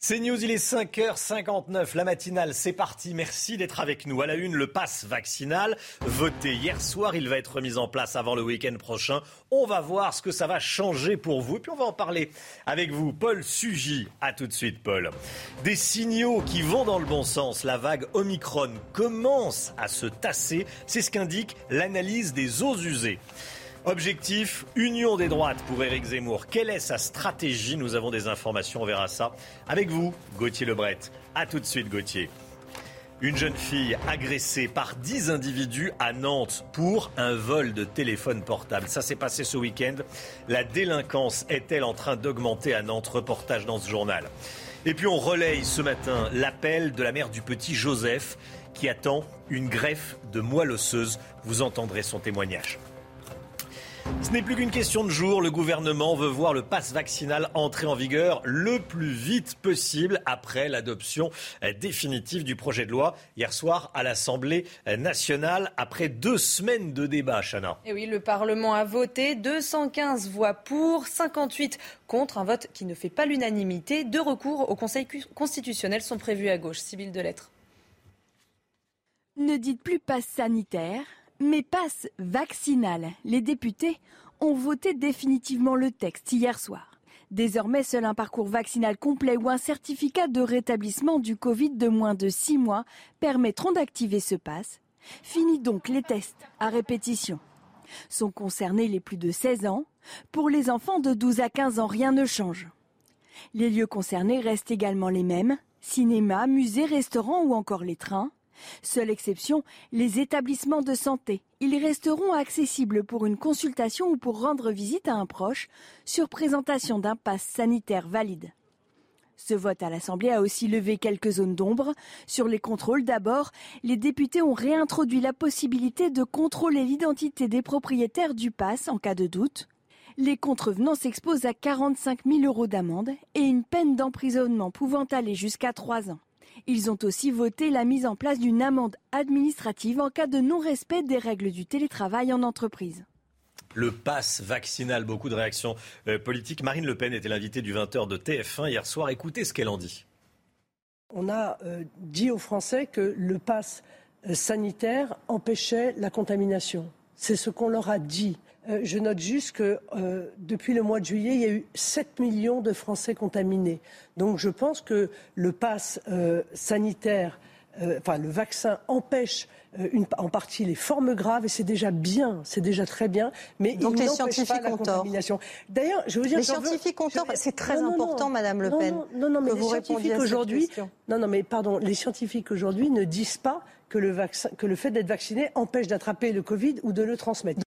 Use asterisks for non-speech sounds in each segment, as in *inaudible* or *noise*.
C'est News, il est 5h59, la matinale, c'est parti. Merci d'être avec nous. À la une, le pass vaccinal, voté hier soir, il va être mis en place avant le week-end prochain. On va voir ce que ça va changer pour vous. Et puis on va en parler avec vous. Paul Sugy, à tout de suite Paul. Des signaux qui vont dans le bon sens. La vague Omicron commence à se tasser. C'est ce qu'indique l'analyse des eaux usées. Objectif, union des droites pour Éric Zemmour. Quelle est sa stratégie Nous avons des informations, on verra ça. Avec vous, Gauthier Lebret. A tout de suite, Gauthier. Une jeune fille agressée par 10 individus à Nantes pour un vol de téléphone portable. Ça s'est passé ce week-end. La délinquance est-elle en train d'augmenter à Nantes Reportage dans ce journal. Et puis on relaye ce matin l'appel de la mère du petit Joseph qui attend une greffe de moelle osseuse. Vous entendrez son témoignage. Ce n'est plus qu'une question de jour. Le gouvernement veut voir le pass vaccinal entrer en vigueur le plus vite possible après l'adoption définitive du projet de loi hier soir à l'Assemblée nationale après deux semaines de débat, Chana. Et oui, le Parlement a voté 215 voix pour, 58 contre, un vote qui ne fait pas l'unanimité. Deux recours au Conseil constitutionnel sont prévus à gauche. Sibylle de lettres. Ne dites plus passe sanitaire, mais passe vaccinal. Les députés ont voté définitivement le texte hier soir. Désormais, seul un parcours vaccinal complet ou un certificat de rétablissement du Covid de moins de six mois permettront d'activer ce passe. Fini donc les tests à répétition. Sont concernés les plus de 16 ans. Pour les enfants de 12 à 15 ans, rien ne change. Les lieux concernés restent également les mêmes. Cinéma, musées, restaurants ou encore les trains. Seule exception, les établissements de santé. Ils resteront accessibles pour une consultation ou pour rendre visite à un proche sur présentation d'un pass sanitaire valide. Ce vote à l'Assemblée a aussi levé quelques zones d'ombre. Sur les contrôles d'abord, les députés ont réintroduit la possibilité de contrôler l'identité des propriétaires du pass en cas de doute. Les contrevenants s'exposent à 45 000 euros d'amende et une peine d'emprisonnement pouvant aller jusqu'à trois ans. Ils ont aussi voté la mise en place d'une amende administrative en cas de non-respect des règles du télétravail en entreprise. Le pass vaccinal, beaucoup de réactions euh, politiques. Marine Le Pen était l'invitée du 20h de TF1 hier soir. Écoutez ce qu'elle en dit. On a euh, dit aux Français que le pass euh, sanitaire empêchait la contamination. C'est ce qu'on leur a dit. Euh, je note juste que euh, depuis le mois de juillet, il y a eu 7 millions de Français contaminés. Donc je pense que le pass euh, sanitaire, enfin le vaccin empêche en partie les formes graves et c'est déjà bien, c'est déjà très bien. Mais Donc il les scientifiques pas la contamination. D'ailleurs, je veux dire, les scientifiques ont tort. C'est très important, Madame Le Pen. Non, non, mais les scientifiques aujourd'hui, non, non, mais pardon, les scientifiques aujourd'hui ne disent pas que le, vaccin, que le fait d'être vacciné empêche d'attraper le Covid ou de le transmettre.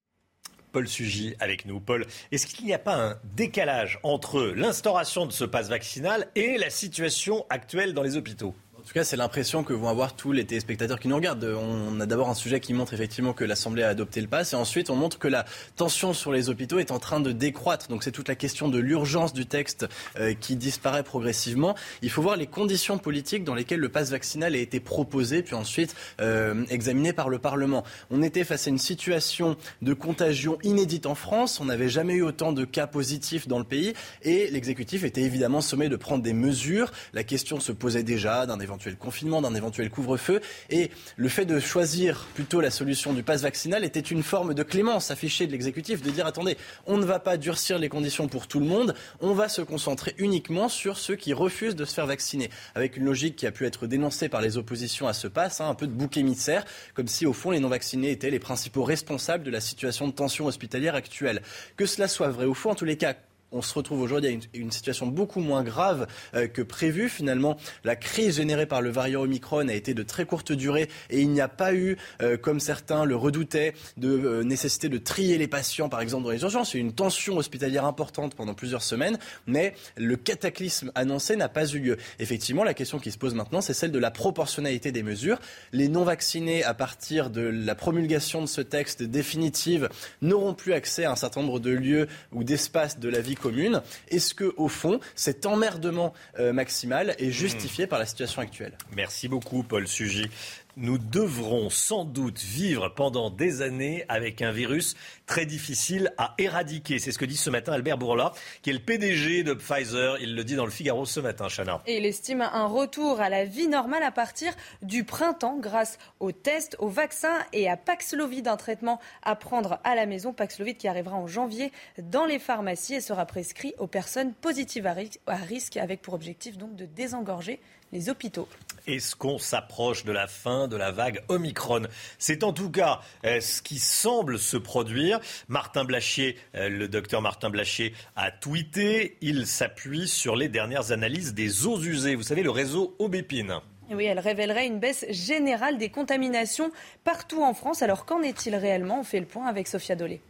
Paul Sugy avec nous. Paul, est-ce qu'il n'y a pas un décalage entre l'instauration de ce passe vaccinal et la situation actuelle dans les hôpitaux? En tout cas, c'est l'impression que vont avoir tous les téléspectateurs qui nous regardent. On a d'abord un sujet qui montre effectivement que l'Assemblée a adopté le pass, et ensuite on montre que la tension sur les hôpitaux est en train de décroître. Donc c'est toute la question de l'urgence du texte euh, qui disparaît progressivement. Il faut voir les conditions politiques dans lesquelles le pass vaccinal a été proposé, puis ensuite euh, examiné par le Parlement. On était face à une situation de contagion inédite en France. On n'avait jamais eu autant de cas positifs dans le pays, et l'exécutif était évidemment sommé de prendre des mesures. La question se posait déjà d'un éventuel confinement, d'un éventuel couvre-feu. Et le fait de choisir plutôt la solution du pass vaccinal était une forme de clémence affichée de l'exécutif, de dire attendez, on ne va pas durcir les conditions pour tout le monde, on va se concentrer uniquement sur ceux qui refusent de se faire vacciner. Avec une logique qui a pu être dénoncée par les oppositions à ce pass, hein, un peu de bouc émissaire, comme si au fond les non-vaccinés étaient les principaux responsables de la situation de tension hospitalière actuelle. Que cela soit vrai au fond, en tous les cas, on se retrouve aujourd'hui à une, situation beaucoup moins grave euh, que prévu. Finalement, la crise générée par le variant Omicron a été de très courte durée et il n'y a pas eu, euh, comme certains le redoutaient, de euh, nécessité de trier les patients, par exemple, dans les urgences. Il y a eu une tension hospitalière importante pendant plusieurs semaines, mais le cataclysme annoncé n'a pas eu lieu. Effectivement, la question qui se pose maintenant, c'est celle de la proportionnalité des mesures. Les non-vaccinés, à partir de la promulgation de ce texte définitive, n'auront plus accès à un certain nombre de lieux ou d'espaces de la vie commune. Est-ce que, au fond, cet emmerdement euh, maximal est justifié par la situation actuelle? Merci beaucoup, Paul Sugy. Nous devrons sans doute vivre pendant des années avec un virus très difficile à éradiquer. C'est ce que dit ce matin Albert Bourla, qui est le PDG de Pfizer. Il le dit dans le Figaro ce matin, Chana. Il estime un retour à la vie normale à partir du printemps grâce aux tests, aux vaccins et à Paxlovid, un traitement à prendre à la maison. Paxlovid qui arrivera en janvier dans les pharmacies et sera prescrit aux personnes positives à risque avec pour objectif donc de désengorger les hôpitaux. Est-ce qu'on s'approche de la fin de la vague Omicron? C'est en tout cas euh, ce qui semble se produire. Martin Blachier, euh, le docteur Martin Blachier, a tweeté. Il s'appuie sur les dernières analyses des eaux usées. Vous savez, le réseau Aubépine. Oui, elle révélerait une baisse générale des contaminations partout en France. Alors qu'en est-il réellement? On fait le point avec Sophia Dolé.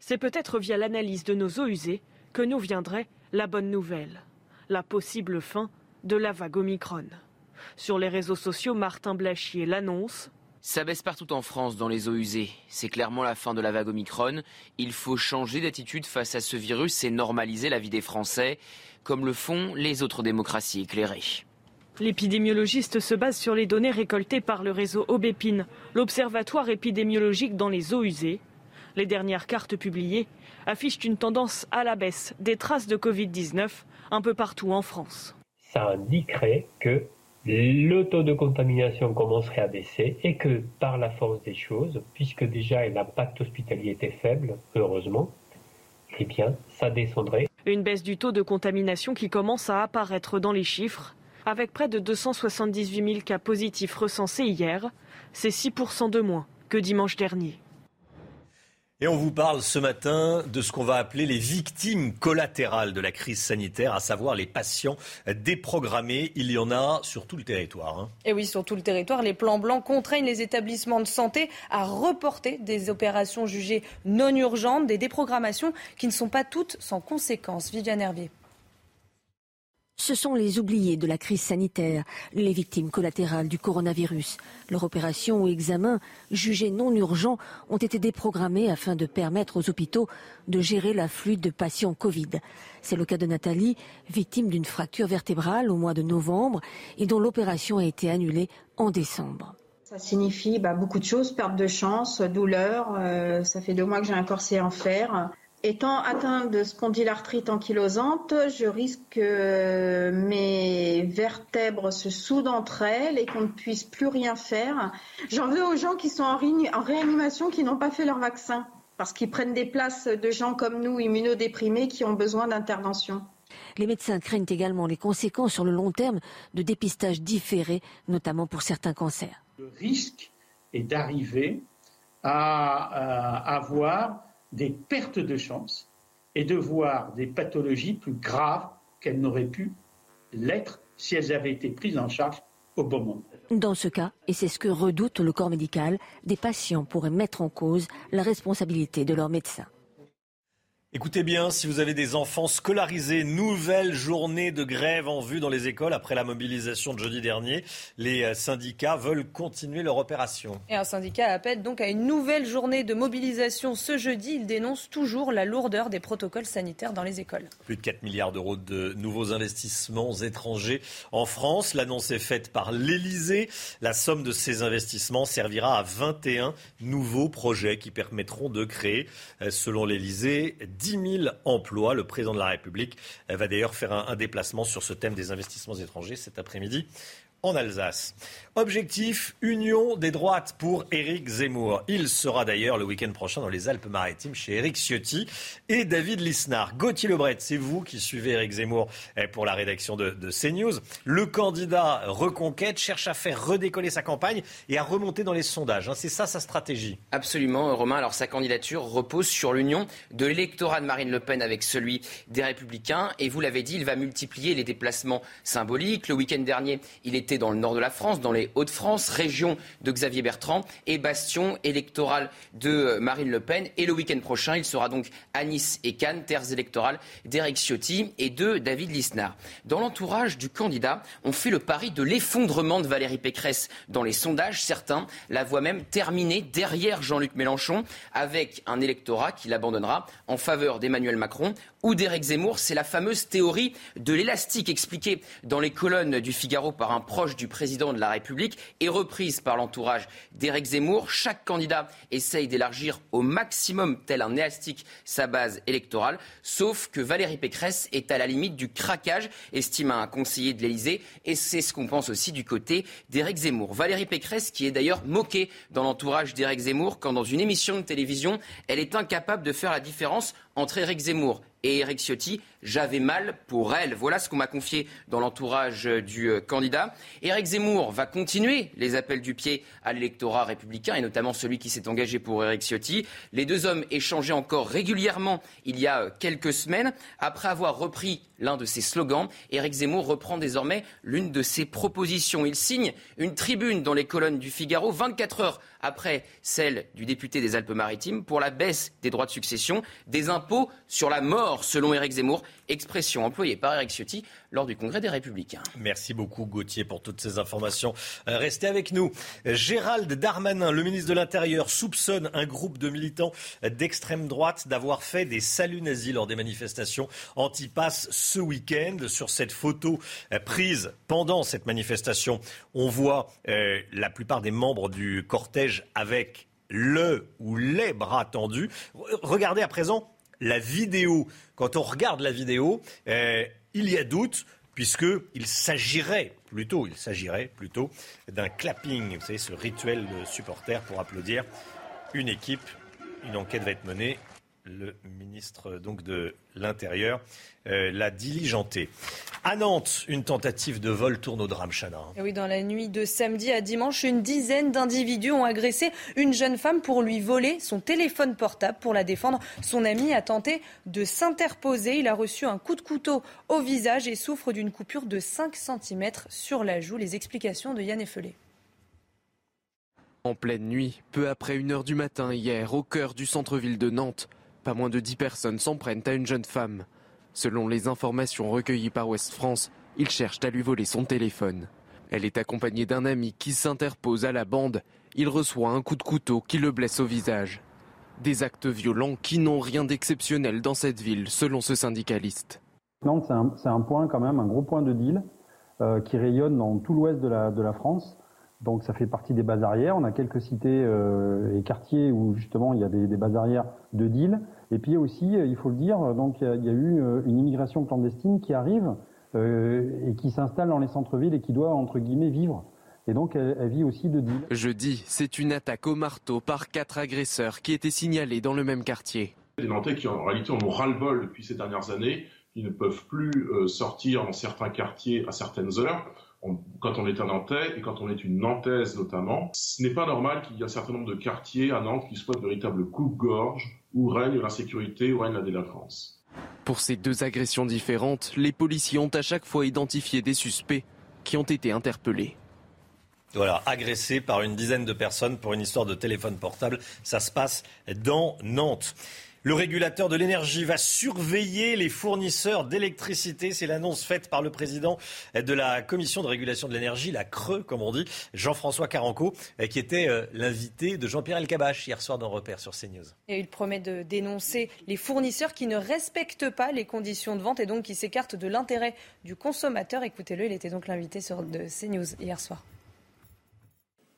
C'est peut-être via l'analyse de nos eaux usées que nous viendrait la bonne nouvelle la possible fin de la vague Omicron. Sur les réseaux sociaux, Martin Blachier l'annonce. Ça baisse partout en France dans les eaux usées. C'est clairement la fin de la vague Omicron. Il faut changer d'attitude face à ce virus et normaliser la vie des Français, comme le font les autres démocraties éclairées. L'épidémiologiste se base sur les données récoltées par le réseau Aubépine, l'observatoire épidémiologique dans les eaux usées. Les dernières cartes publiées affichent une tendance à la baisse des traces de Covid-19 un peu partout en France. Ça indiquerait que le taux de contamination commencerait à baisser et que par la force des choses, puisque déjà l'impact hospitalier était faible, heureusement, eh bien, ça descendrait. Une baisse du taux de contamination qui commence à apparaître dans les chiffres. Avec près de 278 000 cas positifs recensés hier, c'est 6% de moins que dimanche dernier. Et on vous parle ce matin de ce qu'on va appeler les victimes collatérales de la crise sanitaire, à savoir les patients déprogrammés. Il y en a sur tout le territoire. Hein. Et oui, sur tout le territoire, les plans blancs contraignent les établissements de santé à reporter des opérations jugées non urgentes, des déprogrammations qui ne sont pas toutes sans conséquences. Viviane Hervier. Ce sont les oubliés de la crise sanitaire, les victimes collatérales du coronavirus. Leur opération ou examen, jugés non urgents, ont été déprogrammés afin de permettre aux hôpitaux de gérer l'afflux de patients Covid. C'est le cas de Nathalie, victime d'une fracture vertébrale au mois de novembre et dont l'opération a été annulée en décembre. Ça signifie bah, beaucoup de choses, perte de chance, douleur. Euh, ça fait deux mois que j'ai un corset en fer. Étant atteinte de spondylarthrite ankylosante, je risque que mes vertèbres se soudent entre elles et qu'on ne puisse plus rien faire. J'en veux aux gens qui sont en, réanimation qui n'ont pas fait leur vaccin parce qu'ils prennent des places de gens comme nous, immunodéprimés, qui ont besoin d'intervention. Les médecins craignent également les conséquences sur le long terme de dépistage différé, notamment pour certains cancers. Le risque est d'arriver à euh, avoir des pertes de chance et de voir des pathologies plus graves qu'elles n'auraient pu l'être si elles avaient été prises en charge au bon moment. Dans ce cas, et c'est ce que redoute le corps médical, des patients pourraient mettre en cause la responsabilité de leur médecin. Écoutez bien, si vous avez des enfants scolarisés, nouvelle journée de grève en vue dans les écoles après la mobilisation de jeudi dernier. Les euh, syndicats veulent continuer leur opération. Et un syndicat appelle donc à une nouvelle journée de mobilisation ce jeudi. Il dénonce toujours la lourdeur des protocoles sanitaires dans les écoles. Plus de 4 milliards d'euros de nouveaux investissements étrangers en France. L'annonce est faite par l'Elysée. La somme de ces investissements servira à 21 nouveaux projets qui permettront de créer, euh, selon l'Elysée, 10 000 emplois. Le président de la République va d'ailleurs faire un, un déplacement sur ce thème des investissements étrangers cet après-midi en Alsace. Objectif, union des droites pour Éric Zemmour. Il sera d'ailleurs le week-end prochain dans les Alpes-Maritimes chez Éric Ciotti et David Lisnard. Gauthier Lebret, c'est vous qui suivez Éric Zemmour eh, pour la rédaction de, de, CNews. Le candidat Reconquête cherche à faire redécoller sa campagne et à remonter dans les sondages. Hein. C'est ça sa stratégie Absolument, Romain. Alors sa candidature repose sur l'union de l'électorat de Marine Le Pen avec celui des Républicains. Et vous l'avez dit, il va multiplier les déplacements symboliques. Le week-end dernier, il était dans le nord de la France, dans les Hauts-de-France, région de Xavier Bertrand et bastion électoral de Marine Le Pen. Et le week-end prochain, il sera donc à Nice et Cannes, terres électorales d'Éric Ciotti et de David Lisnard. Dans l'entourage du candidat, on fait le pari de l'effondrement de Valérie Pécresse dans les sondages. Certains la voient même terminer derrière Jean-Luc Mélenchon avec un électorat qui l'abandonnera en faveur d'Emmanuel Macron ou d'Éric Zemmour. C'est la fameuse théorie de l'élastique expliquée dans les colonnes du Figaro par un proche du président de la République et reprise par l'entourage d'Éric Zemmour. Chaque candidat essaye d'élargir au maximum, tel un élastique, sa base électorale, sauf que Valérie Pécresse est à la limite du craquage, estime un conseiller de l'Élysée, et c'est ce qu'on pense aussi du côté d'Éric Zemmour. Valérie Pécresse, qui est d'ailleurs moquée dans l'entourage d'Éric Zemmour, quand dans une émission de télévision, elle est incapable de faire la différence entre Éric Zemmour et Eric Ciotti, j'avais mal pour elle. Voilà ce qu'on m'a confié dans l'entourage du euh, candidat. Éric Zemmour va continuer les appels du pied à l'électorat républicain, et notamment celui qui s'est engagé pour Eric Ciotti. Les deux hommes échangeaient encore régulièrement il y a euh, quelques semaines. Après avoir repris l'un de ses slogans, Éric Zemmour reprend désormais l'une de ses propositions. Il signe une tribune dans les colonnes du Figaro 24 heures après celle du député des Alpes-Maritimes pour la baisse des droits de succession, des impôts sur la mort, selon Éric Zemmour, expression employée par Éric Ciotti lors du Congrès des Républicains. Merci beaucoup Gauthier pour toutes ces informations. Euh, restez avec nous. Gérald Darmanin, le ministre de l'Intérieur, soupçonne un groupe de militants d'extrême droite d'avoir fait des saluts nazis lors des manifestations anti-pass ce week-end. Sur cette photo euh, prise pendant cette manifestation, on voit euh, la plupart des membres du cortège avec le ou les bras tendus. Regardez à présent la vidéo. Quand on regarde la vidéo, il y a doute puisqu'il s'agirait plutôt, il s'agirait plutôt d'un clapping, vous savez, ce rituel de supporters pour applaudir une équipe. Une enquête va être menée le ministre donc de l'Intérieur euh, l'a diligenté. À Nantes, une tentative de vol tourne au drame, Chana. oui, dans la nuit de samedi à dimanche, une dizaine d'individus ont agressé une jeune femme pour lui voler son téléphone portable. Pour la défendre, son ami a tenté de s'interposer. Il a reçu un coup de couteau au visage et souffre d'une coupure de 5 cm sur la joue. Les explications de Yann Effelé. En pleine nuit, peu après 1h du matin hier, au cœur du centre-ville de Nantes, pas moins de 10 personnes s'en prennent à une jeune femme. Selon les informations recueillies par Ouest France, ils cherchent à lui voler son téléphone. Elle est accompagnée d'un ami qui s'interpose à la bande. Il reçoit un coup de couteau qui le blesse au visage. Des actes violents qui n'ont rien d'exceptionnel dans cette ville, selon ce syndicaliste. C'est un, point quand même, un gros point de deal euh, qui rayonne dans tout l'ouest de la France. Donc ça fait partie des bases arrières. On a quelques cités euh, et quartiers où justement il y a des, bases arrières de deal. Et puis aussi, euh, il faut le dire, donc il y a, eu euh, une immigration clandestine qui arrive et qui s'installe dans les centres-villes et qui doit entre guillemets vivre. Et donc elle, elle vit aussi de deal. Jeudi, c'est une attaque au marteau par quatre agresseurs qui étaient signalés dans le même quartier. Des Nantais qui en réalité en ont ras-le-bol depuis ces dernières années, qui ne peuvent plus sortir dans certains quartiers à certaines heures quand on est un Nantais et quand on est une Nantaise notamment, ce n'est pas normal qu'il y ait un certain nombre de quartiers à Nantes qui soient de véritables coupe-gorge où règne l'insécurité, où règne la délinquance. Pour ces deux agressions différentes, les policiers ont à chaque fois identifié des suspects qui ont été interpellés. Voilà, agressés par une dizaine de personnes pour une histoire de téléphone portable. Ça se passe dans Nantes. Le régulateur de l'énergie va surveiller les fournisseurs d'électricité. C'est l'annonce faite par le président de la commission de régulation de l'énergie, la Creux, comme on dit, Jean-François Caranco, qui était euh, l'invité de Jean-Pierre Elkabach hier soir dans Repère sur CNews. Et il promet de dénoncer les fournisseurs qui ne respectent pas les conditions de vente et donc qui s'écartent de l'intérêt du consommateur. Écoutez-le, il était donc l'invité de CNews hier soir.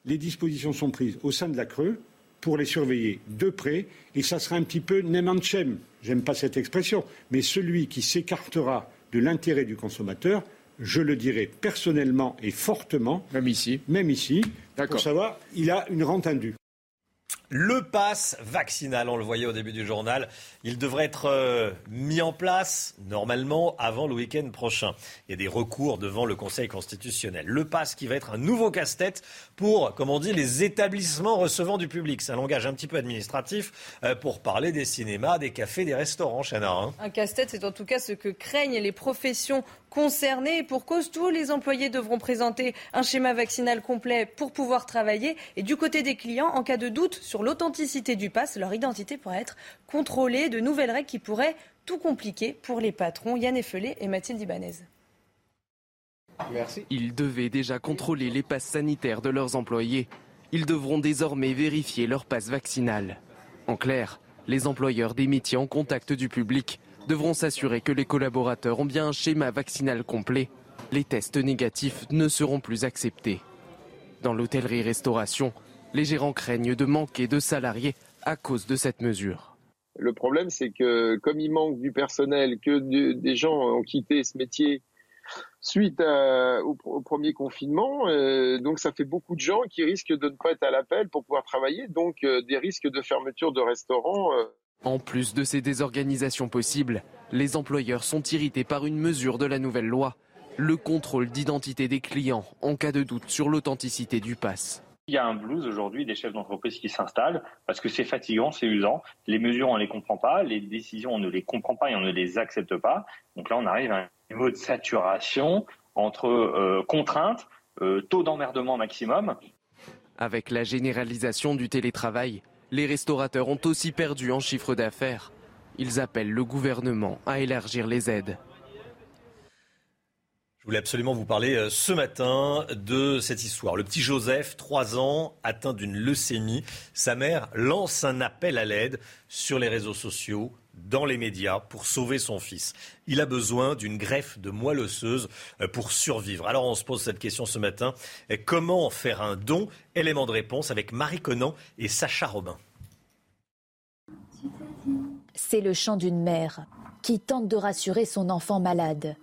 Les dispositions sont prises au sein de la Creux pour les surveiller de près. Et ça sera un petit peu Nemanchem, j'aime pas cette expression, mais celui qui s'écartera de l'intérêt du consommateur, je le dirai personnellement et fortement. Même ici. Même ici. Pour savoir, il a une rente indue. Le pass vaccinal, on le voyait au début du journal, il devrait être euh, mis en place normalement avant le week-end prochain. Il y a des recours devant le Conseil constitutionnel. Le pass qui va être un nouveau casse-tête pour, comme on dit, les établissements recevant du public. C'est un langage un petit peu administratif euh, pour parler des cinémas, des cafés, des restaurants, Chana. Hein. Un casse-tête, c'est en tout cas ce que craignent les professions concernées. Pour cause, tous les employés devront présenter un schéma vaccinal complet pour pouvoir travailler. Et du côté des clients, en cas de doute sur l'authenticité du pass, leur identité pourrait être contrôlée. De nouvelles règles qui pourraient tout compliquer pour les patrons. Yann Effelé et Mathilde Ibanez. Merci. Ils devaient déjà contrôler les passes sanitaires de leurs employés. Ils devront désormais vérifier leur passe vaccinal. En clair, les employeurs des métiers en contact du public devront s'assurer que les collaborateurs ont bien un schéma vaccinal complet Les tests négatifs ne seront plus acceptés. Dans l'hôtellerie-restauration, les gérants craignent de manquer de salariés à cause de cette mesure. Le problème, c'est que comme il manque du personnel, que des gens ont quitté ce métier suite au, premier confinement, euh, donc ça fait beaucoup de gens qui risquent de ne pas être à l'appel pour pouvoir travailler, donc euh, des risques de fermeture de restaurants. Euh. En plus de ces désorganisations possibles, les employeurs sont irrités par une mesure de la nouvelle loi, le contrôle d'identité des clients en cas de doute sur l'authenticité du pass. Il y a un blues aujourd'hui des chefs d'entreprise qui s'installent parce que c'est fatigant, c'est usant. Les mesures, on ne les comprend pas. Les décisions, on ne les comprend pas et on ne les accepte pas. Donc là, on arrive à un niveau de saturation entre euh, contraintes, euh, taux d'emmerdement maximum. Avec la généralisation du télétravail, les restaurateurs ont aussi perdu en chiffre d'affaires. Ils appellent le gouvernement à élargir les aides. Je voulais absolument vous parler euh, ce matin de cette histoire. Le petit Joseph, 3 ans, atteint d'une leucémie. Sa mère lance un appel à l'aide sur les réseaux sociaux, dans les médias, pour sauver son fils. Il a besoin d'une greffe de moelle osseuse euh, pour survivre. Alors on se pose cette question ce matin. Comment faire un don? Élément de réponse avec Marie Conan et Sacha Robin. C'est le chant d'une mère qui tente de rassurer son enfant malade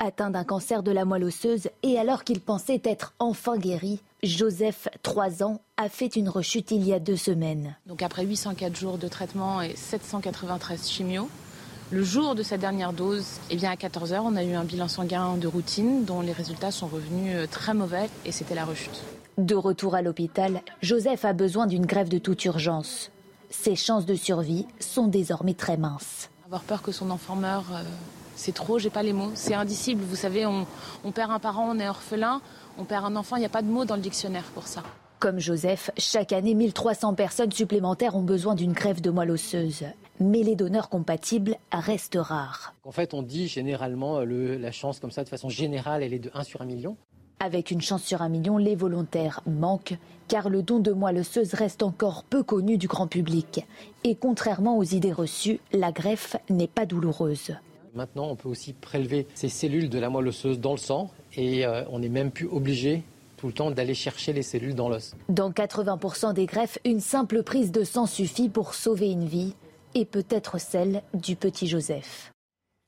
atteint d'un cancer de la moelle osseuse et alors qu'il pensait être enfin guéri, Joseph, 3 ans, a fait une rechute il y a deux semaines. Donc après 804 jours de traitement et 793 chimio, le jour de sa dernière dose, eh bien à 14 heures, on a eu un bilan sanguin de routine dont les résultats sont revenus euh, très mauvais et c'était la rechute. De retour à l'hôpital, Joseph a besoin d'une grève de toute urgence. Ses chances de survie sont désormais très minces. Avoir peur que son enfant meure, euh, c'est trop, j'ai pas les mots. C'est indicible. Vous savez, on, perd un parent, on est orphelin, on perd un enfant, il n'y a pas de mots dans le dictionnaire pour ça. Comme Joseph, chaque année, 1300 personnes supplémentaires ont besoin d'une greffe de moelle osseuse. Mais les donneurs compatibles restent rares. En fait, on dit généralement la chance comme ça, de façon générale, elle est de 1 sur 1 million. Avec une chance sur un million, les volontaires manquent, car le don de moelle osseuse reste encore peu connu du grand public. Et contrairement aux idées reçues, la greffe n'est pas douloureuse. Maintenant, on peut aussi prélever ces cellules de la moelle osseuse dans le sang et euh, on n'est même plus obligé tout le temps d'aller chercher les cellules dans l'os. Dans 80% des greffes, une simple prise de sang suffit pour sauver une vie et peut-être celle du petit Joseph.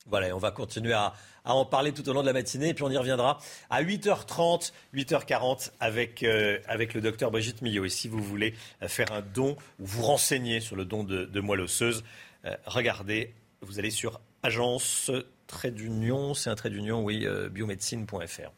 Voilà, on va continuer à, en parler tout au long de la matinée et puis on y reviendra à 8h30, 8h40 avec, euh, avec le docteur Brigitte Millot. Et si vous voulez faire un don ou vous renseigner sur le don de, moelle osseuse, euh, regardez, vous allez sur agence trait d'union, c'est un trait d'union, oui, euh, biomédecine.fr.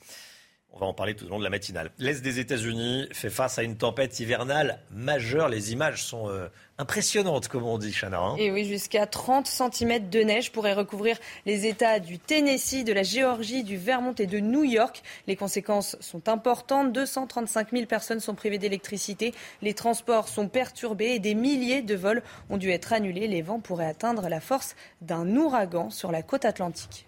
On va en parler tout au long de la matinale. L'Est des États-Unis fait face à une tempête hivernale majeure. Les images sont euh, impressionnantes, comme on dit, Chana. Hein. Et oui, jusqu'à 30 cm de neige pourrait recouvrir les États du Tennessee, de la Géorgie, du Vermont et de New York. Les conséquences sont importantes. 235 000 personnes sont privées d'électricité. Les transports sont perturbés et des milliers de vols ont dû être annulés. Les vents pourraient atteindre la force d'un ouragan sur la côte atlantique.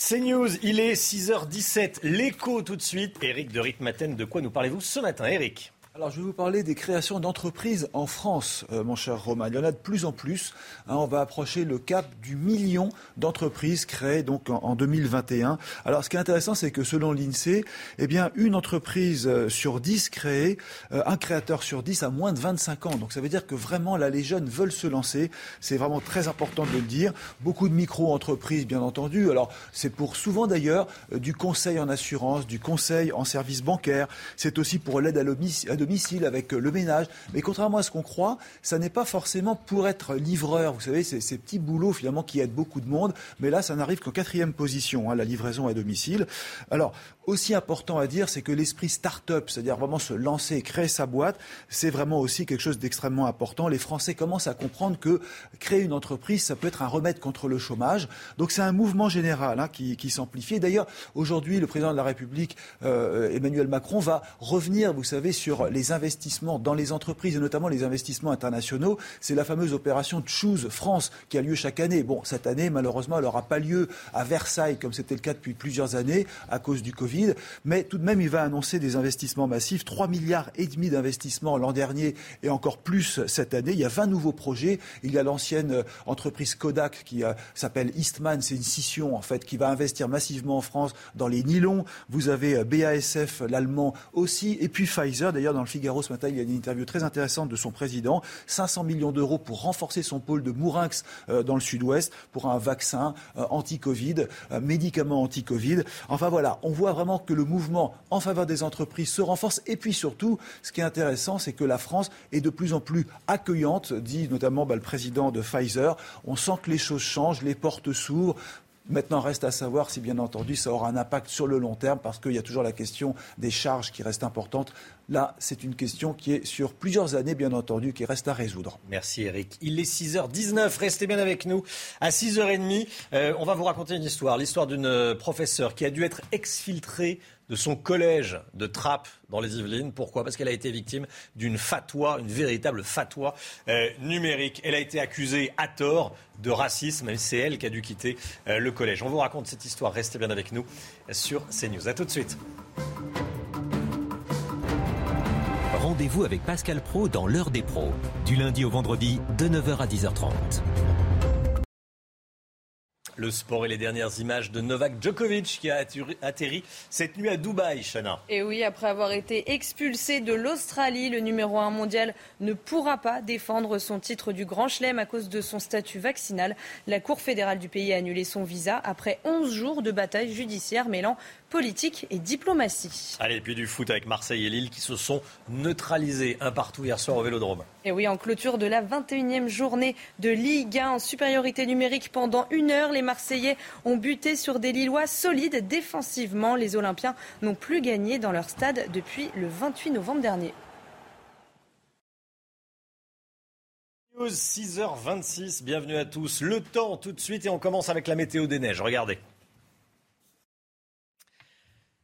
C'est News, il est 6h17, l'écho tout de suite. Eric de Ritmaten, de quoi nous parlez-vous ce matin, Eric alors, je vais vous parler des créations d'entreprises en France, euh, mon cher Romain. Il y en a de plus en plus. Hein. on va approcher le cap du million d'entreprises créées donc en, 2021. Alors, ce qui est intéressant, c'est que selon l'INSEE, eh bien, une entreprise euh, sur dix créée, euh, un créateur sur dix a moins de 25 ans. Donc, ça veut dire que vraiment, là, les jeunes veulent se lancer. C'est vraiment très important de le dire. Beaucoup de micro-entreprises, bien entendu. Alors, c'est pour souvent d'ailleurs du conseil en assurance, du conseil en service bancaire. C'est aussi pour l'aide à domicile domicile, avec euh, le ménage. Mais contrairement à ce qu'on croit, ça n'est pas forcément pour être livreur. Vous savez, c'est ces petits boulots finalement qui aident beaucoup de monde. Mais là, ça n'arrive qu'en quatrième position, hein, la livraison à domicile. Alors, aussi important à dire, c'est que l'esprit start-up, c'est-à-dire vraiment se lancer, créer sa boîte, c'est vraiment aussi quelque chose d'extrêmement important. Les Français commencent à comprendre que créer une entreprise, ça peut être un remède contre le chômage. Donc c'est un mouvement général hein, qui, s'amplifie. D'ailleurs, aujourd'hui, le président de la République, euh, Emmanuel Macron, va revenir, vous savez, sur les investissements dans les entreprises et notamment les investissements internationaux, c'est la fameuse opération Choose France qui a lieu chaque année. Bon, cette année, malheureusement, elle n'aura pas lieu à Versailles comme c'était le cas depuis plusieurs années à cause du Covid, mais tout de même, il va annoncer des investissements massifs, 3 milliards et demi d'investissements l'an dernier et encore plus cette année. Il y a 20 nouveaux projets. Il y a l'ancienne euh, entreprise Kodak qui euh, s'appelle Eastman, c'est une scission en fait qui va investir massivement en France dans les nylons. Vous avez euh, BASF, l'allemand aussi, et puis Pfizer. D'ailleurs, dans le Figaro ce matin, il y a une interview très intéressante de son président. 500 millions d'euros pour renforcer son pôle de Mourinx dans le sud-ouest pour un vaccin anti-Covid, un médicament anti-Covid. Enfin voilà, on voit vraiment que le mouvement en faveur des entreprises se renforce. Et puis surtout, ce qui est intéressant, c'est que la France est de plus en plus accueillante, dit notamment bah, le président de Pfizer. On sent que les choses changent, les portes s'ouvrent. Maintenant, reste à savoir si, bien entendu, ça aura un impact sur le long terme, parce qu'il y a toujours la question des charges qui reste importante. Là, c'est une question qui est sur plusieurs années, bien entendu, qui reste à résoudre. Merci Eric. Il est 6h19, restez bien avec nous. À 6h30, euh, on va vous raconter une histoire, l'histoire d'une euh, professeure qui a dû être exfiltrée de son collège de Trappes dans les Yvelines. Pourquoi? Parce qu'elle a été victime d'une fatwa, une véritable fatwa euh, numérique. Elle a été accusée à tort de racisme c'est elle qui a dû quitter euh, le collège. On vous raconte cette histoire. Restez bien avec nous sur CNews. A tout de suite. Rendez-vous avec Pascal Pro dans l'heure des pros, du lundi au vendredi de 9h à 10h30. Le sport et les dernières images de Novak Djokovic qui a atterri cette nuit à Dubaï, Chana. Et oui, après avoir été expulsé de l'Australie, le numéro 1 mondial ne pourra pas défendre son titre du Grand Chelem à cause de son statut vaccinal. La Cour fédérale du pays a annulé son visa après 11 jours de bataille judiciaire mêlant politique et diplomatie. Allez, et puis du foot avec Marseille et Lille qui se sont neutralisés un partout hier soir au Vélodrome. Et oui, en clôture de la 21e journée de Ligue 1 en supériorité numérique pendant une heure, les Marseillais ont buté sur des Lillois solides défensivement. Les Olympiens n'ont plus gagné dans leur stade depuis le 28 novembre dernier. 6h26, bienvenue à tous. Le temps tout de suite et on commence avec la météo des neiges. Regardez.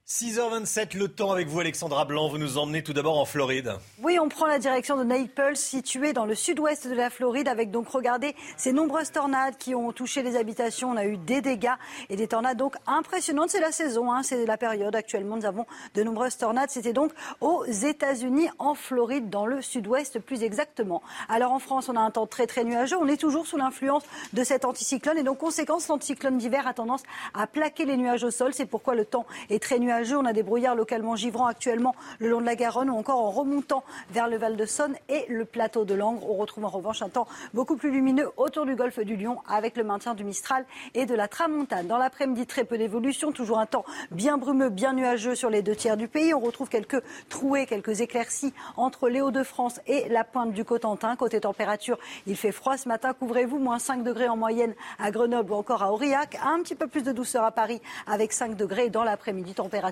6h27, le temps avec vous, Alexandra Blanc. Vous nous emmenez tout d'abord en Floride. Oui, on prend la direction de Naples, située dans le sud-ouest de la Floride, avec donc, regardez, ces nombreuses tornades qui ont touché les habitations. On a eu des dégâts et des tornades donc impressionnantes. C'est la saison, hein, c'est la période. Actuellement, nous avons de nombreuses tornades. C'était donc aux États-Unis, en Floride, dans le sud-ouest plus exactement. Alors en France, on a un temps très très nuageux. On est toujours sous l'influence de cet anticyclone et donc, conséquence, l'anticyclone d'hiver a tendance à plaquer les nuages au sol. C'est pourquoi le temps est très nuageux on a des brouillards localement givrants actuellement le long de la Garonne ou encore en remontant vers le Val de Saône et le plateau de Langres. On retrouve en revanche un temps beaucoup plus lumineux autour du golfe du Lion avec le maintien du Mistral et de la Tramontane. Dans l'après-midi, très peu d'évolution, toujours un temps bien brumeux, bien nuageux sur les deux tiers du pays. On retrouve quelques trouées, quelques éclaircies entre les Hauts-de-France et la pointe du Cotentin. Côté température, il fait froid ce matin. Couvrez-vous, moins 5 degrés en moyenne à Grenoble ou encore à Aurillac. Un petit peu plus de douceur à Paris avec 5 degrés dans l'après-midi. Température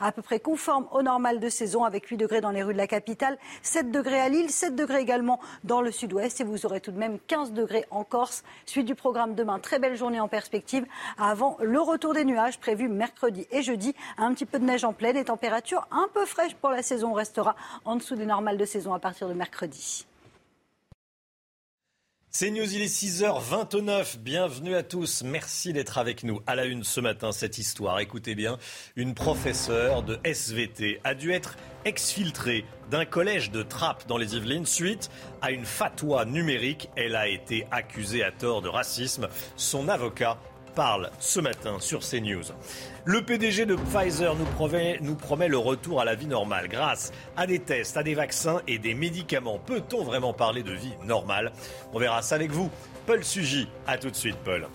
à peu près conforme au normal de saison avec 8 degrés dans les rues de la capitale, 7 degrés à Lille, 7 degrés également dans le sud-ouest et vous aurez tout de même 15 degrés en Corse. Suite du programme demain, très belle journée en perspective avant le retour des nuages prévu mercredi et jeudi. Un petit peu de neige en pleine et température un peu fraîche pour la saison. On restera en dessous des normales de saison à partir de mercredi. C'est News, il est 6h29. Bienvenue à tous. Merci d'être avec nous. À la une ce matin, cette histoire. Écoutez bien, une professeure de SVT a dû être exfiltrée d'un collège de Trappes dans les Yvelines suite à une fatwa numérique. Elle a été accusée à tort de racisme. Son avocat parle ce matin sur CNews. Le PDG de Pfizer nous promet, le retour à la vie normale grâce à des tests, à des vaccins et des médicaments. Peut-on vraiment parler de vie normale? On verra ça avec vous. Paul Sugy, à tout de suite Paul.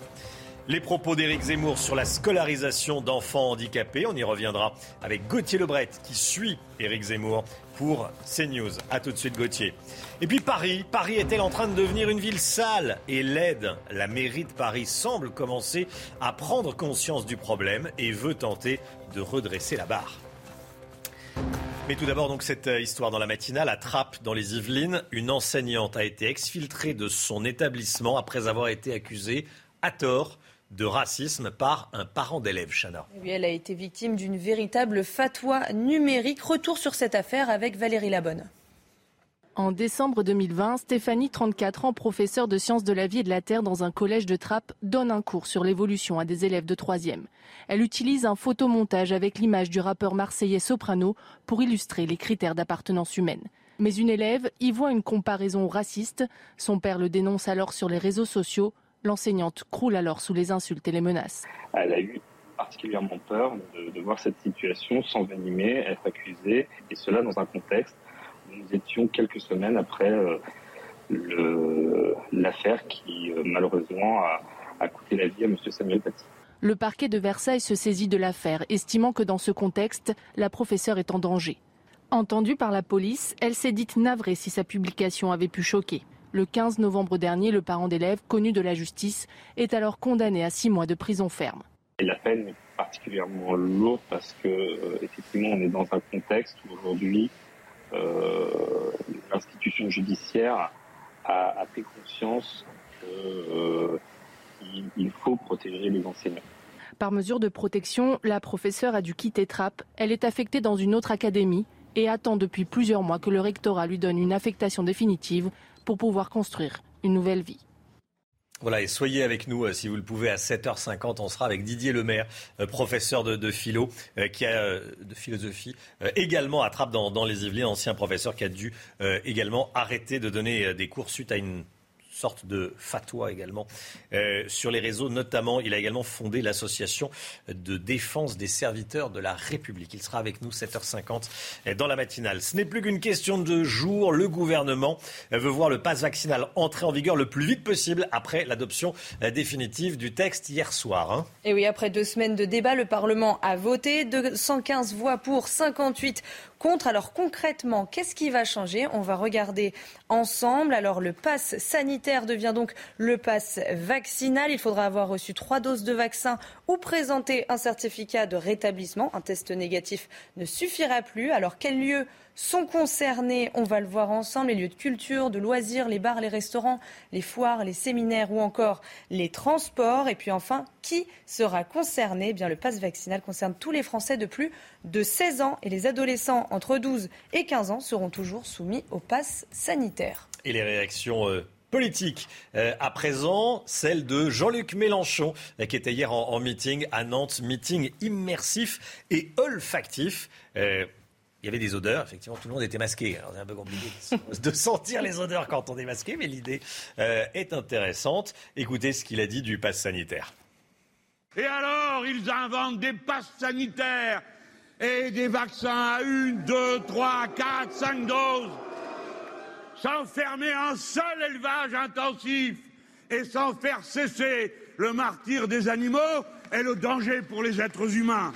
Les propos d'Éric Zemmour sur la scolarisation d'enfants handicapés, on y reviendra avec Gauthier Lebret qui suit Éric Zemmour pour CNews. A tout de suite Gauthier. Et puis Paris, Paris est-elle en train de devenir une ville sale? Et laide La mairie de Paris semble commencer à prendre conscience du problème et veut tenter de redresser la barre. Mais tout d'abord, donc, cette euh, histoire dans la matinale à Trappes, dans les Yvelines. Une enseignante a été exfiltrée de son établissement après avoir été accusée, à tort, de racisme par un parent d'élève, Chana. Oui, elle a été victime d'une véritable fatwa numérique. Retour sur cette affaire avec Valérie Labonne. En décembre 2020, Stéphanie, 34 ans, professeure de sciences de la vie et de la Terre dans un collège de Trappes, donne un cours sur l'évolution à des élèves de 3e. Elle utilise un photomontage avec l'image du rappeur marseillais Soprano pour illustrer les critères d'appartenance humaine. Mais une élève y voit une comparaison raciste. Son père le dénonce alors sur les réseaux sociaux. L'enseignante croule alors sous les insultes et les menaces. Elle a eu particulièrement peur de, voir cette situation s'envenimer, être accusée, et cela dans un contexte nous étions quelques semaines après euh, l'affaire qui euh, malheureusement a, coûté la vie à M. Samuel Paty. Le parquet de Versailles se saisit de l'affaire, estimant que dans ce contexte, la professeure est en danger. Entendue par la police, elle s'est dite navrée si sa publication avait pu choquer. Le 15 novembre dernier, le parent d'élève, connu de la justice, est alors condamné à six mois de prison ferme. la peine est particulièrement lourde parce que, euh, effectivement, on est dans un contexte où aujourd'hui, euh, l'institution judiciaire a, pris conscience qu'il euh, faut protéger les enseignants. Par mesure de protection, la professeure a dû quitter Trappes. Elle est affectée dans une autre académie et attend depuis plusieurs mois que le rectorat lui donne une affectation définitive pour pouvoir construire une nouvelle vie. Voilà, et soyez avec nous euh, si vous le pouvez à 7h50. On sera avec Didier Lemaire, euh, professeur de, philo, euh, qui a de philosophie, également à dans, dans les Yvelines, ancien professeur qui a dû également arrêter de donner des cours suite à une sorte de fatwa également euh, sur les réseaux. Notamment, il a également fondé l'association de défense des serviteurs de la République. Il sera avec nous 7h50 euh, dans la matinale. Ce n'est plus qu'une question de jour. Le gouvernement euh, veut voir le pass vaccinal entrer en vigueur le plus vite possible après l'adoption définitive du texte hier soir. Hein. Et oui, après deux semaines de débat, le Parlement a voté 215 voix pour, 58 contre. Alors concrètement, qu'est-ce qui va changer? On va regarder ensemble. Alors le pass sanitaire devient donc le pass vaccinal. Il faudra avoir reçu trois doses de vaccin ou présenter un certificat de rétablissement. Un test négatif ne suffira plus. Alors quel lieu sont concernés, on va le voir ensemble, les lieux de culture, de loisirs, les bars, les restaurants, les foires, les séminaires ou encore les transports. Et puis enfin, qui sera concerné? Eh bien, Le pass vaccinal concerne tous les Français de plus de 16 ans et les adolescents entre 12 et 15 ans seront toujours soumis au pass sanitaire. Et les réactions euh, politiques. Euh, à présent, celle de Jean-Luc Mélenchon, euh, qui était hier en, meeting à Nantes, meeting immersif et olfactif il y avait des odeurs, effectivement, tout le monde était masqué. Alors c'est un peu compliqué *laughs* de sentir les odeurs quand on est masqué, mais l'idée euh, est intéressante. Écoutez ce qu'il a dit du pass sanitaire. Et alors, ils inventent des passes sanitaires et des vaccins à une, deux, trois, quatre, cinq doses, sans fermer un seul élevage intensif et sans faire cesser le martyr des animaux et le danger pour les êtres humains.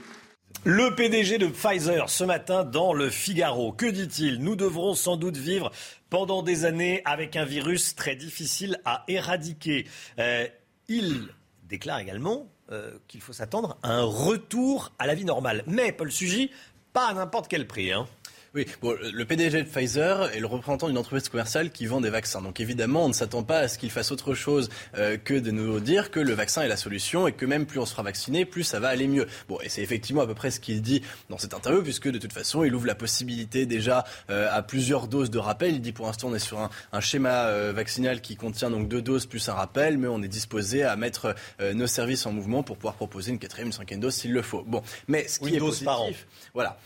Le PDG de Pfizer ce matin dans le Figaro. Que dit-il? Nous devrons sans doute vivre pendant des années avec un virus très difficile à éradiquer. Euh, il déclare également euh, qu'il faut s'attendre à un retour à la vie normale. Mais Paul Sugy, pas à n'importe quel prix. Hein. Oui, bon, le PDG de Pfizer est le représentant d'une entreprise commerciale qui vend des vaccins. Donc évidemment, on ne s'attend pas à ce qu'il fasse autre chose euh, que de nous dire que le vaccin est la solution et que même plus on se fera vacciner, plus ça va aller mieux. Bon, et c'est effectivement à peu près ce qu'il dit dans cette interview, puisque de toute façon, il ouvre la possibilité déjà euh, à plusieurs doses de rappel. Il dit pour l'instant, on est sur un, un schéma euh, vaccinal qui contient donc deux doses plus un rappel, mais on est disposé à mettre nos services en mouvement pour pouvoir proposer une quatrième, une cinquième dose s'il le faut. Bon, mais ce qui est positif, voilà.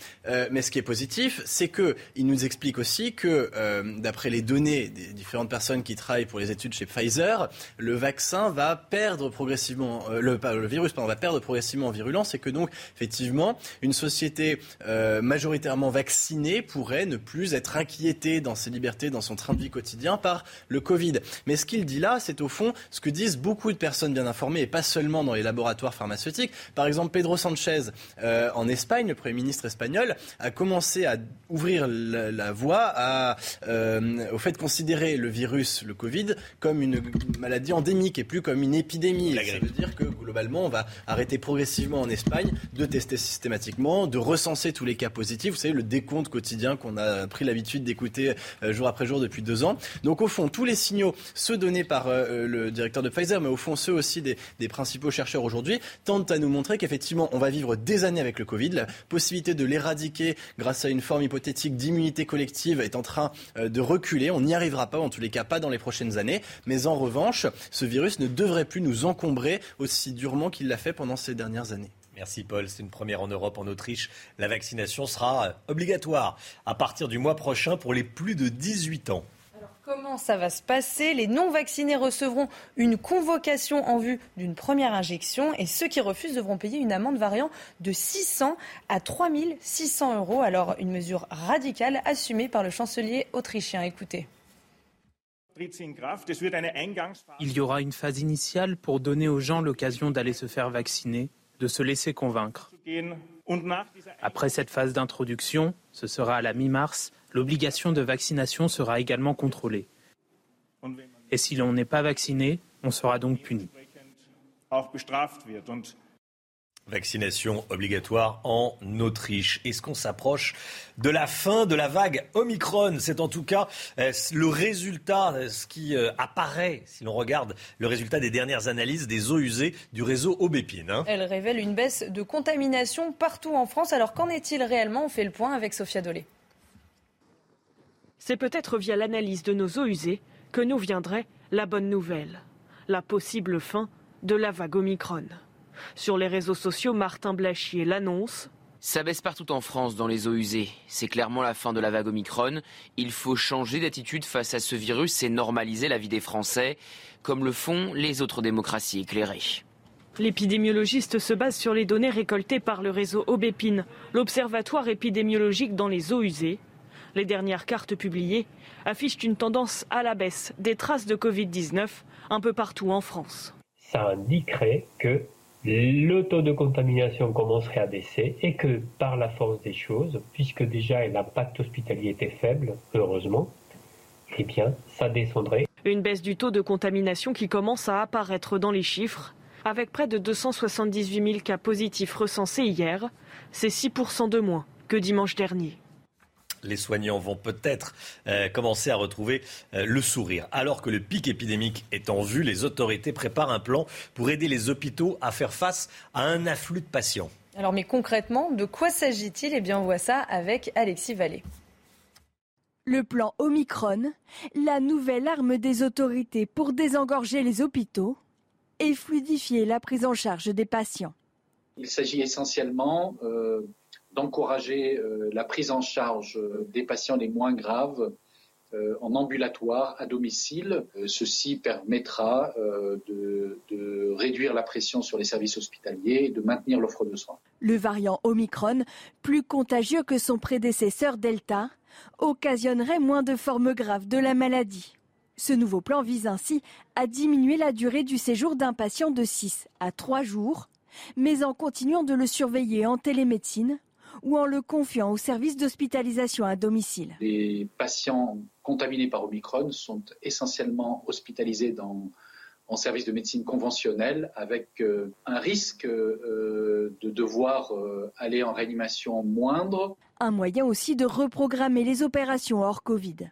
mais ce qui est positif, c'est qu'il nous explique aussi que, euh, d'après les données des différentes personnes qui travaillent pour les études chez Pfizer, le vaccin va perdre progressivement, euh, le, le, virus pardon, va perdre progressivement en virulence et que donc, effectivement, une société euh, majoritairement vaccinée pourrait ne plus être inquiétée dans ses libertés, dans son train de vie quotidien par le Covid. Mais ce qu'il dit là, c'est au fond ce que disent beaucoup de personnes bien informées et pas seulement dans les laboratoires pharmaceutiques. Par exemple, Pedro Sanchez, en Espagne, le Premier ministre espagnol, a commencé à ouvrir la, voie à, euh, au fait de considérer le virus, le Covid, comme une maladie endémique et plus comme une épidémie. Ça veut dire que globalement, on va arrêter progressivement en Espagne de tester systématiquement, de recenser tous les cas positifs. Vous savez, le décompte quotidien qu'on a pris l'habitude d'écouter euh, jour après jour depuis deux ans. Donc au fond, tous les signaux, ceux donnés par euh, le directeur de Pfizer, mais au fond ceux aussi des, des principaux chercheurs aujourd'hui, tentent à nous montrer qu'effectivement, on va vivre des années avec le Covid. La possibilité de l'éradiquer grâce à une forme hypothétique d'immunité collective est en train euh, de reculer. On n'y arrivera pas, en tous les cas pas dans les prochaines années. Mais en revanche, ce virus ne devrait plus nous encombrer aussi durement qu'il l'a fait pendant ces dernières années. Merci Paul, c'est une première en Europe, en Autriche. La vaccination sera euh, obligatoire à partir du mois prochain pour les plus de 18 ans. Comment ça va se passer? Les non-vaccinés recevront une convocation en vue d'une première injection et ceux qui refusent devront payer une amende variant de 600 à 3600 euros. Alors une mesure radicale assumée par le chancelier autrichien. Écoutez. Il y aura une phase initiale pour donner aux gens l'occasion d'aller se faire vacciner, de se laisser convaincre. Après cette phase d'introduction, ce sera à la mi-mars, l'obligation de vaccination sera également contrôlée. Et si l'on n'est pas vacciné, on sera donc puni. Vaccination obligatoire en Autriche. Est-ce qu'on s'approche de la fin de la vague Omicron? C'est en tout cas euh, le résultat, euh, ce qui euh, apparaît, si l'on regarde le résultat des dernières analyses des eaux usées du réseau Aubépine. Hein. Elle révèle une baisse de contamination partout en France. Alors qu'en est-il réellement? On fait le point avec Sophia Dolé. C'est peut-être via l'analyse de nos eaux usées que nous viendrait la bonne nouvelle, la possible fin de la vague Omicron. Sur les réseaux sociaux, Martin Blachier l'annonce. Ça baisse partout en France dans les eaux usées. C'est clairement la fin de la vague Omicron. Il faut changer d'attitude face à ce virus et normaliser la vie des Français, comme le font les autres démocraties éclairées. L'épidémiologiste se base sur les données récoltées par le réseau Aubépine, l'observatoire épidémiologique dans les eaux usées. Les dernières cartes publiées affichent une tendance à la baisse des traces de Covid-19 un peu partout en France. Ça indiquerait que le taux de contamination commencerait à baisser et que par la force des choses, puisque déjà l'impact hospitalier était faible, heureusement, eh bien, ça descendrait. Une baisse du taux de contamination qui commence à apparaître dans les chiffres. Avec près de 278 000 cas positifs recensés hier, c'est 6% de moins que dimanche dernier les soignants vont peut-être euh, commencer à retrouver euh, le sourire. Alors que le pic épidémique est en vue, les autorités préparent un plan pour aider les hôpitaux à faire face à un afflux de patients. Alors mais concrètement, de quoi s'agit-il? Eh bien on voit ça avec Alexis Vallée. Le plan Omicron, la nouvelle arme des autorités pour désengorger les hôpitaux et fluidifier la prise en charge des patients. Il s'agit essentiellement euh, d'encourager euh, la prise en charge euh, des patients les moins graves euh, en ambulatoire à domicile. ceci permettra de, de, réduire la pression sur les services hospitaliers et de maintenir l'offre de soins. Le variant Omicron, plus contagieux que son prédécesseur Delta, occasionnerait moins de formes graves de la maladie. Ce nouveau plan vise ainsi à diminuer la durée du séjour d'un patient de 6 à 3 jours, mais en continuant de le surveiller en télémédecine ou en le confiant au service d'hospitalisation à domicile. Les patients contaminés par Omicron sont essentiellement hospitalisés dans, en service de médecine conventionnelle avec euh, un risque euh, de devoir euh, aller en réanimation moindre. Un moyen aussi de reprogrammer les opérations hors Covid.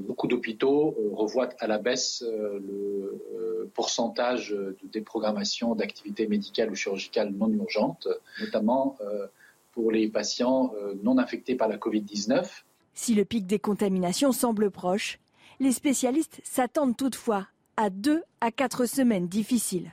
Beaucoup d'hôpitaux revoient à la baisse le pourcentage de déprogrammation d'activités médicales ou chirurgicales non urgentes, notamment pour les patients euh, non infectés par la Covid-19. Si le pic des contaminations semble proche, les spécialistes s'attendent toutefois à deux à quatre semaines difficiles.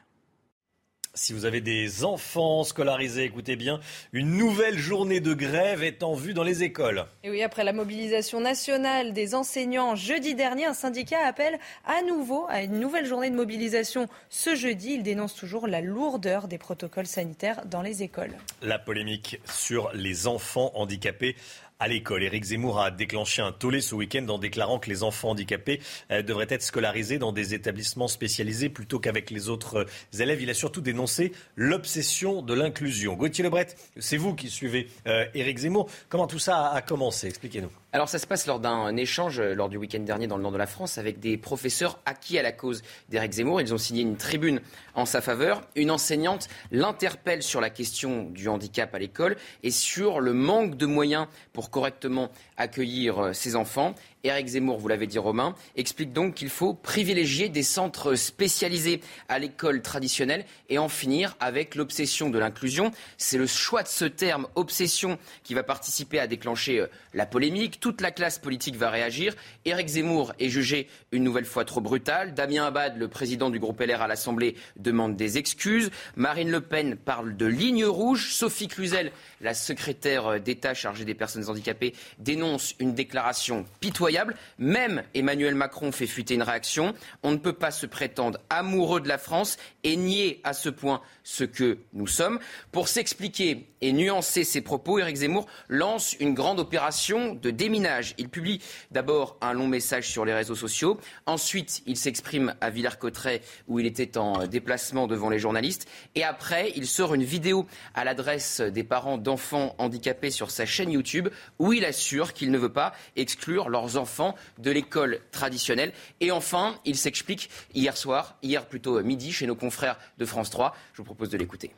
Si vous avez des enfants scolarisés, écoutez bien, une nouvelle journée de grève est en vue dans les écoles. Et oui, après la mobilisation nationale des enseignants jeudi dernier, un syndicat appelle à nouveau à une nouvelle journée de mobilisation ce jeudi. Il dénonce toujours la lourdeur des protocoles sanitaires dans les écoles. La polémique sur les enfants handicapés à l'école. Éric Zemmour a déclenché un tollé ce week-end en déclarant que les enfants handicapés euh, devraient être scolarisés dans des établissements spécialisés plutôt qu'avec les autres élèves. Il a surtout dénoncé l'obsession de l'inclusion. Gauthier Lebret, c'est vous qui suivez euh, Éric Zemmour. Comment tout ça a commencé? Expliquez-nous. Alors ça se passe lors d'un échange euh, lors du week-end dernier dans le nord de la France avec des professeurs acquis à la cause d'Éric Zemmour. Ils ont signé une tribune en sa faveur. Une enseignante l'interpelle sur la question du handicap à l'école et sur le manque de moyens pour correctement accueillir euh, ses enfants. Éric Zemmour, vous l'avez dit Romain, explique donc qu'il faut privilégier des centres spécialisés à l'école traditionnelle et en finir avec l'obsession de l'inclusion. C'est le choix de ce terme obsession qui va participer à déclencher euh, la polémique. Toute la classe politique va réagir. Éric Zemmour est jugé une nouvelle fois trop brutal. Damien Abad, le président du groupe LR à l'Assemblée, demande des excuses. Marine Le Pen parle de ligne rouge. Sophie Cluzel, la secrétaire d'État chargée des personnes handicapées, dénonce une déclaration pitoyable. Même Emmanuel Macron fait fuiter une réaction. On ne peut pas se prétendre amoureux de la France et nier à ce point ce que nous sommes. Pour s'expliquer et nuancer ses propos, Éric Zemmour lance une grande opération de déminage. Il publie d'abord un long message sur les réseaux sociaux. Ensuite, il s'exprime à Villers-Cotterêts où il était en déplacement devant les journalistes. Et après, il sort une vidéo à l'adresse des parents d'enfants handicapés sur sa chaîne YouTube où il assure qu'il ne veut pas exclure leurs enfants de l'école traditionnelle. Et enfin, il s'explique hier soir, hier plutôt midi, chez nos confrères de France 3. Je vous propose de l'écouter.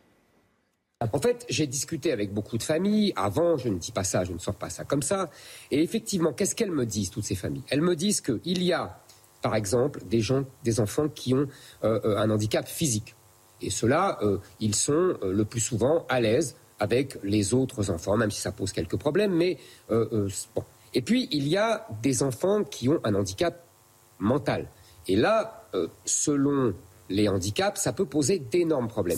En fait, j'ai discuté avec beaucoup de familles. Avant, je ne dis pas ça, je ne sors pas ça comme ça. Et effectivement, qu'est-ce qu'elles me disent, toutes ces familles? Elles me disent qu'il y a, par exemple, des, gens, des enfants qui ont euh, euh, un handicap physique. Et ceux-là, euh, ils sont le plus souvent à l'aise avec les autres enfants, même si ça pose quelques problèmes. Mais bon. Et puis, il y a des enfants qui ont un handicap mental. Et là, selon les handicaps, ça peut poser d'énormes problèmes.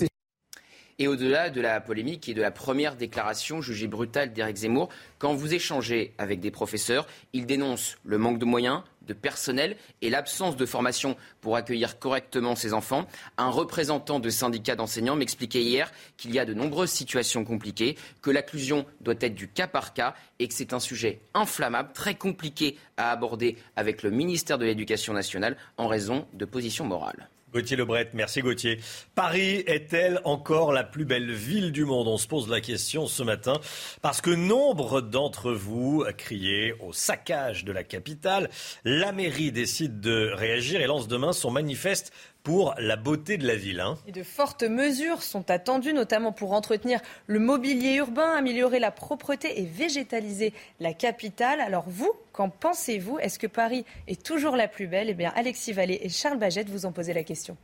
Et au-delà de la polémique et de la première déclaration jugée brutale d'Éric Zemmour, quand vous échangez avec des professeurs, ils dénoncent le manque de moyens, de personnel et l'absence de formation pour accueillir correctement ces enfants. Un représentant de syndicat d'enseignants m'expliquait hier qu'il y a de nombreuses situations compliquées, que l'inclusion doit être du cas par cas et que c'est un sujet inflammable, très compliqué à aborder avec le ministère de l'Éducation nationale en raison de positions morales. Gauthier Lebret, merci Gauthier. Paris est-elle encore la plus belle ville du monde? On se pose la question ce matin parce que nombre d'entre vous criaient au saccage de la capitale. La mairie décide de réagir et lance demain son manifeste pour la beauté de la ville. Hein. Et de fortes mesures sont attendues, notamment pour entretenir le mobilier urbain, améliorer la propreté et végétaliser la capitale. Alors vous, qu'en pensez-vous? Est-ce que Paris est toujours la plus belle? Eh bien, Alexis Vallée et Charles Bagette vous ont posé la question.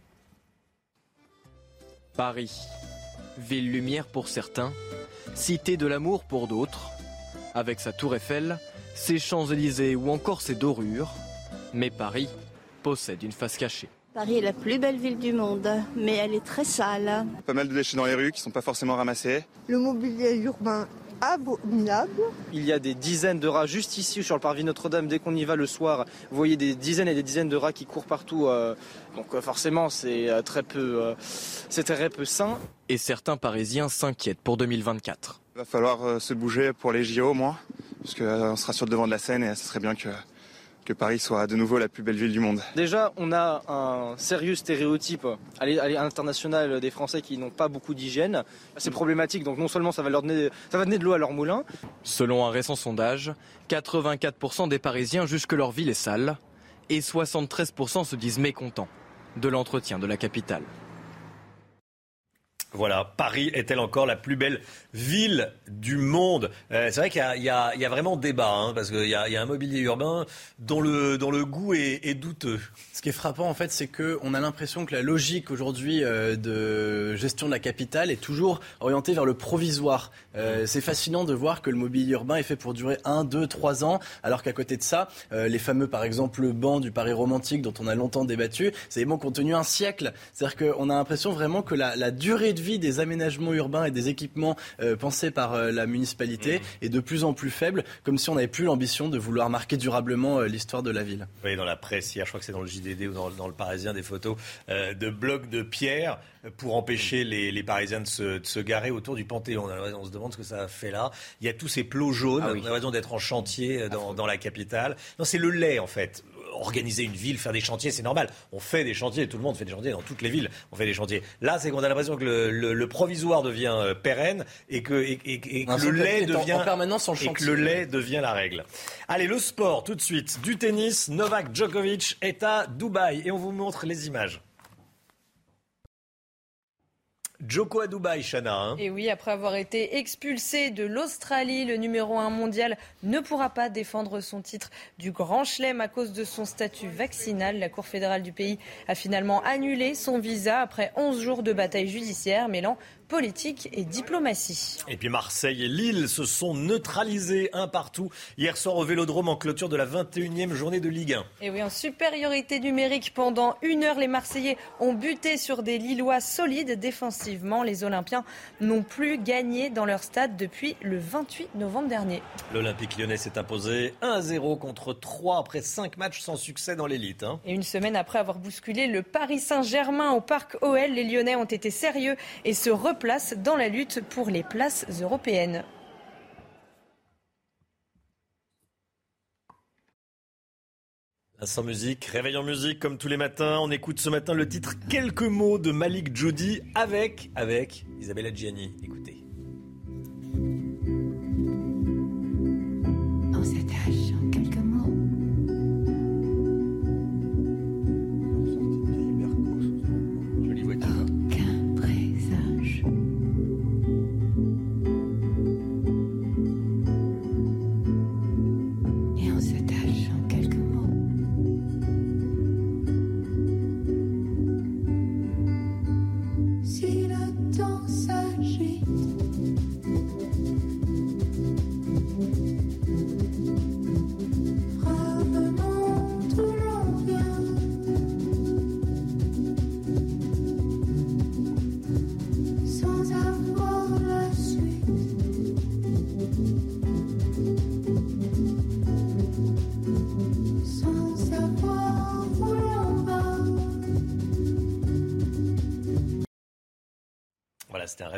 Paris, ville lumière pour certains, cité de l'amour pour d'autres, avec sa tour Eiffel, ses Champs-Élysées ou encore ses dorures. Mais Paris possède une face cachée. Paris est la plus belle ville du monde, mais elle est très sale. Pas mal de déchets dans les rues qui ne sont pas forcément ramassés. Le mobilier urbain abominable. Il y a des dizaines de rats juste ici sur le parvis Notre-Dame. Dès qu'on y va le soir, vous voyez des dizaines et des dizaines de rats qui courent partout. Euh, donc euh, forcément, c'est euh, très peu, c'est très peu sain. Et certains Parisiens s'inquiètent pour 2024. Il va falloir se bouger pour les JO au moins, parce qu'on sera sur le devant de la scène et ce serait bien que que Paris soit de nouveau la plus belle ville du monde. Déjà, on a un sérieux stéréotype à l'international des Français qui n'ont pas beaucoup d'hygiène. C'est problématique, donc non seulement ça va, leur donner, ça va donner de l'eau à leur moulin. Selon un récent sondage, 84% des Parisiens jugent que leur ville est sale et 73% se disent mécontents de l'entretien de la capitale. Voilà, Paris est-elle encore la plus belle ville du monde? Euh, C'est vrai qu'il y, a vraiment débat, hein, parce qu'il y, a un mobilier urbain dont le, le goût est, douteux. Ce qui est frappant, en fait, c'est qu'on a l'impression que la logique aujourd'hui euh, de gestion de la capitale est toujours orientée vers le provisoire. Euh, c'est fascinant de voir que le mobilier urbain est fait pour durer 1, 2, 3 ans, alors qu'à côté de ça, les fameux, par exemple, bancs du Paris romantique dont on a longtemps débattu, c'est des bancs qui ont tenu un siècle. C'est-à-dire qu'on a l'impression vraiment que la, la durée de vie des aménagements urbains et des équipements euh, pensés par euh, la municipalité mmh. est de plus en plus faible, comme si on n'avait plus l'ambition de vouloir marquer durablement l'histoire de la ville. Oui, dans la presse hier, je crois que c'est dans le JDD ou dans, le Parisien, des photos de blocs de pierre pour empêcher les, Parisiens de se, garer autour du Panthéon. On se demande ce que ça fait là. Il y a tous ces plots jaunes. Ah on a raison d'être en chantier dans, dans la capitale. Non, c'est le lait en fait organiser une ville, faire des chantiers, c'est normal. On fait des chantiers, tout le monde fait des chantiers dans toutes les villes. On fait des chantiers. Là, c'est qu'on a l'impression que le, provisoire devient euh, pérenne et que, le lait devient en, permanence et que le lait devient la règle. Allez, le sport tout de suite. Du tennis, Novak Djokovic est à Dubaï et on vous montre les images. Joko à Dubaï, Chana. Hein. Et oui, après avoir été expulsé de l'Australie, le numéro 1 mondial ne pourra pas défendre son titre du Grand Chelem à cause de son statut vaccinal. La Cour fédérale du pays a finalement annulé son visa après 11 jours de bataille judiciaire, mêlant politique et diplomatie. Et puis Marseille et Lille se sont neutralisés un partout hier soir au Vélodrome en clôture de la 21e journée de Ligue 1. Et oui, en supériorité numérique pendant une heure, les Marseillais ont buté sur des Lillois solides défensivement. Les Olympiens n'ont plus gagné dans leur stade depuis le 28 novembre dernier. L'Olympique lyonnais s'est imposé 1-0 contre 3 après 5 matchs sans succès dans l'élite. Hein. Et une semaine après avoir bousculé le Paris Saint-Germain au parc OL, les Lyonnais ont été sérieux et se replacent place dans la lutte pour les places européennes. Sans musique, réveil en musique comme tous les matins. On écoute ce matin le titre Quelques mots de Malik Judy avec, avec Isabella Gianni. Écoutez.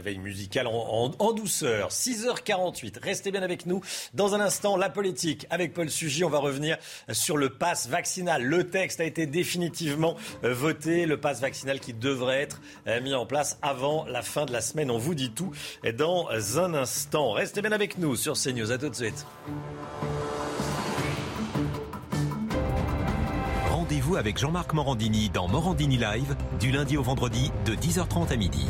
Réveil musical en, douceur. 6h48, restez bien avec nous. Dans un instant, la politique avec Paul Sugy. On va revenir sur le pass vaccinal. Le texte a été définitivement euh, voté. Le pass vaccinal qui devrait être euh, mis en place avant la fin de la semaine. On vous dit tout dans un instant. Restez bien avec nous sur CNews. À tout de suite. Rendez-vous avec Jean-Marc Morandini dans Morandini Live du lundi au vendredi de 10h30 à midi.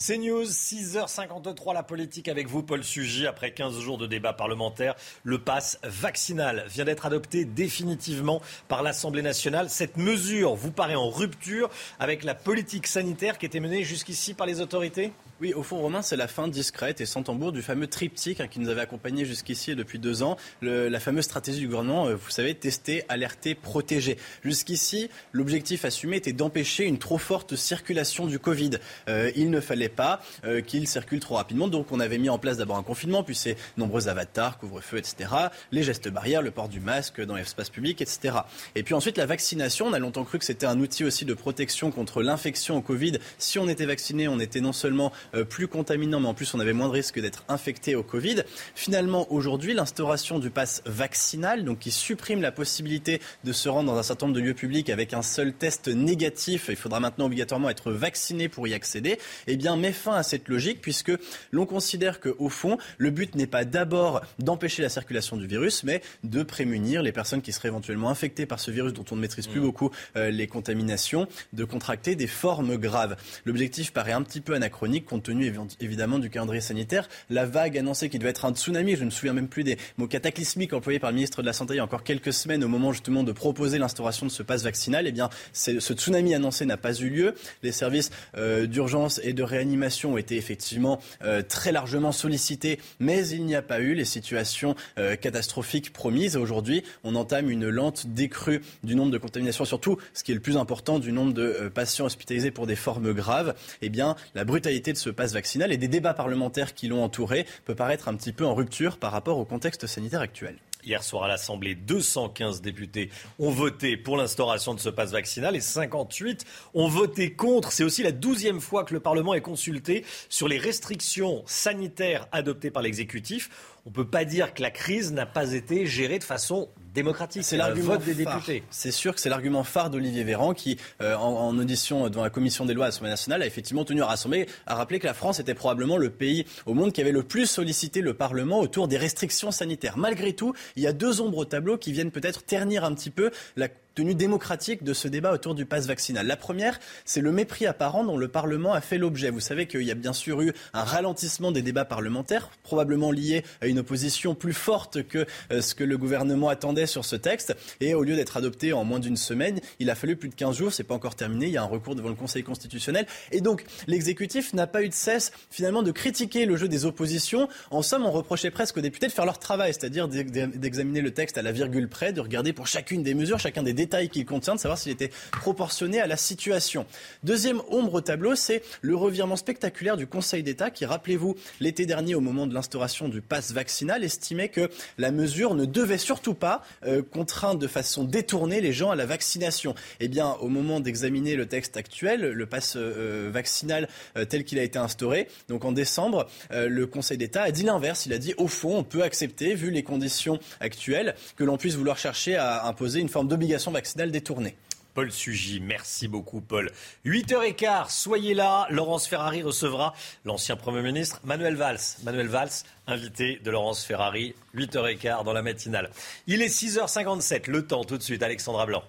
C'est News, 6h53, la politique avec vous, Paul Sugy. Après 15 jours de débat parlementaire, le pass vaccinal vient d'être adopté définitivement par l'Assemblée nationale. Cette mesure vous paraît en rupture avec la politique sanitaire qui était menée jusqu'ici par les autorités? Oui, au fond, Romain, c'est la fin discrète et sans tambour du fameux triptyque hein, qui nous avait accompagnés jusqu'ici et depuis deux ans. la fameuse stratégie du gouvernement, euh, vous savez, tester, alerter, protéger. Jusqu'ici, l'objectif assumé était d'empêcher une trop forte circulation du Covid. Euh, il ne fallait pas euh, qu'il circule trop rapidement. Donc, on avait mis en place d'abord un confinement, puis ces nombreux avatars, couvre-feu, etc. Les gestes barrières, le port du masque dans l'espace public, etc. Et puis ensuite, la vaccination. On a longtemps cru que c'était un outil aussi de protection contre l'infection au Covid. Si on était vacciné, on était non seulement euh, plus contaminant, mais en plus on avait moins de risque d'être infecté au Covid. Finalement, aujourd'hui, l'instauration du pass vaccinal, donc qui supprime la possibilité de se rendre dans un certain nombre de lieux publics avec un seul test négatif, il faudra maintenant obligatoirement être vacciné pour y accéder, eh bien met fin à cette logique puisque l'on considère qu'au fond, le but n'est pas d'abord d'empêcher la circulation du virus, mais de prémunir les personnes qui seraient éventuellement infectées par ce virus dont on ne maîtrise plus mmh. beaucoup euh, les contaminations, de contracter des formes graves. L'objectif paraît un petit peu anachronique compte tenu évidemment du calendrier sanitaire. La vague annoncée qui devait être un tsunami, je ne me souviens même plus des mots cataclysmiques employés par le ministre de la Santé il y a encore quelques semaines au moment justement de proposer l'instauration de ce pass vaccinal. Eh bien, ce tsunami annoncé n'a pas eu lieu. Les services euh, d'urgence et de réanimation réanimations ont été effectivement euh, très largement sollicitées, mais il n'y a pas eu les situations euh, catastrophiques promises. Aujourd'hui, on entame une lente décrue du nombre de contaminations, surtout ce qui est le plus important, du nombre de patients hospitalisés pour des formes graves. Eh la brutalité de ce passe vaccinal et des débats parlementaires qui l'ont entouré peut paraître un petit peu en rupture par rapport au contexte sanitaire actuel. Hier soir à l'Assemblée, 215 députés ont voté pour l'instauration de ce passe vaccinal et 58 ont voté contre. C'est aussi la douzième fois que le Parlement est consulté sur les restrictions sanitaires adoptées par l'exécutif. On ne peut pas dire que la crise n'a pas été gérée de façon démocratique. C'est l'argument des députés. C'est sûr que c'est l'argument phare d'Olivier Véran qui, euh, en, audition devant la commission des lois à l'Assemblée nationale, a effectivement tenu à rassembler, à rappeler que la France était probablement le pays au monde qui avait le plus sollicité le Parlement autour des restrictions sanitaires. Malgré tout, il y a deux ombres au tableau qui viennent peut-être ternir un petit peu la tenue démocratique de ce débat autour du pass vaccinal. La première, c'est le mépris apparent dont le Parlement a fait l'objet. Vous savez qu'il y a bien sûr eu un ralentissement des débats parlementaires, probablement lié à une opposition plus forte que euh, ce que le gouvernement attendait sur ce texte. Et au lieu d'être adopté en moins d'une semaine, il a fallu plus de 15 jours. C'est pas encore terminé. Il y a un recours devant le Conseil constitutionnel. Et donc, l'exécutif n'a pas eu de cesse, finalement, de critiquer le jeu des oppositions. En somme, on reprochait presque aux députés de faire leur travail, c'est-à-dire d'examiner le texte à la virgule près, de regarder pour chacune des mesures, chacun des détails détails qu'il contient, de savoir s'il était proportionné à la situation. Deuxième ombre au tableau, c'est le revirement spectaculaire du Conseil d'État qui, rappelez-vous, l'été dernier, au moment de l'instauration du pass vaccinal, estimait que la mesure ne devait surtout pas euh, contraindre de façon détournée les gens à la vaccination. Eh bien, au moment d'examiner le texte actuel, le pass euh, vaccinal euh, tel qu'il a été instauré, donc en décembre, le Conseil d'État a dit l'inverse. Il a dit, au fond, on peut accepter, vu les conditions actuelles, que l'on puisse vouloir chercher à imposer une forme d'obligation vaccinale détournée. Paul Sugy, merci beaucoup Paul. 8h15, soyez là, Laurence Ferrari recevra l'ancien Premier ministre Manuel Valls. Manuel Valls, invité de Laurence Ferrari, 8h15 dans la matinale. Il est 6h57, le temps tout de suite, Alexandra Blanc.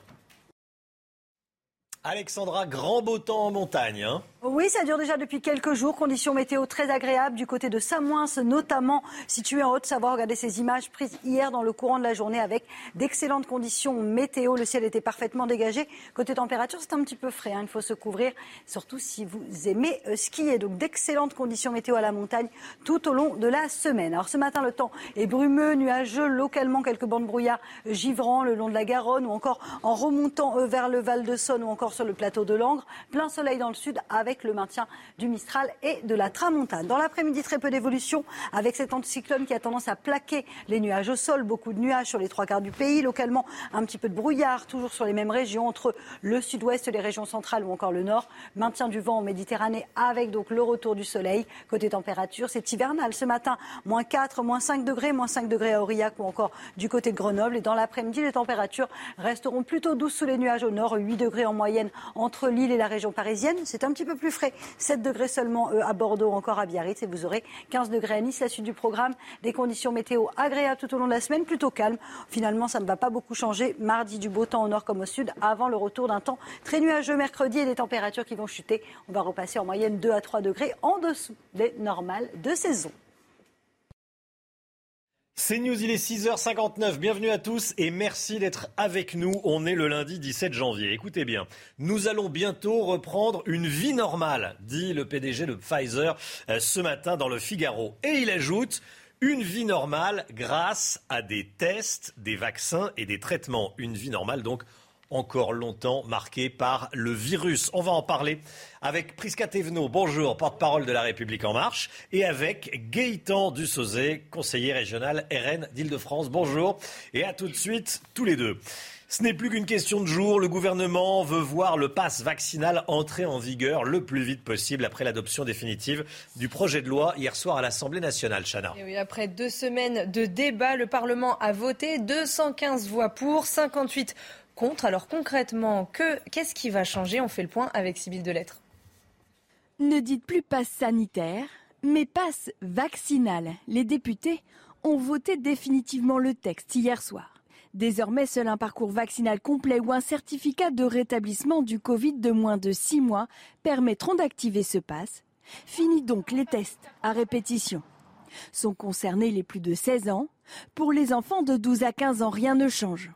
Alexandra, grand beau temps en montagne. Hein oui, ça dure déjà depuis quelques jours. Conditions météo très agréables du côté de Samoins, notamment situé en Haute-Savoie. Regardez ces images prises hier dans le courant de la journée avec d'excellentes conditions météo. Le ciel était parfaitement dégagé. Côté température, c'est un petit peu frais. Hein. Il faut se couvrir, surtout si vous aimez euh, skier. Donc d'excellentes conditions météo à la montagne tout au long de la semaine. Alors ce matin, le temps est brumeux, nuageux, localement quelques bandes brouillard givrant le long de la Garonne ou encore en remontant euh, vers le Val de Saône ou encore sur le plateau de Langres. Plein soleil dans le sud avec le maintien du Mistral et de la Tramontane. Dans l'après-midi, très peu d'évolution avec cet anticyclone qui a tendance à plaquer les nuages au sol. Beaucoup de nuages sur les trois quarts du pays. Localement, un petit peu de brouillard, toujours sur les mêmes régions, entre le sud-ouest, les régions centrales ou encore le nord. Maintien du vent en Méditerranée avec donc le retour du soleil. Côté température, c'est hivernal ce matin. Moins 4, moins 5 degrés, moins 5 degrés à Aurillac ou encore du côté de Grenoble. Et dans l'après-midi, les températures resteront plutôt douces sous les nuages au nord. 8 degrés en moyenne entre l'île et la région parisienne. C'est un petit peu plus frais. 7 degrés seulement euh, à Bordeaux, encore à Biarritz. Et vous aurez 15 degrés à Nice. La suite du programme, des conditions météo agréables tout au long de la semaine, plutôt calme. Finalement, ça ne va pas beaucoup changer. Mardi, du beau temps au nord comme au sud, avant le retour d'un temps très nuageux mercredi et des températures qui vont chuter. On va repasser en moyenne 2 à 3 degrés en dessous des normales de saison. C'est News, il est 6h59. Bienvenue à tous et merci d'être avec nous. On est le lundi 17 janvier. Écoutez bien, nous allons bientôt reprendre une vie normale, dit le PDG de Pfizer euh, ce matin dans le Figaro. Et il ajoute une vie normale grâce à des tests, des vaccins et des traitements. Une vie normale donc encore longtemps marquée par le virus. On va en parler avec Prisca Thévenot, bonjour, porte-parole de La République En Marche, et avec Gaëtan Dussauzé, conseiller régional RN d'Île-de-France. Bonjour, et à tout de suite, tous les deux. Ce n'est plus qu'une question de jour. Le gouvernement veut voir le pass vaccinal entrer en vigueur le plus vite possible après l'adoption définitive du projet de loi hier soir à l'Assemblée nationale. Chana. oui, après deux semaines de débat, le Parlement a voté 215 voix pour, 58 Alors concrètement, qu'est-ce qui va changer? On fait le point avec Sybille Delettre. Ne dites plus passe sanitaire, mais passe vaccinal. Les députés ont voté définitivement le texte hier soir. Désormais, seul un parcours vaccinal complet ou un certificat de rétablissement du Covid de moins de 6 mois permettront d'activer ce passe. Fini donc les tests à répétition. Sont concernés les plus de 16 ans. Pour les enfants de 12 à 15 ans, rien ne change.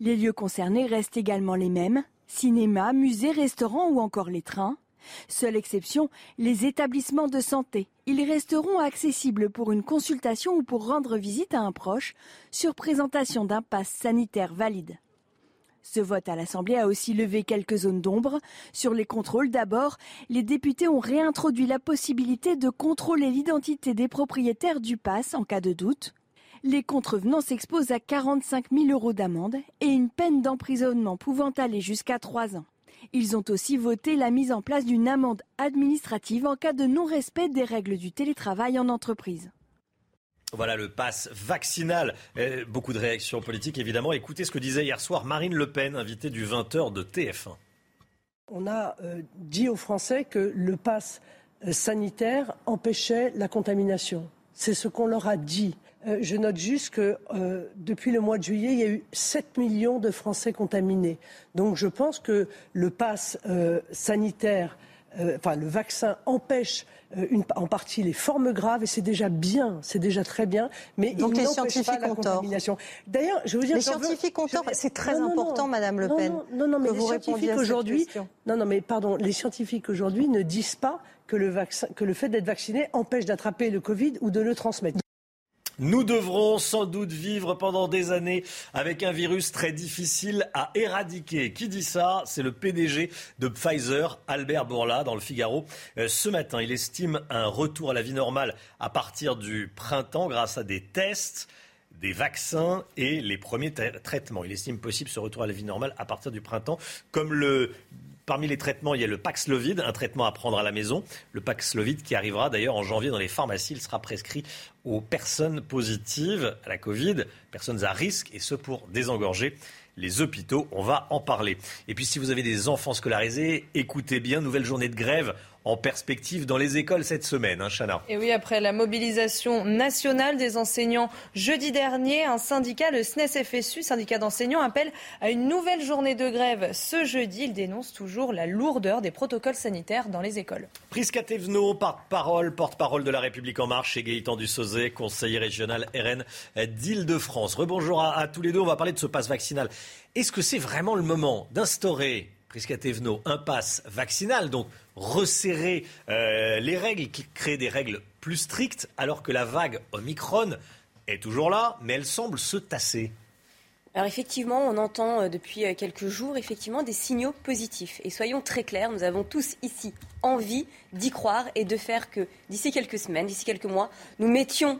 Les lieux concernés restent également les mêmes cinéma, musées, restaurants ou encore les trains. Seule exception, les établissements de santé. Ils resteront accessibles pour une consultation ou pour rendre visite à un proche sur présentation d'un pass sanitaire valide. Ce vote à l'Assemblée a aussi levé quelques zones d'ombre. Sur les contrôles d'abord, les députés ont réintroduit la possibilité de contrôler l'identité des propriétaires du pass en cas de doute. Les contrevenants s'exposent à 45 000 euros d'amende et une peine d'emprisonnement pouvant aller jusqu'à trois ans. Ils ont aussi voté la mise en place d'une amende administrative en cas de non-respect des règles du télétravail en entreprise. Voilà le pass vaccinal. Beaucoup de réactions politiques, évidemment. Écoutez ce que disait hier soir Marine Le Pen, invitée du 20h de TF1. On a euh, dit aux Français que le pass euh, sanitaire empêchait la contamination. C'est ce qu'on leur a dit. Je note juste que depuis le mois de juillet, il y a eu 7 millions de Français contaminés. Donc je pense que le pass sanitaire euh, enfin, le vaccin empêche euh, en partie les formes graves et c'est déjà bien, c'est déjà très bien, mais Donc il les scientifiques pas la ont tort. contamination. D'ailleurs, je veux dire, les veux- scientifiques ont je tort. vais- C'est très Non, important, non. Madame Le Pen. Non, non, non, mais que les vous scientifiques aujourd'hui, non, non, mais pardon, les scientifiques aujourd'hui ne disent pas que le vaccin, que le fait d'être vacciné empêche d'attraper le Covid ou de le transmettre. Nous devrons sans doute vivre pendant des années avec un virus très difficile à éradiquer. Qui dit ça? C'est le PDG de Pfizer, Albert Bourla, dans le Figaro. Euh, ce matin, il estime un retour à la vie normale à partir du printemps grâce à des tests des vaccins et les premiers tra- traitements. Il estime possible ce retour à la vie normale à partir du printemps. Comme le, parmi les traitements, il y a le Paxlovid, un traitement à prendre à la maison. Le Paxlovid qui arrivera d'ailleurs en janvier dans les pharmacies. Il sera prescrit aux personnes positives à la Covid, personnes à risque, et ce pour désengorger les hôpitaux. On va en parler. Et puis si vous avez des enfants scolarisés, écoutez bien, nouvelle journée de grève en perspective dans les écoles cette semaine, hein, Chana. Et oui, après la mobilisation nationale des enseignants jeudi dernier, un syndicat, le SNES-FSU, syndicat d'enseignants, appelle à une nouvelle journée de grève ce jeudi. Il dénonce toujours la lourdeur des protocoles sanitaires dans les écoles. Prisca Thévenot, porte-parole, porte-parole de la République En Marche, et Gaëtan Dussauzet, conseiller régional RN d'Île-de-France. Rebonjour à, à tous les deux, on va parler de ce passe vaccinal. Est-ce que c'est vraiment le moment d'instaurer, Prisca Thévenot, un passe vaccinal, donc resserrer euh, les règles, créer des règles plus strictes, alors que la vague Omicron est toujours là, mais elle semble se tasser Alors effectivement, on entend euh, depuis euh, quelques jours effectivement des signaux positifs. Et soyons très clairs, nous avons tous ici envie d'y croire et de faire que d'ici quelques semaines, d'ici quelques mois, nous mettions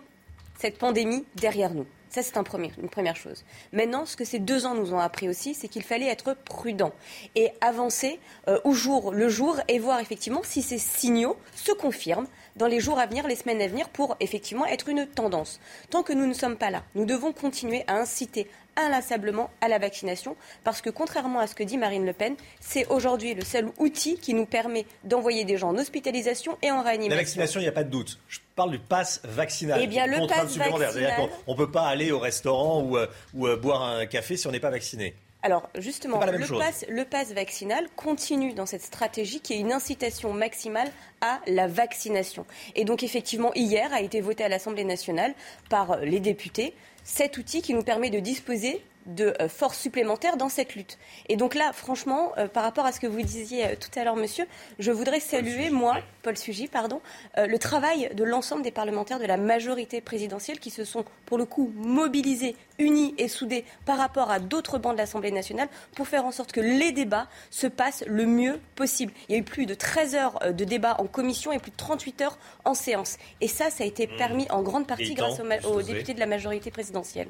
cette pandémie derrière nous. Ça, c'est une première chose. Maintenant, ce que ces deux ans nous ont appris aussi, c'est qu'il fallait être prudent et avancer euh, au jour le jour et voir effectivement si ces signaux se confirment dans les jours à venir, les semaines à venir, pour effectivement être une tendance. Tant que nous ne sommes pas là, nous devons continuer à inciter inlassablement à la vaccination, parce que contrairement à ce que dit Marine Le Pen, c'est aujourd'hui le seul outil qui nous permet d'envoyer des gens en hospitalisation et en La réanimation. vaccination, il n'y a pas de doute. Je parle du pass vaccinal. Eh bien, le pass vaccinal- qu'on- On ne peut pas aller au restaurant ou, euh, ou, euh, boire un café si on n'est pas vacciné. Alors justement, la le pass, le pass vaccinal continue dans cette stratégie qui est une incitation maximale à la vaccination. Et donc effectivement, hier a été voté à l'Assemblée nationale par euh, les députés cet outil qui nous permet de disposer de euh, forces supplémentaires dans cette lutte. Et donc là, franchement, euh, par rapport à ce que vous disiez euh, tout à l'heure, monsieur, je voudrais saluer, moi, Paul Sugy, pardon, euh, le travail de l'ensemble des parlementaires de la majorité présidentielle qui se sont, pour le coup, mobilisés, unis et soudés par rapport à d'autres bancs de l'Assemblée nationale pour faire en sorte que les débats se passent le mieux possible. Il y a eu plus de 13 heures de débats en commission et plus de 38 heures en séance. Et ça, ça a été permis en grande partie grâce aux, ma- aux José. députés de la majorité présidentielle.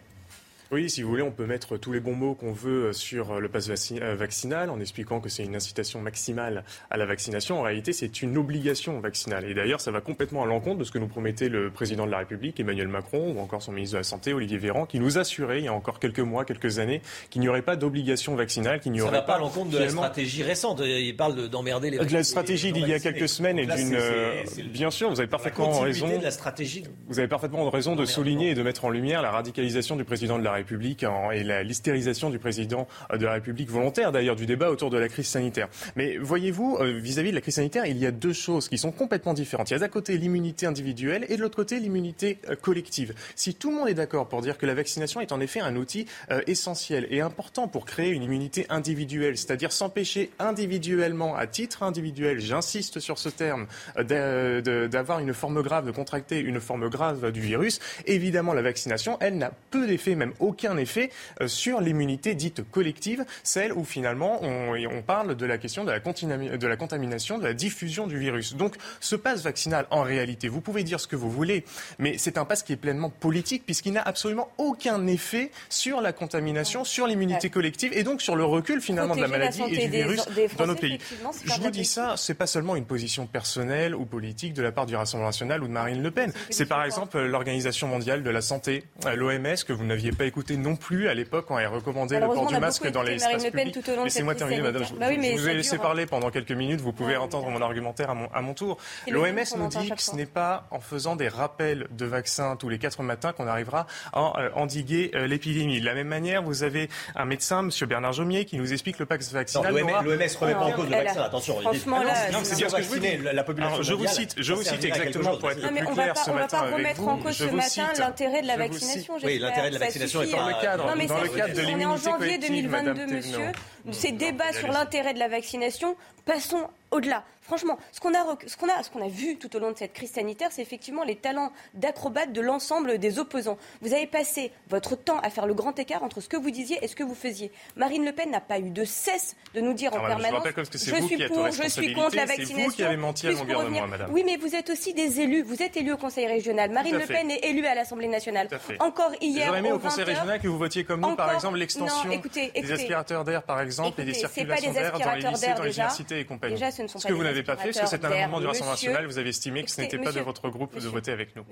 Oui, si vous voulez, on peut mettre tous les bons mots qu'on veut euh, sur euh, le pass euh, vaccinal en expliquant que c'est une incitation maximale à la vaccination. En réalité, c'est une obligation vaccinale. Et d'ailleurs, ça va complètement à l'encontre de ce que nous promettait le président de la République, Emmanuel Macron, ou encore son ministre de la Santé, Olivier Véran, qui nous assurait il y a encore quelques mois, quelques années, qu'il n'y aurait pas d'obligation vaccinale, qu'il n'y Ça aurait ne va pas à pas l'encontre de la stratégie récente. Il parle de- d'emmerder les de la stratégie d'il y a quelques semaines et d'une. Bien sûr, vous avez parfaitement raison. de la stratégie. Vous avez parfaitement raison de souligner et de mettre en lumière la radicalisation du président de la République et la l'hystérisation du président de la République volontaire d'ailleurs du débat autour de la crise sanitaire. Mais voyez-vous, vis-à-vis de la crise sanitaire, il y a deux choses qui sont complètement différentes. Il y a d'un côté l'immunité individuelle et de l'autre côté l'immunité collective. Si tout le monde est d'accord pour dire que la vaccination est en effet un outil essentiel et important pour créer une immunité individuelle, c'est-à-dire s'empêcher individuellement, à titre individuel, j'insiste sur ce terme, d'avoir une forme grave, de contracter une forme grave du virus, évidemment la vaccination, elle n'a peu d'effet, même aucun effet euh, sur l'immunité dite collective, celle où finalement on, on parle de la question de la, de la contamination, de la diffusion du virus. Donc ce passe vaccinal, en réalité, vous pouvez dire ce que vous voulez, mais c'est un passe qui est pleinement politique puisqu'il n'a absolument aucun effet sur la contamination, sur l'immunité collective et donc sur le recul finalement de la maladie et du virus dans nos pays. Je vous dis ça, c'est pas seulement une position personnelle ou politique de la part du Rassemblement national ou de Marine Le Pen. C'est par exemple l'Organisation mondiale de la santé, euh, l'OMS, que vous n'aviez pas écouté non plus à l'époque quand elle recommandait le port du masque dans les espaces publics. Laissez-moi terminer, madame. je, bah vous ai laissé parler pendant quelques minutes. Vous pouvez entendre mon argumentaire à mon, à mon tour. L'OMS nous dit que ce n'est pas en faisant des rappels de vaccins tous les quatre matins qu'on arrivera à euh, endiguer euh, l'épidémie. De la même manière, vous avez un médecin, M. Bernard Jomier, qui nous explique le pax vaccinal. L'OMS ne remet pas en cause le vaccin, attention. Franchement, là, c'est bien ce que je vous dis. La population je vous cite, je vous cite exactement pour être le plus clair ce matin avec vous. On ne va pas remettre en cause ce matin l'intérêt de la vaccination. Oui, l'intérêt de la vaccination dans le cadre, dans le cadre de On est en janvier collective, 2022, monsieur. Ces débats sur l'intérêt de la vaccination, passons au-delà. Franchement, ce qu'on a, ce qu'on a, ce qu'on a vu tout au long de cette crise sanitaire, c'est effectivement les talents d'acrobates de l'ensemble des opposants. Vous avez passé votre temps à faire le grand écart entre ce que vous disiez et ce que vous faisiez. Marine Le Pen n'a pas eu de cesse de nous dire en Alors, permanence je, je suis pour, je suis contre la vaccination. C'est vous qui avez menti à longueur de mois, madame. Oui, mais vous êtes aussi des élus. Vous êtes élus au Conseil régional. Marine Le Pen est élue à l'Assemblée nationale. Encore hier. J'aurais aimé au Conseil régional que vous votiez comme nous, par exemple, l'extension des aspirateurs d'air, par exemple, et des circulations d'air dans les lycées, dans les universités et compagnie. Déjà, ce ne sont que vous n'avez pas fait, parce que c'est un amendement du Rassemblement national, vous avez estimé que ce n'était pas de votre groupe de voter avec nous.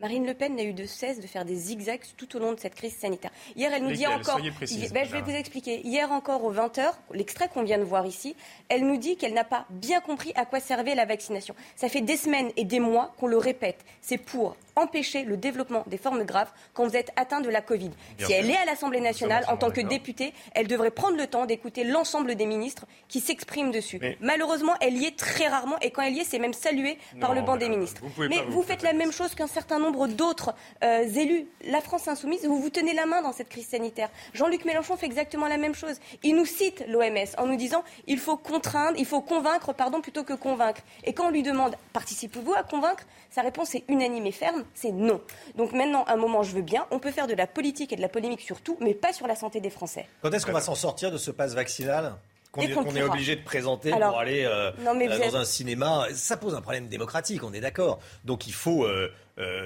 Marine Le Pen n'a eu de cesse de faire des zigzags tout au long de cette crise sanitaire. Hier, elle nous dit encore. Ben, je vais vous expliquer. Hier encore aux 20h, l'extrait qu'on vient de voir ici, elle nous dit qu'elle n'a pas bien compris à quoi servait la vaccination. Ça fait des semaines et des mois qu'on le répète. C'est pour empêcher le développement des formes graves quand vous êtes atteint de la Covid. si elle est à l'Assemblée nationale, en tant que députée, elle devrait prendre le temps d'écouter l'ensemble des ministres qui s'expriment dessus. Malheureusement, elle y est très rarement et quand elle y est, c'est même salué par le banc des ministres. Mais vous, faites la même chose qu'un certain nombre d'autres euh, élus. La France insoumise, vous vous tenez la main dans cette crise sanitaire. Jean-Luc Mélenchon fait exactement la même chose. Il nous cite l'OMS en nous disant il faut contraindre, il faut convaincre, pardon, plutôt que convaincre. Et quand on lui demande participez-vous à convaincre, sa réponse est unanime et ferme c'est non. Donc maintenant, un moment, je veux bien. On peut faire de la politique et de la polémique sur tout, mais pas sur la santé des Français. Quand est-ce qu'on va s'en sortir de ce passe vaccinal? Qu'on est, obligé de présenter pour aller euh, euh, dans un cinéma. Ça pose un problème démocratique, on est d'accord. Donc il faut, euh,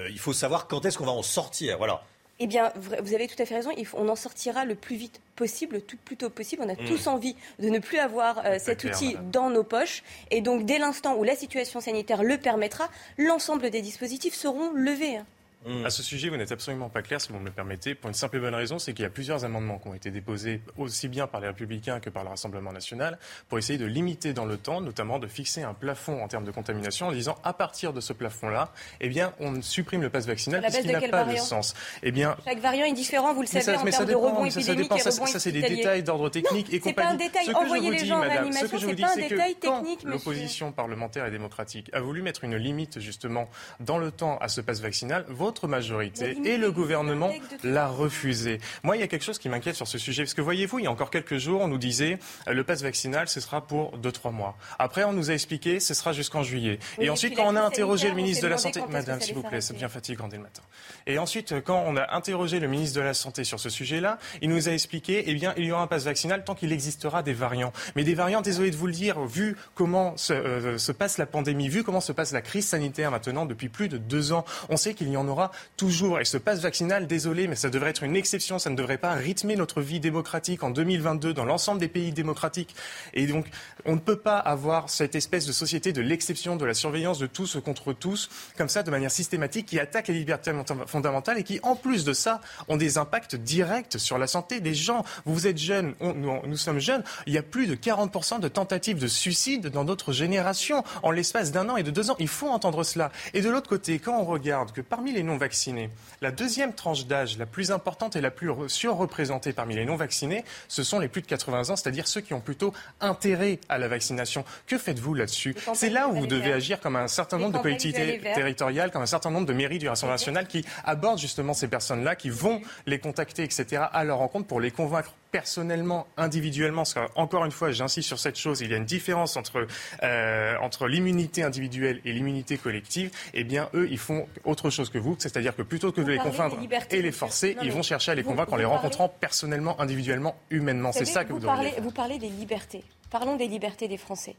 il faut savoir quand est-ce qu'on va en sortir. Voilà. Eh bien, vous avez tout à fait raison. on en sortira le plus vite possible, tout plus tôt possible. On a mm. tous envie de ne plus avoir cet outil dans nos poches. Et donc, dès l'instant où la situation sanitaire le permettra, l'ensemble des dispositifs seront levés. Hein. À ce sujet, vous n'êtes absolument pas clair, si vous me le permettez, pour une simple et bonne raison, c'est qu'il y a plusieurs amendements qui ont été déposés aussi bien par les Républicains que par le Rassemblement national pour essayer de limiter dans le temps, notamment de fixer un plafond en termes de contamination en disant à partir de ce plafond-là, eh bien, on supprime le passe vaccinal puisqu'il n'a pas de sens. Eh bien, Chaque variant est différent, vous le savez, en termes de rebond épidémique ça, ça, ça, c'est des détails d'ordre technique et compagnie. C'est pas un détail, envoyez les gens en animation, c'est pas un détail technique, l'opposition parlementaire et démocratique a voulu mettre une limite justement dans le temps à ce passe vaccinal, votre majorité et le gouvernement l'a refusé. Moi, il y a quelque chose qui m'inquiète sur ce sujet. Parce que voyez-vous, il y a encore quelques jours, on nous disait euh, le pass vaccinal, ce sera pour 2-3 mois. Après, on nous a expliqué ce sera jusqu'en juillet. et ensuite, quand on a interrogé le ministre de la Santé, Madame, s'il vous plaît, c'est bien fatigant dès le matin. Et ensuite, quand on a interrogé le ministre de la Santé sur ce sujet-là, il nous a expliqué, eh bien, il y aura un pass vaccinal tant qu'il existera des variants. Mais des variants, désolé de vous le dire, vu comment se, euh, se passe la pandémie, vu comment se passe la crise sanitaire maintenant depuis plus de deux ans, on sait qu'il y en aura toujours. Et ce passe vaccinal, désolé, mais ça devrait être une exception. Ça ne devrait pas rythmer notre vie démocratique en 2022 dans l'ensemble des pays démocratiques. Et donc, on ne peut pas avoir cette espèce de société de l'exception, de la surveillance de tous contre tous, comme ça, de manière systématique, qui attaque les libertés fondamentales et qui, en plus de ça, ont des impacts directs sur la santé des gens. Vous êtes jeunes, nous, sommes jeunes. Il y a plus de 40% de tentatives de suicide dans notre génération en l'espace d'un an et de deux ans. Il faut entendre cela. Et de l'autre côté, quand on regarde que parmi les les non-vaccinés. La deuxième tranche d'âge, la plus importante et la plus surreprésentée parmi les non-vaccinés, ce sont les plus de 80 ans, c'est-à-dire ceux qui ont plutôt intérêt à la vaccination. Que faites-vous là-dessus C'est là où vous devez agir comme un certain nombre de politiques territoriales, comme un certain nombre de mairies du Rassemblement national qui abordent justement ces personnes-là, qui vont les contacter, etc., à leur rencontre pour les convaincre personnellement, individuellement, parce qu'encore une fois, j'insiste sur cette chose, il y a une différence entre, euh, entre l'immunité individuelle et l'immunité collective, eh bien, eux, ils font autre chose que vous, c'est-à-dire que plutôt que de les convaincre et les forcer, ils vont chercher à les convaincre en les rencontrant personnellement, individuellement, humainement. C'est ça que vous, Vous parlez des libertés. Parlons des libertés des Français.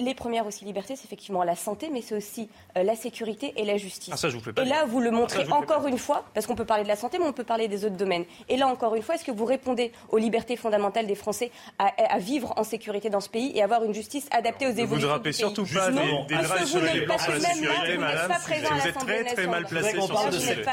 Les, premières aussi libertés, c'est effectivement la santé, mais c'est aussi euh, la sécurité et la justice. Ah, et là, vous le montrez encore une fois, parce qu'on peut parler de la santé, mais on peut parler des autres domaines. Et là, encore une fois, est-ce que vous répondez aux libertés fondamentales des Français à, vivre en sécurité dans ce pays et avoir une justice adaptée aux évolutions Vous ne rappelez surtout pas des, des règles sur les plans sur la sécurité, madame. Vous êtes très, très mal placé sur ce sujet.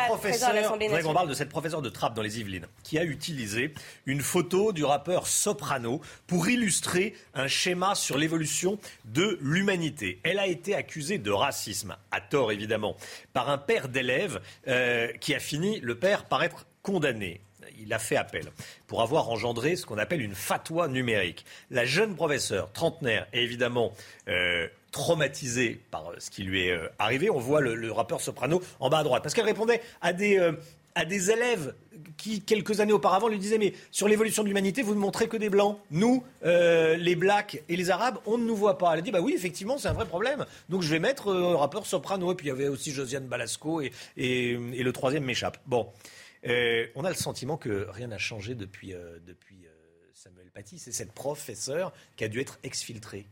On parle de cette professeure de trappe dans les Yvelines qui a utilisé une photo du rappeur Soprano pour illustrer un schéma sur l'évolution de l'humanité. Elle a été accusée de racisme, à tort évidemment, par un père d'élèves euh, qui a fini, le père, par être condamné il a fait appel pour avoir engendré ce qu'on appelle une fatwa numérique. La jeune professeure, trentenaire, est évidemment euh, traumatisée par ce qui lui est euh, arrivé. On voit le, rappeur soprano en bas à droite. Parce qu'elle répondait à des, à des élèves qui, quelques années auparavant, lui disaient Mais sur l'évolution de l'humanité, vous ne montrez que des blancs. Nous, euh, les blacks et les arabes, on ne nous voit pas. Elle a dit Bah oui, effectivement, c'est un vrai problème. Donc je vais mettre euh, un rappeur soprano. Et puis il y avait aussi Josiane Balasco et, et, le troisième m'échappe. Bon, euh, on a le sentiment que rien n'a changé depuis, depuis Samuel Paty. C'est cette professeure qui a dû être exfiltrée.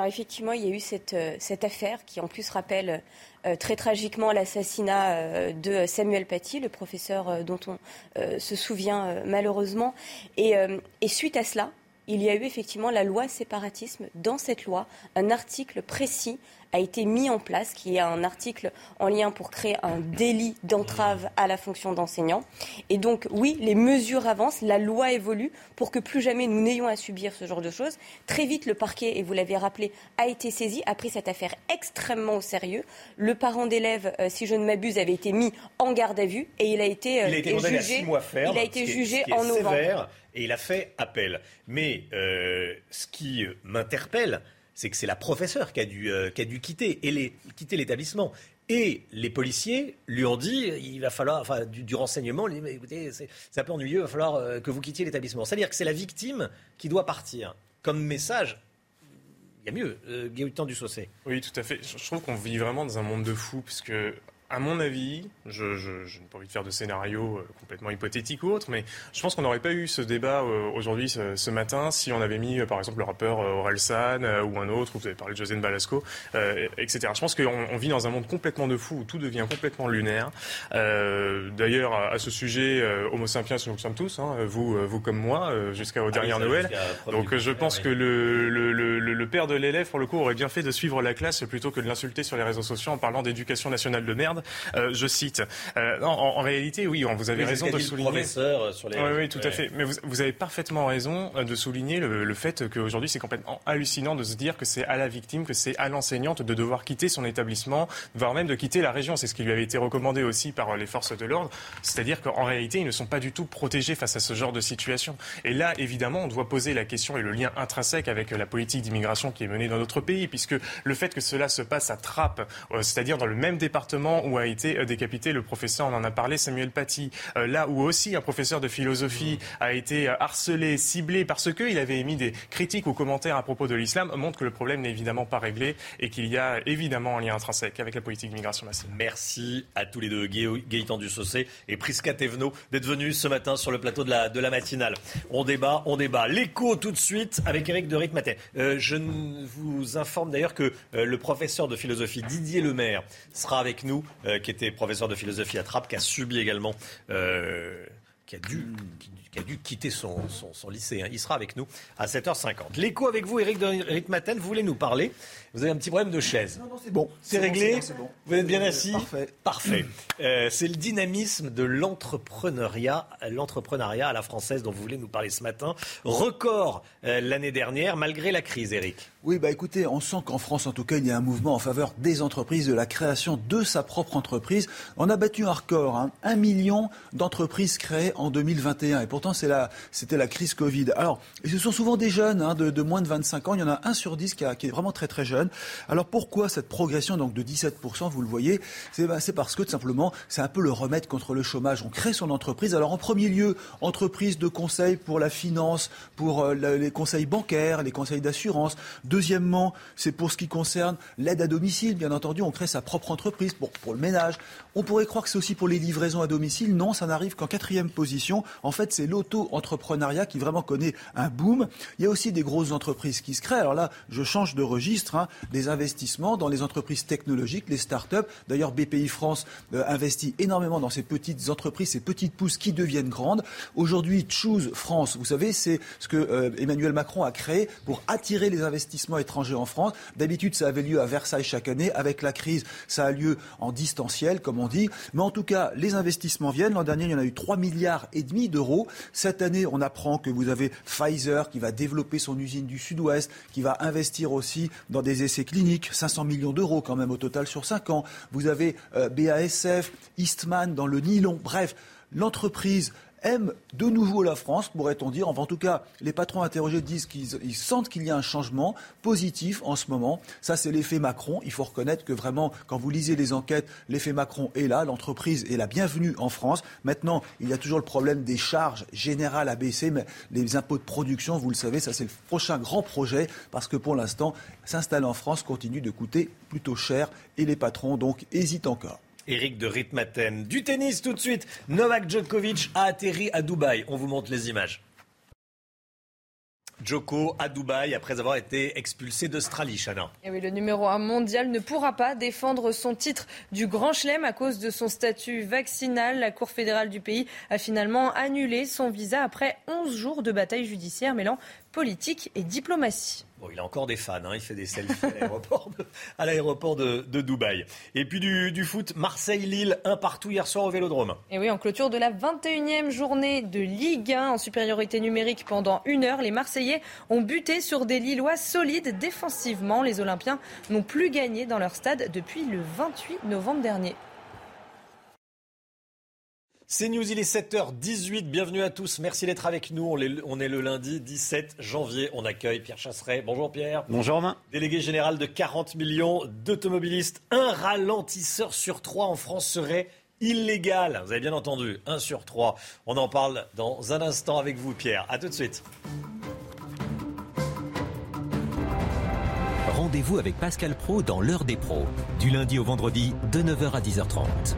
Alors effectivement, il y a eu cette, euh, cette affaire qui en plus rappelle euh, très tragiquement l'assassinat euh, de Samuel Paty, le professeur dont on se souvient malheureusement. Et, et, suite à cela, il y a eu effectivement la loi séparatisme. Dans cette loi, un article précis a été mis en place, qui est un article en lien pour créer un délit d'entrave à la fonction d'enseignant. Et donc, oui, les mesures avancent, la loi évolue pour que plus jamais nous n'ayons à subir ce genre de choses. Très vite, le parquet, et vous l'avez rappelé, a été saisi, a pris cette affaire extrêmement au sérieux. Le parent d'élève, euh, si je ne m'abuse, avait été mis en garde à vue et il a été, il a été jugé. À six mois ferme, il a été jugé en novembre. et il a fait appel. Mais euh, ce qui m'interpelle, c'est que c'est la professeure qui a dû, euh, qui a dû quitter, et quitter l'établissement. Et les policiers lui ont dit, il va falloir, enfin, du, renseignement, écoutez, c'est un peu ennuyeux, il va falloir euh, que vous quittiez l'établissement. C'est-à-dire que c'est la victime qui doit partir. Comme message, il y a mieux, euh, du Saucé. Oui, tout à fait. Je trouve qu'on vit vraiment dans un monde de fous, puisque à mon avis, je, je, je n'ai pas envie de faire de scénario euh, complètement hypothétique ou autre, mais je pense qu'on n'aurait pas eu ce débat euh, aujourd'hui, ce, ce, matin, si on avait mis, euh, par exemple, le rappeur Orelsan ou un autre, ou vous avez parlé de Josène Balasco, etc. Je pense qu'on on vit dans un monde complètement de fou, où tout devient complètement lunaire. D'ailleurs, à, ce sujet, Homo sapiens, nous sommes tous, hein, vous, vous comme moi, jusqu'à aux dernières Noël. Donc je pense que le, le, le, le père de l'élève, pour le coup, aurait bien fait de suivre la classe plutôt que de l'insulter sur les réseaux sociaux en parlant d'éducation nationale de merde. Euh, je cite. Euh, en, réalité, oui, vous avez raison de souligner. Euh, sur les... Oui, oui, tout à fait. Mais vous, avez parfaitement raison de souligner le, fait qu'aujourd'hui, c'est complètement hallucinant de se dire que c'est à la victime, que c'est à l'enseignante de devoir quitter son établissement, voire même de quitter la région. C'est ce qui lui avait été recommandé aussi par les forces de l'ordre. C'est-à-dire qu'en réalité, ils ne sont pas du tout protégés face à ce genre de situation. Et là, évidemment, on doit poser la question et le lien intrinsèque avec la politique d'immigration qui est menée dans notre pays, puisque le fait que cela se passe à Trappes, c'est-à-dire dans le même département où a été euh, décapité le professeur, on en a parlé, Samuel Paty, euh, là où aussi un professeur de philosophie a été euh, harcelé, ciblé parce qu'il avait émis des critiques ou commentaires à propos de l'islam, montre que le problème n'est évidemment pas réglé et qu'il y a évidemment un lien intrinsèque avec la politique d'immigration massive. Merci à tous les deux, Gaëtan Dussaucé et Prisca Thévenot, d'être venus ce matin sur le plateau de la, matinale. On débat, on débat. L'écho tout de suite avec Eric de Ritmatin. je vous informe d'ailleurs que le professeur de philosophie Didier Lemaire sera avec nous euh, qui était professeur de philosophie à Trappes, qui a subi également, euh, qui, a dû, quitter son, lycée. Hein. Il sera avec nous à 7h50. L'écho avec vous, Eric, Eric Maten, vous voulez nous parler Vous avez un petit problème de chaise. Non, non, c'est bon. C'est réglé Vous êtes bien assis Parfait. Parfait. Euh, c'est le dynamisme de l'entrepreneuriat, l'entrepreneuriat à la française dont vous voulez nous parler ce matin. Record l'année dernière, malgré la crise, Eric. Oui, bah écoutez, on sent qu'en France, en tout cas, il y a un mouvement en faveur des entreprises, de la création de sa propre entreprise. On a battu un record, hein, un million d'entreprises créées en 2021. Et pourtant, c'est la, c'était la crise Covid. Alors, ce sont souvent des jeunes hein, de, moins de 25 ans. Il y en a un sur dix qui, qui, est vraiment très très jeune. Alors pourquoi cette progression donc de 17%, vous le voyez c'est, bah, c'est parce que tout simplement, c'est un peu le remède contre le chômage. On crée son entreprise. Alors en premier lieu, entreprise de conseil pour la finance, pour euh, les conseils bancaires, les conseils d'assurance. Deuxièmement, c'est pour ce qui concerne l'aide à domicile. Bien entendu, on crée sa propre entreprise pour, pour le ménage. On pourrait croire que c'est aussi pour les livraisons à domicile. Non, ça n'arrive qu'en quatrième position. En fait, c'est l'auto-entrepreneuriat qui vraiment connaît un boom. Il y a aussi des grosses entreprises qui se créent. Alors là, je change de registre. Hein, des investissements dans les entreprises technologiques, les start-up. D'ailleurs, BPI France euh, investit énormément dans ces petites entreprises, ces petites pousses qui deviennent grandes. Aujourd'hui, Choose France, vous savez, c'est ce que euh, Emmanuel Macron a créé pour attirer les investissements étrangers en France. D'habitude, ça avait lieu à Versailles chaque année. Avec la crise, ça a lieu en distanciel, comme on dit. Mais en tout cas, les investissements viennent. L'an dernier, il y en a eu 3 milliards et demi d'euros. Cette année, on apprend que vous avez Pfizer qui va développer son usine du Sud-Ouest, qui va investir aussi dans des essais cliniques. 500 millions d'euros quand même au total sur 5 ans. Vous avez euh, BASF, Eastman dans le nylon. Bref, l'entreprise aiment de nouveau la France, pourrait-on dire. En tout cas, les patrons interrogés disent qu'ils sentent qu'il y a un changement positif en ce moment. Ça, c'est l'effet Macron. Il faut reconnaître que vraiment, quand vous lisez les enquêtes, l'effet Macron est là. L'entreprise est la bienvenue en France. Maintenant, il y a toujours le problème des charges générales à baisser, mais les impôts de production, vous le savez, ça c'est le prochain grand projet, parce que pour l'instant, s'installer en France continue de coûter plutôt cher et les patrons donc hésitent encore. Eric de Ritmaten. Du tennis tout de suite. Novak Djokovic a atterri à Dubaï. On vous montre les images. Djoko à Dubaï après avoir été expulsé d'Australie, Chana. Le numéro 1 mondial ne pourra pas défendre son titre du Grand Chelem à cause de son statut vaccinal. La Cour fédérale du pays a finalement annulé son visa après 11 jours de bataille judiciaire mêlant politique et diplomatie. Bon, il a encore des fans, hein. il fait des selfies à l'aéroport de, de, Dubaï. Et puis du, foot, Marseille-Lille, un partout hier soir au Vélodrome. Et oui, en clôture de la 21e journée de Ligue 1 en supériorité numérique pendant une heure, les Marseillais ont buté sur des Lillois solides défensivement. Les Olympiens n'ont plus gagné dans leur stade depuis le 28 novembre dernier. C'est News, il est 7h18. Bienvenue à tous. Merci d'être avec nous. On est le lundi 17 janvier. On accueille Pierre Chasseret. Bonjour Pierre. Bonjour Romain. Délégué général de 40 millions d'automobilistes. Un ralentisseur sur trois en France serait illégal. Vous avez bien entendu, un sur trois. On en parle dans un instant avec vous Pierre. A tout de suite. Rendez-vous avec Pascal Pro dans l'heure des pros. Du lundi au vendredi de 9h à 10h30.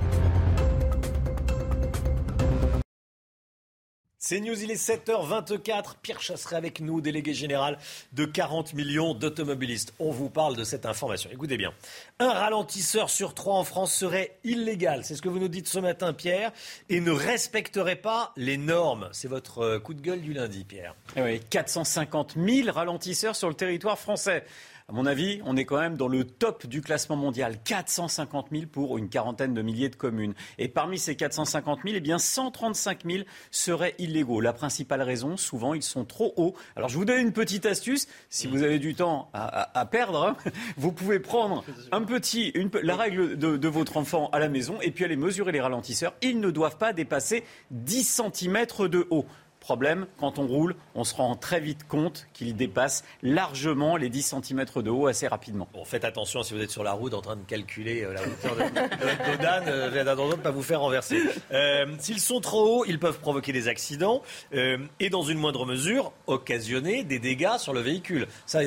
C'est News, il est 7h24. Pierre Chasseret avec nous, délégué général de 40 millions d'automobilistes. On vous parle de cette information. Écoutez bien. Un ralentisseur sur trois en France serait illégal. C'est ce que vous nous dites ce matin, Pierre, et ne respecterait pas les normes. C'est votre euh, coup de gueule du lundi, Pierre. Eh oui, 450 000 ralentisseurs sur le territoire français. Mon avis, on est quand même dans le top du classement mondial. 450 000 pour une quarantaine de milliers de communes. Et parmi ces 450 000, eh bien 135 000 seraient illégaux. La principale raison, souvent, ils sont trop hauts. Alors je vous donne une petite astuce. Si vous avez du temps à, perdre, hein, *laughs* vous pouvez prendre un petit, la règle de, de votre enfant à la maison et puis aller mesurer les ralentisseurs. Ils ne doivent pas dépasser 10 cm de haut. Problème, quand on roule, on se rend très vite compte qu'il dépasse largement les 10 cm de haut assez rapidement. Bon, faites attention si vous êtes sur la route en train de calculer euh, la hauteur de, votre dodane, euh, de ne pas vous faire renverser. Euh, s'ils sont trop hauts, ils peuvent provoquer des accidents et dans une moindre mesure occasionner des dégâts sur le véhicule. Ça,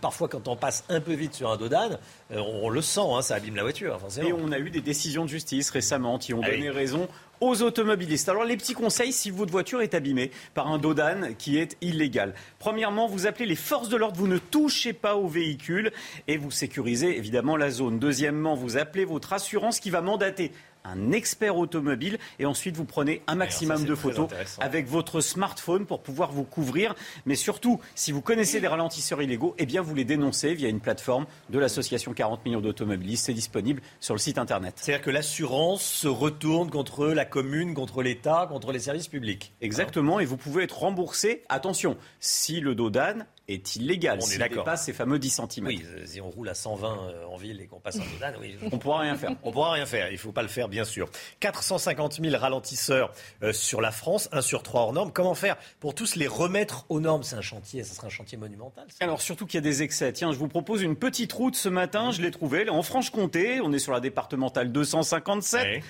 parfois quand on passe un peu vite sur un dodane, on, le sent, hein, ça abîme la voiture. Et on a eu des décisions de justice récemment qui ont ah donné raison aux automobilistes. Alors les petits conseils si votre voiture est abîmée par un dodane qui est illégal. Premièrement, vous appelez les forces de l'ordre, vous ne touchez pas au véhicule et vous sécurisez évidemment la zone. Deuxièmement, vous appelez votre assurance qui va mandater un expert automobile et ensuite vous prenez un maximum de photos avec votre smartphone pour pouvoir vous couvrir. Mais surtout, si vous connaissez des ralentisseurs illégaux, eh bien vous les dénoncez via une plateforme de l'association 40 millions d'automobilistes. C'est disponible sur le site internet. C'est-à-dire que l'assurance se retourne contre la commune, contre l'État, contre les services publics. Exactement, et vous pouvez être remboursé. Attention, si le dos est illégal. On est s'il d'accord. dépasse ces fameux 10 cm. Oui, euh, si on roule à 120 euh, en ville et qu'on passe en douane, oui. On pourra rien faire. On pourra rien faire. Il ne faut pas le faire, bien sûr. 450 000 ralentisseurs euh, sur la France, 1 sur 3 hors normes. Comment faire pour tous les remettre aux normes? C'est un chantier, ça sera un chantier monumental. ça. Alors surtout qu'il y a des excès. Tiens, je vous propose une petite route ce matin. Je l'ai trouvée est en Franche-Comté. On est sur la départementale 257. Ouais.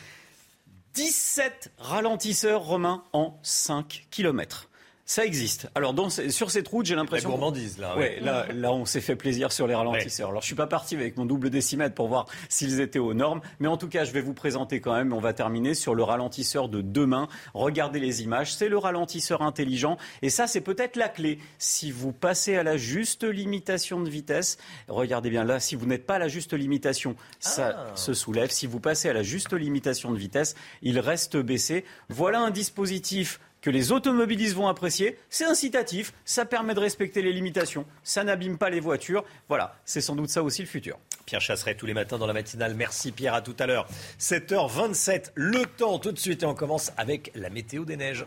17 ralentisseurs romains en 5 km. Ça existe. Alors dans sur cette route, j'ai l'impression. La gourmandise, là, Ouais, ouais. là, là, on s'est fait plaisir sur les ralentisseurs. Alors je suis pas parti avec mon double décimètre pour voir s'ils étaient aux normes, mais en tout cas, je vais vous présenter quand même. On va terminer sur le ralentisseur de demain. Regardez les images. C'est le ralentisseur intelligent, et ça, c'est peut-être la clé. Si vous passez à la juste limitation de vitesse, regardez bien là. Si vous n'êtes pas à la juste limitation, ça Ah. se soulève. Si vous passez à la juste limitation de vitesse, il reste baissé. Voilà un dispositif que les automobilistes vont apprécier. C'est incitatif, ça permet de respecter les limitations, ça n'abîme pas les voitures. Voilà, c'est sans doute ça aussi le futur. Pierre Chasseret tous les matins dans la matinale. Merci Pierre, à tout à l'heure. 7h27, le temps tout de suite et on commence avec la météo des neiges.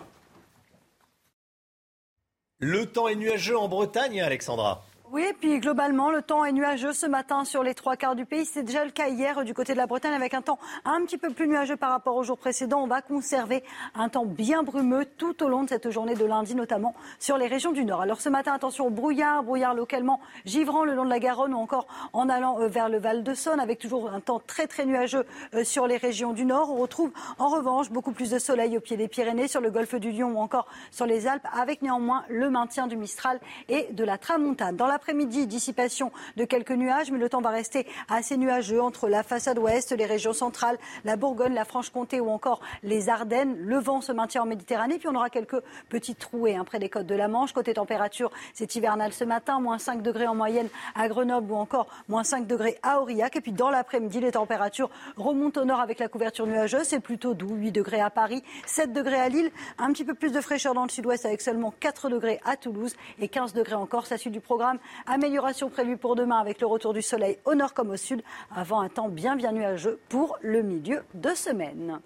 Le temps est nuageux en Bretagne, Alexandra. Oui, et puis globalement, le temps est nuageux ce matin sur les trois quarts du pays. C'est déjà le cas hier du côté de la Bretagne avec un temps un petit peu plus nuageux par rapport au jour précédent. On va conserver un temps bien brumeux tout au long de cette journée de lundi, notamment sur les régions du Nord. Alors ce matin, attention au brouillard, brouillard localement givrant le long de la Garonne ou encore en allant euh, vers le Val de Saône avec toujours un temps très très nuageux euh, sur les régions du Nord. On retrouve en revanche beaucoup plus de soleil au pied des Pyrénées, sur le golfe du Lion ou encore sur les Alpes, avec néanmoins le maintien du Mistral et de la Tramontane. L'après-midi, dissipation de quelques nuages, mais le temps va rester assez nuageux entre la façade ouest, les régions centrales, la Bourgogne, la Franche-Comté ou encore les Ardennes. Le vent se maintient en Méditerranée, puis on aura quelques petites trouées hein, près des côtes de la Manche. Côté température, c'est hivernal ce matin, moins 5 degrés en moyenne à Grenoble ou encore moins 5 degrés à Aurillac. Et puis dans l'après-midi, les températures remontent au nord avec la couverture nuageuse. C'est plutôt doux, 8 degrés à Paris, 7 degrés à Lille, un petit peu plus de fraîcheur dans le sud-ouest avec seulement 4 degrés à Toulouse et 15 degrés encore. Ça suit du programme. Amélioration prévue pour demain avec le retour du soleil au nord comme au sud, avant un temps bien bien nuageux pour le milieu de semaine.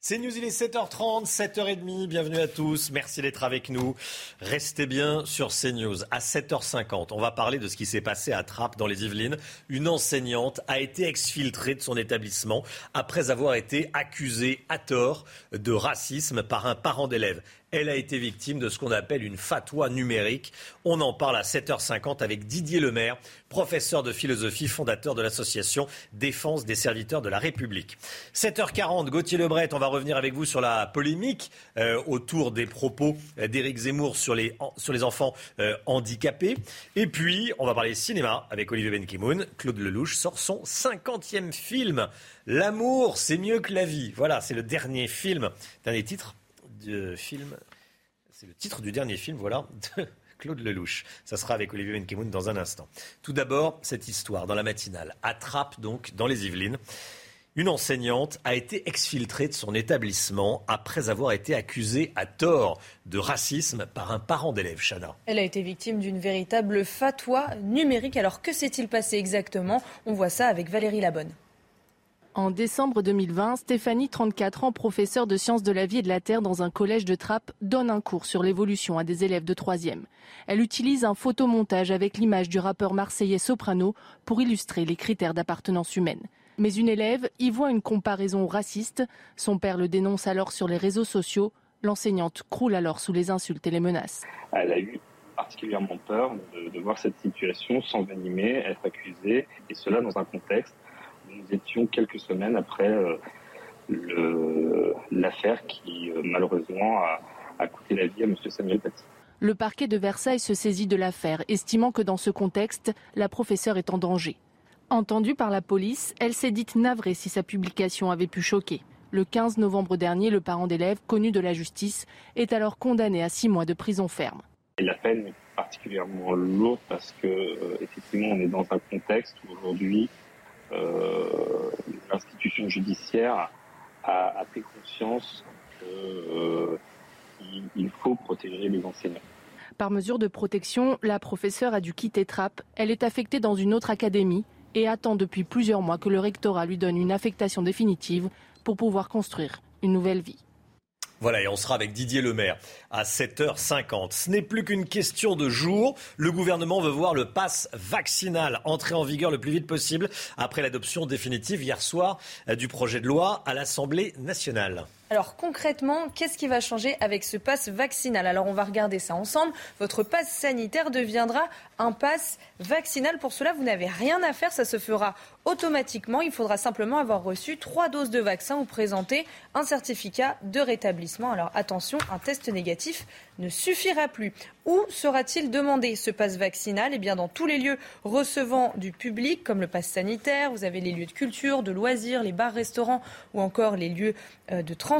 C'est News, il est 7h30, 7h30, bienvenue à tous, merci d'être avec nous. Restez bien sur CNews. À 7h50, on va parler de ce qui s'est passé à Trappes dans les Yvelines. Une enseignante a été exfiltrée de son établissement après avoir été accusée à tort de racisme par un parent d'élève. Elle a été victime de ce qu'on appelle une fatwa numérique. On en parle à 7h50 avec Didier Lemaire, professeur de philosophie, fondateur de l'association Défense des serviteurs de la République. 7h40, Gauthier Lebret, on va revenir avec vous sur la polémique euh, autour des propos euh, d'Éric Zemmour sur les, sur les enfants euh, handicapés. Et puis, on va parler cinéma avec Olivier Benkemoun. Claude Lelouch sort son 50e film. L'amour, c'est mieux que la vie. Voilà, c'est le dernier film, dernier titre C'est le titre du dernier film, voilà, de *laughs* Claude Lelouch. Ça sera avec Olivier Benkemoun dans un instant. Tout d'abord, cette histoire dans la matinale. Attrape donc dans les Yvelines. Une enseignante a été exfiltrée de son établissement après avoir été accusée à tort de racisme par un parent d'élève, Chana. Elle a été victime d'une véritable fatwa numérique. Alors que s'est-il passé exactement? On voit ça avec Valérie Labonne. En décembre 2020, Stéphanie, 34 ans, professeure de sciences de la vie et de la Terre dans un collège de Trappes, donne un cours sur l'évolution à des élèves de 3e. Elle utilise un photomontage avec l'image du rappeur marseillais Soprano pour illustrer les critères d'appartenance humaine. Mais une élève y voit une comparaison raciste. Son père le dénonce alors sur les réseaux sociaux. L'enseignante croule alors sous les insultes et les menaces. Elle a eu particulièrement peur de, voir cette situation s'envenimer, être accusée, et cela dans un contexte étions quelques semaines après euh, l'affaire qui euh, malheureusement a, a coûté la vie à M. Samuel Paty. Le parquet de Versailles se saisit de l'affaire, estimant que dans ce contexte, la professeure est en danger. Entendue par la police, elle s'est dite navrée si sa publication avait pu choquer. Le 15 novembre dernier, le parent d'élève, connu de la justice, est alors condamné à six mois de prison ferme. Et la peine est particulièrement lourde parce que euh, effectivement on est dans un contexte où aujourd'hui l'institution judiciaire a, pris conscience qu'il il faut protéger les enseignants. Par mesure de protection, la professeure a dû quitter Trappes. Elle est affectée dans une autre académie et attend depuis plusieurs mois que le rectorat lui donne une affectation définitive pour pouvoir construire une nouvelle vie. Voilà, et on sera avec Didier Lemaire à 7h50. Ce n'est plus qu'une question de jours. Le gouvernement veut voir le pass vaccinal entrer en vigueur le plus vite possible après l'adoption définitive hier soir euh, du projet de loi à l'Assemblée nationale. Alors concrètement, qu'est-ce qui va changer avec ce pass vaccinal? Alors on va regarder ça ensemble. Votre pass sanitaire deviendra un pass vaccinal. Pour cela, vous n'avez rien à faire, ça se fera automatiquement. Il faudra simplement avoir reçu trois doses de vaccin ou présenter un certificat de rétablissement. Alors attention, un test négatif ne suffira plus. Où sera-t-il demandé ce passe vaccinal? Eh bien, dans tous les lieux recevant du public, comme le pass sanitaire, vous avez les lieux de culture, de loisirs, les bars, restaurants ou encore les lieux euh, de transport.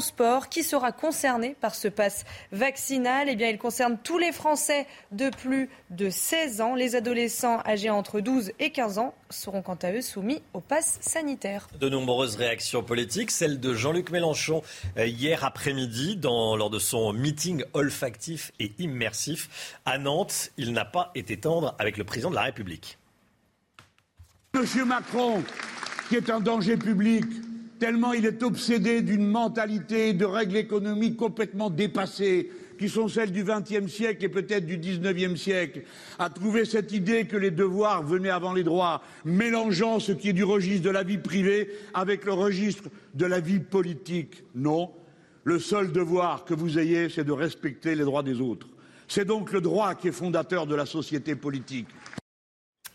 Qui sera concerné par ce passe vaccinal Eh bien, il concerne tous les Français de plus de 16 ans. Les adolescents âgés entre 12 et 15 ans seront quant à eux soumis au pass sanitaire. De nombreuses réactions politiques, celle de Jean-Luc Mélenchon euh, hier après-midi lors de son meeting olfactif et immersif à Nantes. Il n'a pas été tendre avec le président de la République. Monsieur Macron, qui est un danger public, tellement il est obsédé d'une mentalité de règles économiques complètement dépassées, qui sont celles du XXe siècle et peut-être du XIXe siècle, a trouvé cette idée que les devoirs venaient avant les droits, mélangeant ce qui est du registre de la vie privée avec le registre de la vie politique. Non, le seul devoir que vous ayez, c'est de respecter les droits des autres. C'est donc le droit qui est fondateur de la société politique.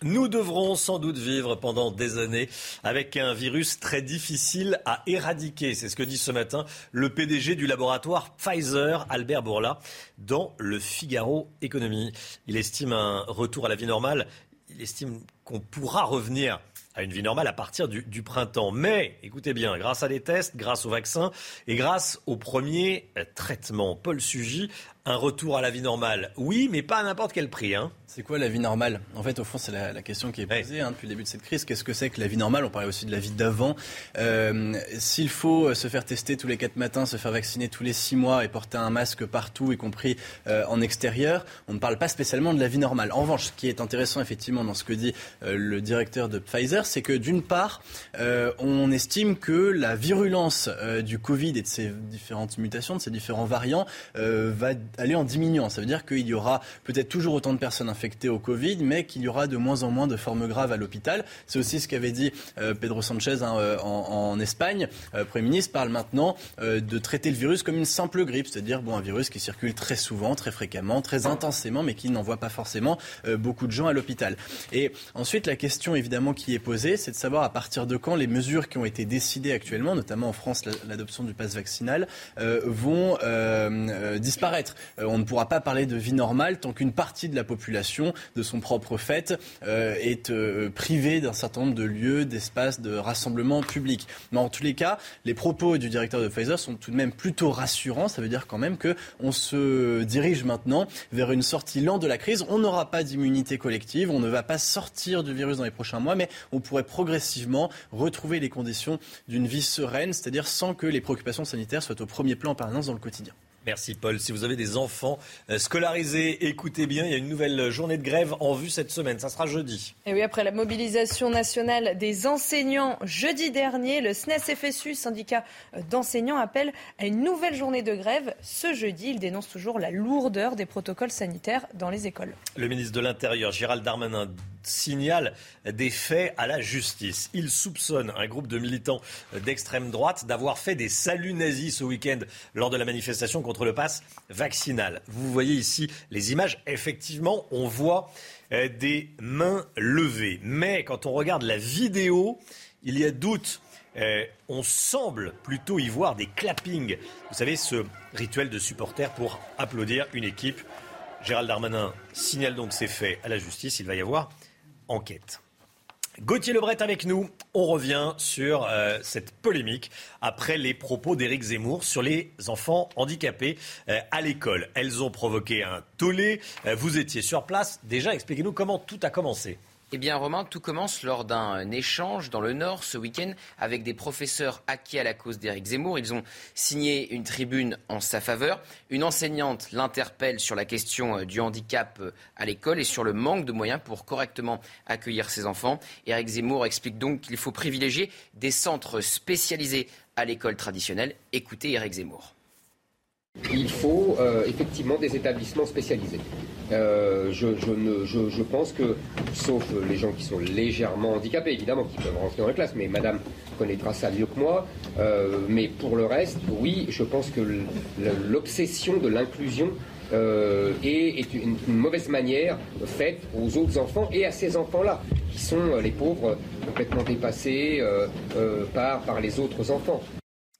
Nous devrons sans doute vivre pendant des années avec un virus très difficile à éradiquer. C'est ce que dit ce matin le PDG du laboratoire Pfizer, Albert Bourla, dans le Figaro Économie. Il estime un retour à la vie normale. Il estime qu'on pourra revenir à une vie normale à partir du, printemps. Mais, écoutez bien, grâce à des tests, grâce aux vaccins et grâce aux premiers traitements, Paul Sugy, un retour à la vie normale, oui, mais pas à n'importe quel prix. Hein. C'est quoi la vie normale? En fait, au fond, c'est la, question qui est posée hein, depuis le début de cette crise. Qu'est-ce que c'est que la vie normale? On parlait aussi de la vie d'avant. Euh, s'il faut euh, se faire tester tous les quatre matins, se faire vacciner tous les six mois et porter un masque partout, y compris euh, en extérieur, on ne parle pas spécialement de la vie normale. En revanche, ce qui est intéressant effectivement dans ce que dit le directeur de Pfizer, c'est que d'une part, on estime que la virulence du Covid et de ses différentes mutations, de ses différents variants, va aller en diminuant. Ça veut dire qu'il y aura peut-être toujours autant de personnes infectées au Covid, mais qu'il y aura de moins en moins de formes graves à l'hôpital. C'est aussi ce qu'avait dit euh, Pedro Sanchez hein, euh, en, Espagne. Le euh, Premier ministre parle maintenant de traiter le virus comme une simple grippe, c'est-à-dire bon, un virus qui circule très souvent, très fréquemment, très intensément, mais qui n'envoie pas forcément beaucoup de gens à l'hôpital. Et ensuite, la question évidemment qui est posée, c'est de savoir à partir de quand les mesures qui ont été décidées actuellement, notamment en France, l'adoption du pass vaccinal, vont disparaître. On ne pourra pas parler de vie normale tant qu'une partie de la population de son propre fait euh, est euh, privé d'un certain nombre de lieux, d'espaces de rassemblement public. Mais en tous les cas, les propos du directeur de Pfizer sont tout de même plutôt rassurants. Ça veut dire quand même qu'on se dirige maintenant vers une sortie lente de la crise. On n'aura pas d'immunité collective, on ne va pas sortir du virus dans les prochains mois, mais on pourrait progressivement retrouver les conditions d'une vie sereine, c'est-à-dire sans que les préoccupations sanitaires soient au premier plan en permanence dans le quotidien. Merci Paul. Si vous avez des enfants euh, scolarisés, écoutez bien, il y a une nouvelle journée de grève en vue cette semaine. Ça sera jeudi. Et oui, après la mobilisation nationale des enseignants jeudi dernier, le SNES-FSU, syndicat euh, d'enseignants, appelle à une nouvelle journée de grève ce jeudi. Il dénonce toujours la lourdeur des protocoles sanitaires dans les écoles. Le ministre de l'Intérieur, Gérald Darmanin, signale des faits à la justice. Il soupçonne un groupe de militants d'extrême droite d'avoir fait des saluts nazis ce week-end lors de la manifestation contre le pass vaccinal. Vous voyez ici les images. Effectivement, on voit euh, des mains levées. Mais quand on regarde la vidéo, il y a doute. Euh, on semble plutôt y voir des clappings. Vous savez, ce rituel de supporters pour applaudir une équipe. Gérald Darmanin signale donc ces faits à la justice. Il va y avoir enquête. Gauthier Lebret avec nous. On revient sur euh, cette polémique après les propos d'Éric Zemmour sur les enfants handicapés euh, à l'école. Elles ont provoqué un tollé. Euh, vous étiez sur place. Déjà, expliquez-nous comment tout a commencé. Eh bien, Romain, tout commence lors d'un échange dans le Nord ce week-end avec des professeurs acquis à la cause d'Éric Zemmour. Ils ont signé une tribune en sa faveur. Une enseignante l'interpelle sur la question euh, du handicap euh, à l'école et sur le manque de moyens pour correctement accueillir ses enfants. Éric Zemmour explique donc qu'il faut privilégier des centres spécialisés à l'école traditionnelle. Écoutez Éric Zemmour. Il faut euh, effectivement des établissements spécialisés. Euh, je, pense que, sauf les gens qui sont légèrement handicapés, évidemment, qui peuvent rentrer dans la classe, mais Madame connaîtra ça mieux que moi. Euh, mais pour le reste, oui, je pense que l'obsession de l'inclusion est, une, mauvaise manière faite aux autres enfants et à ces enfants-là, qui sont les pauvres complètement dépassés par les autres enfants.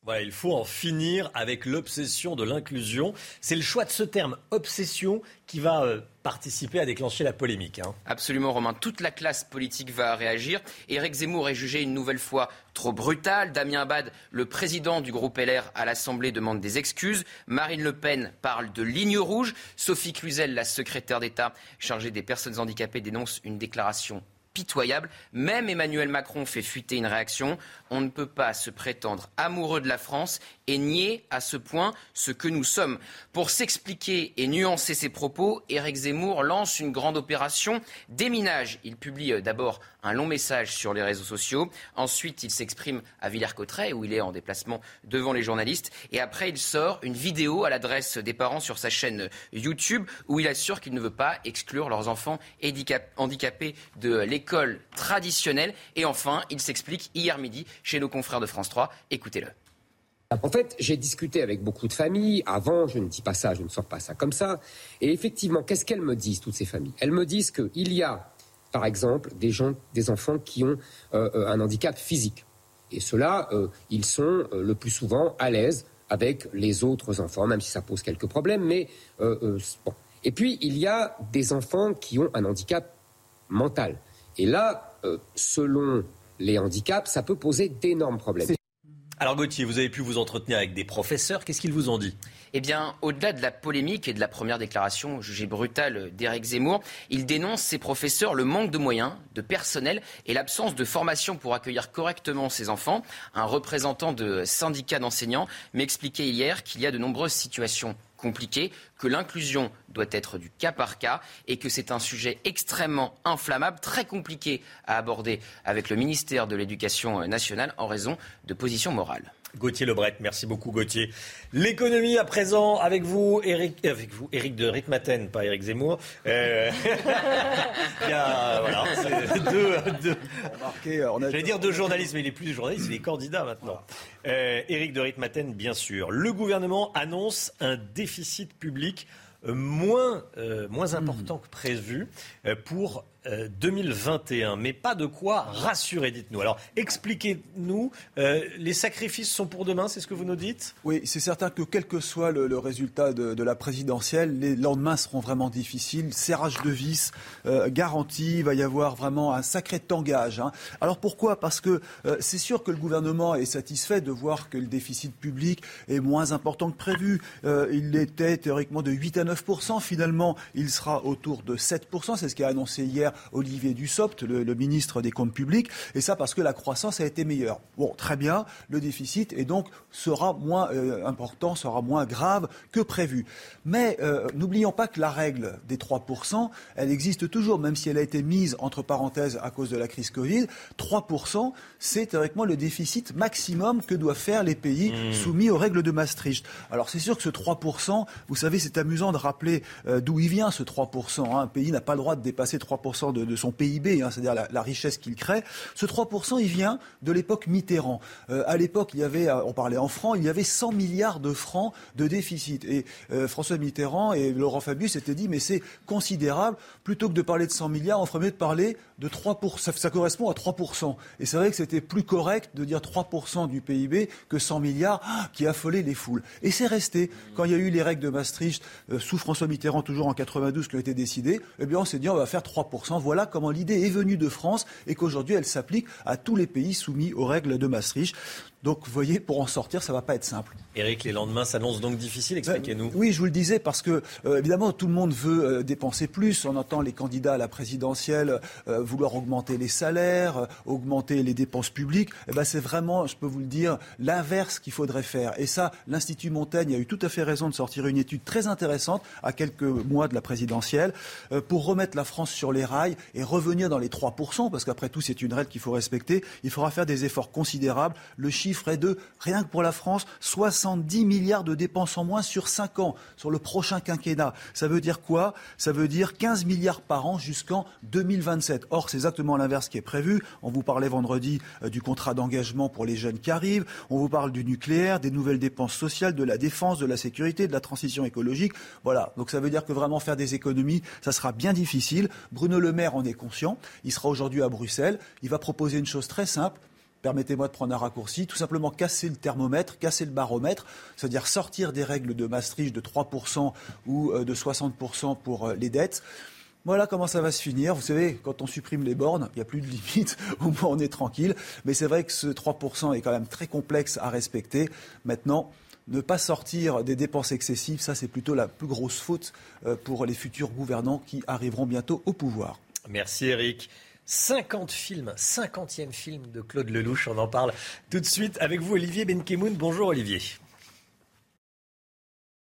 Voilà, il faut en finir avec l'obsession de l'inclusion. C'est le choix de ce terme obsession qui va euh, participer à déclencher la polémique. Hein. Absolument, Romain. Toute la classe politique va réagir. Éric Zemmour est jugé une nouvelle fois trop brutal. Damien Abad, le président du groupe LR à l'Assemblée, demande des excuses. Marine Le Pen parle de ligne rouge. Sophie Cluzel, la secrétaire d'État chargée des personnes handicapées, dénonce une déclaration pitoyable. Même Emmanuel Macron fait fuiter une réaction. On ne peut pas se prétendre amoureux de la France et nier à ce point ce que nous sommes. Pour s'expliquer et nuancer ses propos, Éric Zemmour lance une grande opération déminage. Il publie euh, d'abord un long message sur les réseaux sociaux. Ensuite, il s'exprime à Villers-Cotterêts, où il est en déplacement devant les journalistes. Et après, il sort une vidéo à l'adresse des parents sur sa chaîne YouTube, où il assure qu'il ne veut pas exclure leurs enfants handicapés de l'école traditionnelle. Et enfin, il s'explique hier midi chez nos confrères de France 3. Écoutez-le. En fait, j'ai discuté avec beaucoup de familles. Avant, je ne dis pas ça, je ne sors pas ça comme ça. Et effectivement, qu'est-ce qu'elles me disent, toutes ces familles? Elles me disent qu'il y a, par exemple, des, gens, des enfants qui ont euh, euh, un handicap physique. Et ceux-là, euh, ils sont le plus souvent à l'aise avec les autres enfants, même si ça pose quelques problèmes. Mais bon. Et puis, il y a des enfants qui ont un handicap mental. Et là, selon les handicaps, ça peut poser d'énormes problèmes. Alors Gauthier, vous avez pu vous entretenir avec des professeurs. Qu'est-ce qu'ils vous ont dit? Eh bien, au-delà de la polémique et de la première déclaration jugée brutale d'Éric Zemmour, il dénonce ses professeurs le manque de moyens, de personnel et l'absence de formation pour accueillir correctement ses enfants. Un représentant de syndicat d'enseignants m'expliquait hier qu'il y a de nombreuses situations compliquées, que l'inclusion doit être du cas par cas et que c'est un sujet extrêmement inflammable, très compliqué à aborder avec le ministère de l'Éducation nationale en raison de positions morales. Gauthier Lebret, merci beaucoup Gauthier. L'économie à présent avec vous, Eric, avec vous, Eric de Ritmaten, pas Eric Zemmour. Euh, *laughs* il y a, voilà, deux, deux euh, J'allais dire deux journalistes, mais il n'est plus journaliste, il est candidat maintenant. Euh, Eric de Ritmaten, bien sûr. Le gouvernement annonce un déficit public moins, moins important que prévu pour 2021. Euh, Mais pas de quoi rassurer, dites-nous. Alors, expliquez-nous, euh, les sacrifices sont pour demain, c'est ce que vous nous dites? Oui, c'est certain que quel que soit le, résultat de, la présidentielle, les lendemains seront vraiment difficiles. Serrage de vis euh, garanti, il va y avoir vraiment un sacré tangage. Hein. Alors pourquoi? Parce que c'est sûr que le gouvernement est satisfait de voir que le déficit public est moins important que prévu. il était théoriquement de 8 à 9% finalement, il sera autour de 7% c'est ce qu'a annoncé hier Olivier Dussopt, le, ministre des Comptes publics, et ça parce que la croissance a été meilleure. Bon, très bien, le déficit et donc sera moins euh, important, sera moins grave que prévu. Mais euh, n'oublions pas que la règle des 3%, elle existe toujours, même si elle a été mise entre parenthèses à cause de la crise Covid. 3%, c'est théoriquement le déficit maximum que doivent faire les pays mmh. soumis aux règles de Maastricht. Alors c'est sûr que ce 3%, vous savez, c'est amusant de rappeler euh, d'où il vient ce 3%. Hein. Un pays n'a pas le droit de dépasser 3% de, son PIB, hein, c'est-à-dire la, richesse qu'il crée. Ce 3%, il vient de l'époque Mitterrand. Euh, à l'époque, il y avait, euh, on parlait en francs, il y avait 100 milliards de francs de déficit. Et euh, François Mitterrand et Laurent Fabius s'étaient dit, mais c'est considérable. Plutôt que de parler de 100 milliards, on ferait mieux de parler de 3%. Ça, correspond à 3%. Et c'est vrai que c'était plus correct de dire 3% du PIB que 100 milliards ah, qui affolaient les foules. Et c'est resté. Quand il y a eu les règles de Maastricht, sous François Mitterrand, toujours en 92, qui ont été décidées, eh bien, on s'est dit, on va faire 3%. Voilà comment l'idée est venue de France et qu'aujourd'hui elle s'applique à tous les pays soumis aux règles de Maastricht. Donc, vous voyez, pour en sortir, ça ne va pas être simple. Éric, les lendemains s'annoncent donc difficiles, expliquez-nous. Oui, je vous le disais, parce que, euh, évidemment, tout le monde veut euh, dépenser plus. On entend les candidats à la présidentielle euh, vouloir augmenter les salaires, augmenter les dépenses publiques. Eh ben, c'est vraiment, je peux vous le dire, l'inverse qu'il faudrait faire. Et ça, l'Institut Montaigne a eu tout à fait raison de sortir une étude très intéressante à quelques mois de la présidentielle pour remettre la France sur les rails et revenir dans les 3%, parce qu'après tout, c'est une règle qu'il faut respecter. Il faudra faire des efforts considérables. Le chiffre chiffre est de, rien que pour la France, 70 milliards de dépenses en moins sur 5 ans, sur le prochain quinquennat. Ça veut dire quoi? Ça veut dire 15 milliards par an jusqu'en 2027. Or, c'est exactement l'inverse qui est prévu. On vous parlait vendredi euh, du contrat d'engagement pour les jeunes qui arrivent. On vous parle du nucléaire, des nouvelles dépenses sociales, de la défense, de la sécurité, de la transition écologique. Voilà. Donc ça veut dire que vraiment faire des économies, ça sera bien difficile. Bruno Le Maire en est conscient. Il sera aujourd'hui à Bruxelles. Il va proposer une chose très simple permettez-moi de prendre un raccourci, tout simplement casser le thermomètre, casser le baromètre, c'est-à-dire sortir des règles de Maastricht de 3% ou euh, de 60% pour euh, les dettes. Voilà comment ça va se finir. Vous savez, quand on supprime les bornes, il n'y a plus de limite, *laughs* au moins on est tranquille. Mais c'est vrai que ce 3% est quand même très complexe à respecter. Maintenant, ne pas sortir des dépenses excessives, ça c'est plutôt la plus grosse faute euh, pour les futurs gouvernants qui arriveront bientôt au pouvoir. Merci Eric. 50 films, 50e film de Claude Lelouch. On en parle tout de suite avec vous, Olivier Benkemoun. Bonjour, Olivier.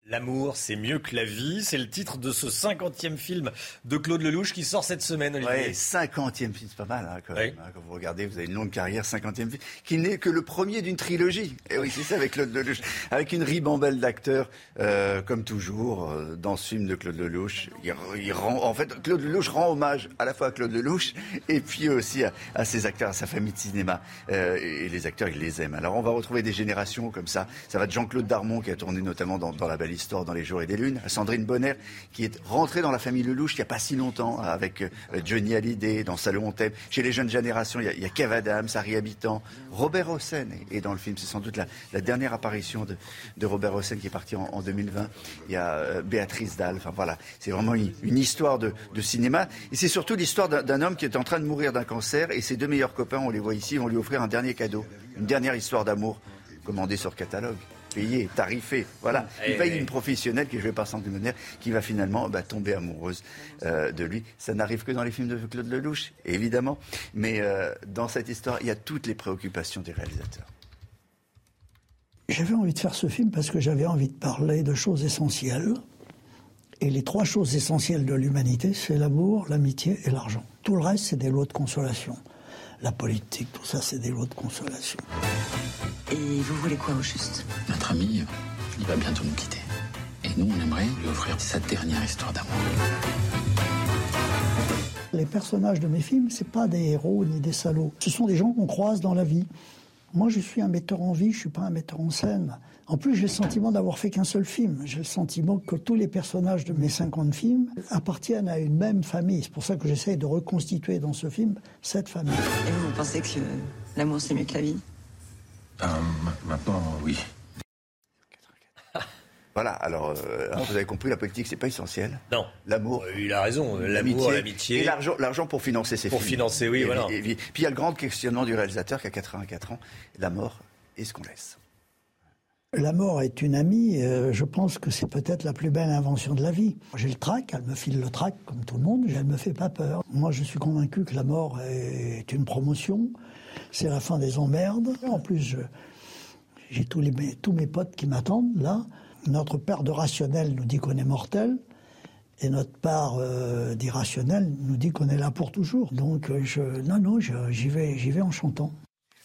L'amour, c'est mieux que la vie. C'est le titre de ce 50e film de Claude Lelouch qui sort cette semaine, Olivier. Oui, 50e film, c'est pas mal hein, quand même. Hein, quand vous regardez, vous avez une longue carrière, 50e film, qui n'est que le premier d'une trilogie. Et oui, c'est ça avec Claude Lelouch. Avec une ribambelle d'acteurs, euh, comme toujours, euh, dans ce film de Claude Lelouch. Il, rend, en fait, Claude Lelouch rend hommage à la fois à Claude Lelouch et puis aussi à, ses acteurs, à sa famille de cinéma. Euh, et les acteurs, il les aime. Alors on va retrouver des générations comme ça. Ça va de Jean-Claude Darmon, qui a tourné notamment dans, dans La Belle Histoire dans Les Jours et des Lunes, Sandrine Bonner, qui est rentrée dans la famille Lelouch il n'y a pas si longtemps, avec euh, Johnny Hallyday, dans Salomon Thème. Chez les jeunes générations, il y a, il y a Kev Adams, Harry Habitant, Robert Hossein est, dans le film. C'est sans doute la, dernière apparition de, Robert Hossein qui est parti en, 2020. Il y a euh, Béatrice Dalle. Enfin voilà, c'est vraiment une, histoire de, de, cinéma. Et c'est surtout l'histoire d'un homme qui est en train de mourir d'un cancer. Et ses deux meilleurs copains, on les voit ici, vont lui offrir un dernier cadeau, une dernière histoire d'amour commandée sur catalogue payé, tarifé. Voilà. Eh il paye une professionnelle qui est jouée par qui va finalement bah, tomber amoureuse euh, de lui. Ça n'arrive que dans les films de Claude Lelouch, évidemment. Mais euh, dans cette histoire, il y a toutes les préoccupations des réalisateurs. J'avais envie de faire ce film parce que j'avais envie de parler de choses essentielles. Et les trois choses essentielles de l'humanité, c'est l'amour, l'amitié et l'argent. Tout le reste, c'est des lots de consolation. La politique, tout ça, c'est des lots de consolation. Et vous voulez quoi au juste? Notre ami, il va bientôt nous quitter. Et nous, on aimerait lui offrir sa dernière histoire d'amour. Les personnages de mes films, c'est pas des héros ni des salauds. Ce sont des gens qu'on croise dans la vie. Moi, je suis un metteur en vie, je suis pas un metteur en scène. En plus, j'ai le sentiment d'avoir fait qu'un seul film. J'ai le sentiment que tous les personnages de mes 50 films appartiennent à une même famille. C'est pour ça que j'essaie de reconstituer dans ce film cette famille. Et vous, vous pensez que l'amour, c'est mieux que la vie? Euh, maintenant, oui. *laughs* Voilà, alors euh, vous avez compris, la politique, c'est pas essentiel. Non. L'amour. Euh, il a raison, l'amour, l'amitié. Et l'argent, l'argent pour financer ses films. Pour financer, oui, voilà. puis il y a le grand questionnement du réalisateur qui a 84 ans la mort, est-ce qu'on laisse la mort est une amie, je pense que c'est peut-être la plus belle invention de la vie. J'ai le trac, elle me file le trac comme tout le monde, elle me fait pas peur. Moi je suis convaincu que la mort est une promotion, c'est la fin des emmerdes. En plus, j'ai tous, mes potes qui m'attendent là. Notre père de rationnel nous dit qu'on est mortel. Et notre part euh, d'irrationnel nous dit qu'on est là pour toujours. Donc, euh, non, non, j'y vais, j'y vais en chantant.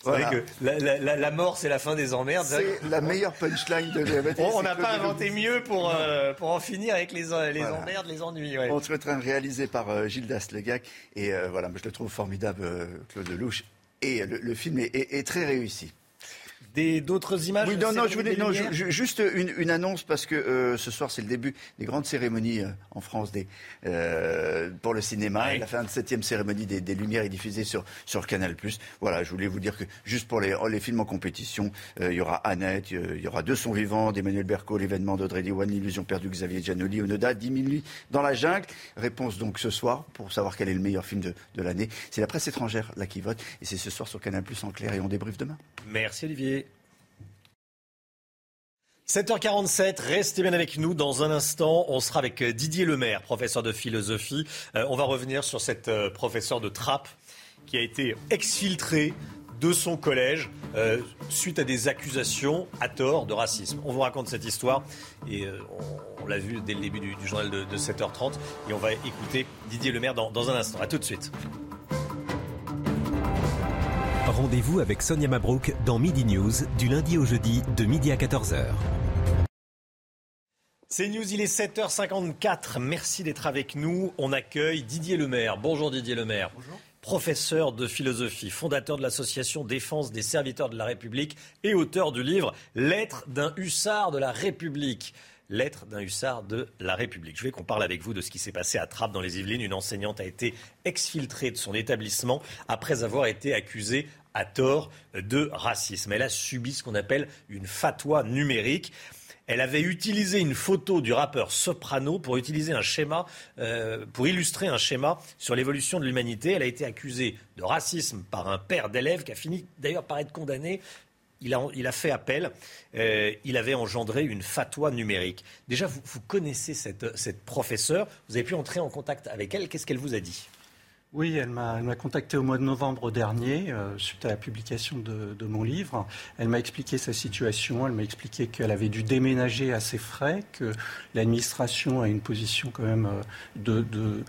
C'est vrai que la, mort, c'est la fin des emmerdes. C'est la meilleure punchline de l'humanité. On n'a pas inventé mieux pour, euh, pour en finir avec les, les emmerdes, les ennuis. On se retrouve réalisé par Gilles Daslegac. Et voilà, je le trouve formidable, Claude Lelouch. Et le, film est, très réussi. D'autres images Oui, non, non, je voulais, non juste une, annonce parce que euh, ce soir c'est le début des grandes cérémonies euh, en France des, euh, pour le cinéma. La fin de septième cérémonie des, Lumières est diffusée sur, sur Canal+. Voilà, je voulais vous dire que juste pour les, les films en compétition, il y aura Annette, il y aura Deux sons vivants d'Emmanuel Berco, l'événement d'Audrey Diwan, l'illusion perdue Xavier Giannoli, Onoda, 10 000 nuits dans la jungle. Réponse donc ce soir pour savoir quel est le meilleur film de, de l'année. C'est la presse étrangère là qui vote et c'est ce soir sur Canal+ en clair et on débriefe demain. Merci Olivier. 7h47, restez bien avec nous. Dans un instant, on sera avec Didier Lemaire, professeur de philosophie. Euh, on va revenir sur cette euh, professeure de trappe qui a été exfiltrée de son collège euh, suite à des accusations à tort de racisme. On vous raconte cette histoire et on, l'a vu dès le début du, journal de, 7h30 et on va écouter Didier Lemaire dans, dans un instant. A tout de suite. Rendez-vous avec Sonia Mabrouk dans Midi News du lundi au jeudi de midi à 14h. C'est News, il est 7h54. Merci d'être avec nous. On accueille Didier Lemaire. Bonjour Didier Lemaire. Bonjour. Professeur de philosophie, fondateur de l'association Défense des serviteurs de la République et auteur du livre Lettre d'un hussard de la République. Lettre d'un hussard de la République. Je voulais qu'on parle avec vous de ce qui s'est passé à Trappes dans les Yvelines. Une enseignante a été exfiltrée de son établissement après avoir été accusée à tort de racisme. Elle a subi ce qu'on appelle une fatwa numérique. Elle avait utilisé une photo du rappeur Soprano pour utiliser un schéma, euh, pour illustrer un schéma sur l'évolution de l'humanité. Elle a été accusée de racisme par un père d'élève qui a fini d'ailleurs par être condamné. Il a, fait appel. Euh, il avait engendré une fatwa numérique. Déjà, vous, vous connaissez cette, cette professeure. Vous avez pu entrer en contact avec elle. Qu'est-ce qu'elle vous a dit? Oui, elle m'a contacté au mois de novembre dernier, euh, suite à la publication de, mon livre. Elle m'a expliqué sa situation, elle m'a expliqué qu'elle avait dû déménager à ses frais, que l'administration a une position quand même euh,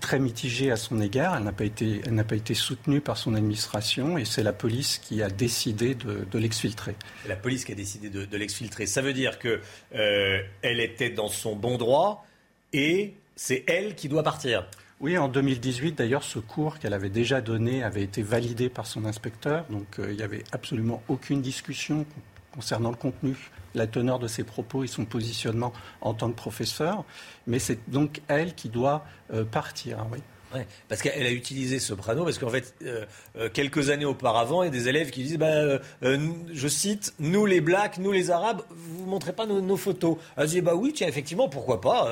très mitigée à son égard. Elle n'a pas été, soutenue par son administration et c'est la police qui a décidé de, l'exfiltrer. La police qui a décidé de, l'exfiltrer. Ça veut dire que euh, était dans son bon droit et c'est elle qui doit partir. Oui, en 2018, d'ailleurs, ce cours qu'elle avait déjà donné avait été validé par son inspecteur. Donc, euh, il n'y avait absolument aucune discussion concernant le contenu, la teneur de ses propos et son positionnement en tant que professeur. Mais c'est donc elle qui doit euh, partir. Oui. Ouais, parce qu'elle a utilisé ce Soprano, parce qu'en fait, euh, quelques années auparavant, il y a des élèves qui disent, bah, je cite, nous les blacks, nous les arabes, vous montrez pas nos, photos. Elle dit, bah oui, tiens, effectivement, pourquoi pas,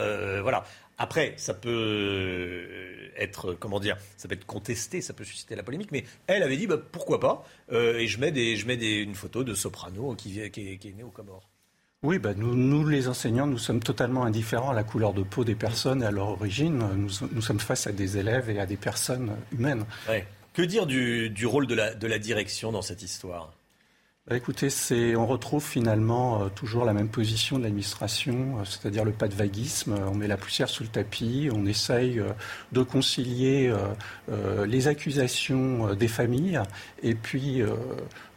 voilà. Après, ça peut être, comment dire, ça peut être contesté, ça peut susciter la polémique, mais elle avait dit, bah, pourquoi pas, euh, et je mets, des, je mets des, une photo de Soprano qui, vient- qui, est, qui est né au Comores. Oui, bah, nous, nous, les enseignants, nous sommes totalement indifférents à la couleur de peau des personnes et à leur origine. Nous, nous sommes face à des élèves et à des personnes humaines. Ouais. Que dire du, du rôle de la, de la direction dans cette histoire? Écoutez, c'est, on retrouve finalement euh, toujours la même position de l'administration, euh, c'est-à-dire le pas de vaguisme. Euh, On met la poussière sous le tapis, on essaye de concilier les accusations des familles et puis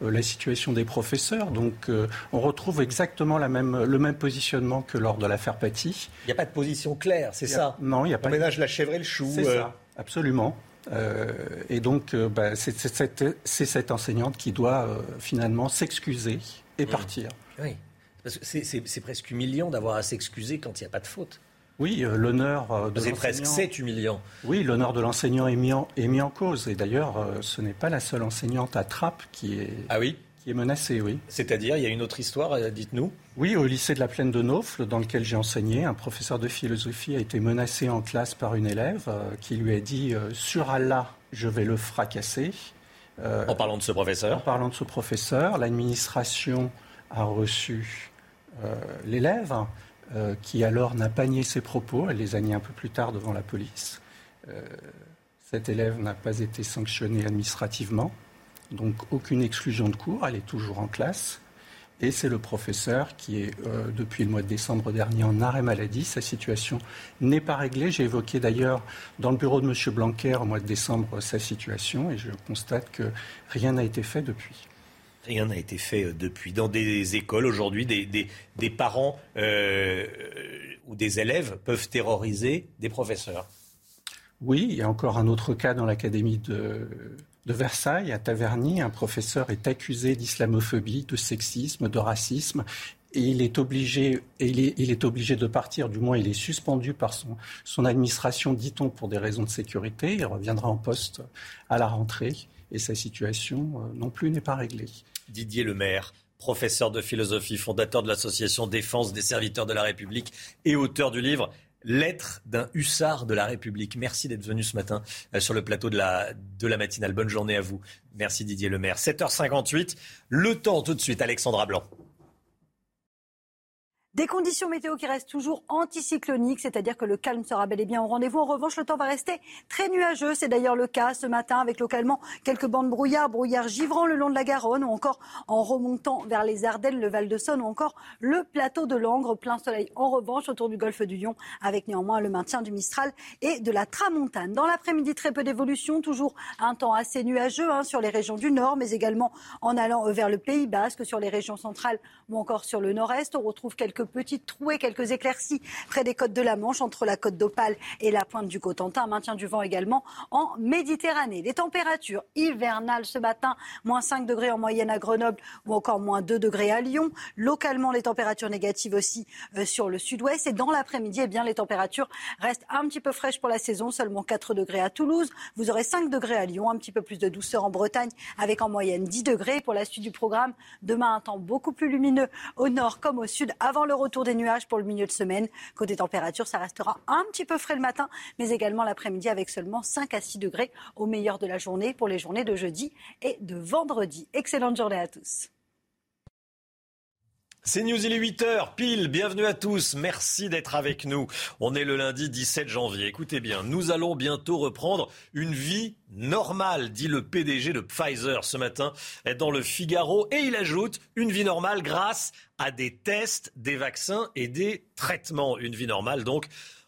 la situation des professeurs. Donc, on retrouve exactement la même, le même positionnement que lors de l'affaire Paty. Il n'y a pas de position claire, c'est ça? Non, il n'y a On pas. ménage la chèvre et le chou. C'est euh, ça, absolument. Euh, et donc, euh, bah, c'est cette, enseignante qui doit euh, finalement s'excuser et partir. Oui. Parce que c'est- presque humiliant d'avoir à s'excuser quand il n'y a pas de faute. Oui, l'honneur de C'est presque, l'enseignant- c'est humiliant. Oui, l'honneur de l'enseignant est mis, en, est mis en cause. Et d'ailleurs, ce n'est pas la seule enseignante à Trappes qui est, Ah oui? Qui est menacée, oui. C'est-à-dire, il y a une autre histoire, euh, dites-nous. Oui, au lycée de la Plaine de Naufle, dans lequel j'ai enseigné, un professeur de philosophie a été menacé en classe par une élève euh, qui lui a dit euh, Sur Allah, je vais le fracasser. Euh, En parlant de ce professeur. En parlant de ce professeur, l'administration a reçu l'élève, qui alors n'a pas nié ses propos. Elle les a niés un peu plus tard devant la police. Cet élève n'a pas été sanctionné administrativement, donc aucune exclusion de cours. Elle est toujours en classe. Et c'est le professeur qui est, euh, depuis le mois de décembre dernier, en arrêt maladie. Sa situation n'est pas réglée. J'ai évoqué d'ailleurs dans le bureau de M. Blanquer au mois de décembre sa situation et je constate que rien n'a été fait depuis. Rien n'a été fait euh, depuis. Dans des écoles aujourd'hui, des, des- des parents euh, ou des élèves peuvent terroriser des professeurs. Oui, il y a encore un autre cas dans l'académie de, de Versailles, à Taverny. Un professeur est accusé d'islamophobie, de sexisme, de racisme. Et il est obligé, de partir, du moins il est suspendu par son, son administration, dit-on, pour des raisons de sécurité. Il reviendra en poste à la rentrée et sa situation euh, non plus n'est pas réglée. Didier Lemaire, professeur de philosophie, fondateur de l'association Défense des serviteurs de la République et auteur du livre Lettre d'un hussard de la République. Merci d'être venu ce matin euh, sur le plateau de la, de la matinale. Bonne journée à vous. Merci Didier Lemaire. 7h58, le temps tout de suite, Alexandra Blanc. Des conditions météo qui restent toujours anticycloniques, c'est-à-dire que le calme sera bel et bien au rendez-vous. En revanche, le temps va rester très nuageux. C'est d'ailleurs le cas ce matin avec localement quelques bandes brouillard, brouillard givrant le long de la Garonne ou encore en remontant vers les Ardennes, le Val-de-Saône ou encore le plateau de Langres. Plein soleil en revanche autour du golfe du Lion avec néanmoins le maintien du Mistral et de la Tramontane. Dans l'après-midi, très peu d'évolution, toujours un temps assez nuageux hein, sur les régions du nord, mais également en allant vers le Pays Basque, sur les régions centrales ou encore sur le nord-est. On retrouve quelques petites trouées, quelques éclaircies près des côtes de la Manche, entre la côte d'Opale et la pointe du Cotentin. Maintien du vent également en Méditerranée. Les températures hivernales ce matin, moins 5 degrés en moyenne à Grenoble ou encore moins 2 degrés à Lyon. Localement, les températures négatives aussi euh, sur le sud-ouest. Et dans l'après-midi, eh bien, les températures restent un petit peu fraîches pour la saison, seulement 4 degrés à Toulouse. Vous aurez 5 degrés à Lyon, un petit peu plus de douceur en Bretagne, avec en moyenne 10 degrés. Pour la suite du programme, demain, un temps beaucoup plus lumineux au nord comme au sud, avant retour des nuages pour le milieu de semaine. Côté température, ça restera un petit peu frais le matin, mais également l'après-midi avec seulement 5 à 6 degrés au meilleur de la journée pour les journées de jeudi et de vendredi. Excellente journée à tous. C'est News, il est 8h, pile, bienvenue à tous, merci d'être avec nous. On est le lundi 17 janvier, écoutez bien, nous allons bientôt reprendre une vie normale, dit le PDG de Pfizer ce matin dans le Figaro, et il ajoute une vie normale grâce à des tests, des vaccins et des traitements. Une vie normale donc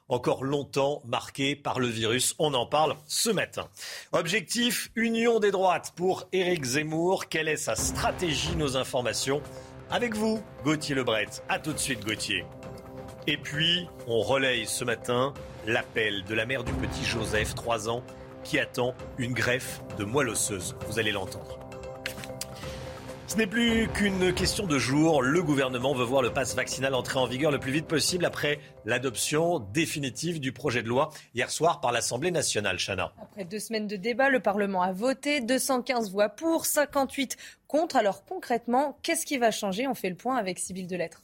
encore longtemps marquée par le virus. On en parle ce matin. Objectif, union des droites pour Éric Zemmour. Quelle est sa stratégie Nos informations avec vous, Gauthier Lebret. A tout de suite, Gauthier. Et puis, on relaye ce matin l'appel de la mère du petit Joseph, 3 ans, qui attend une greffe de moelle osseuse. Vous allez l'entendre. Ce n'est plus qu'une question de jours. Le gouvernement veut voir le pass vaccinal entrer en vigueur le plus vite possible après l'adoption définitive du projet de loi hier soir par l'Assemblée nationale. Chana. Après deux semaines de débat, le Parlement a voté 215 voix pour, 58 contre. Alors concrètement, qu'est-ce qui va changer? On fait le point avec Sybille Delettre.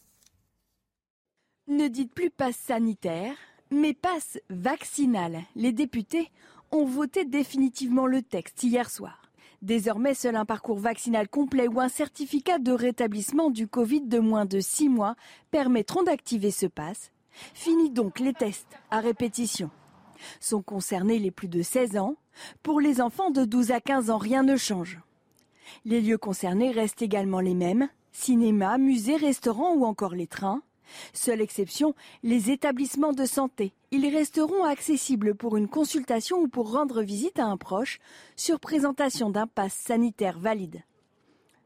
Ne dites plus passe sanitaire, mais passe vaccinal. Les députés ont voté définitivement le texte hier soir. Désormais, seul un parcours vaccinal complet ou un certificat de rétablissement du Covid de moins de 6 mois permettront d'activer ce pass. Fini donc les tests à répétition. Sont concernés les plus de 16 ans. Pour les enfants de 12 à 15 ans, rien ne change. Les lieux concernés restent également les mêmes. Cinéma, musées, restaurants ou encore les trains. Seule exception, les établissements de santé. Ils resteront accessibles pour une consultation ou pour rendre visite à un proche sur présentation d'un pass sanitaire valide.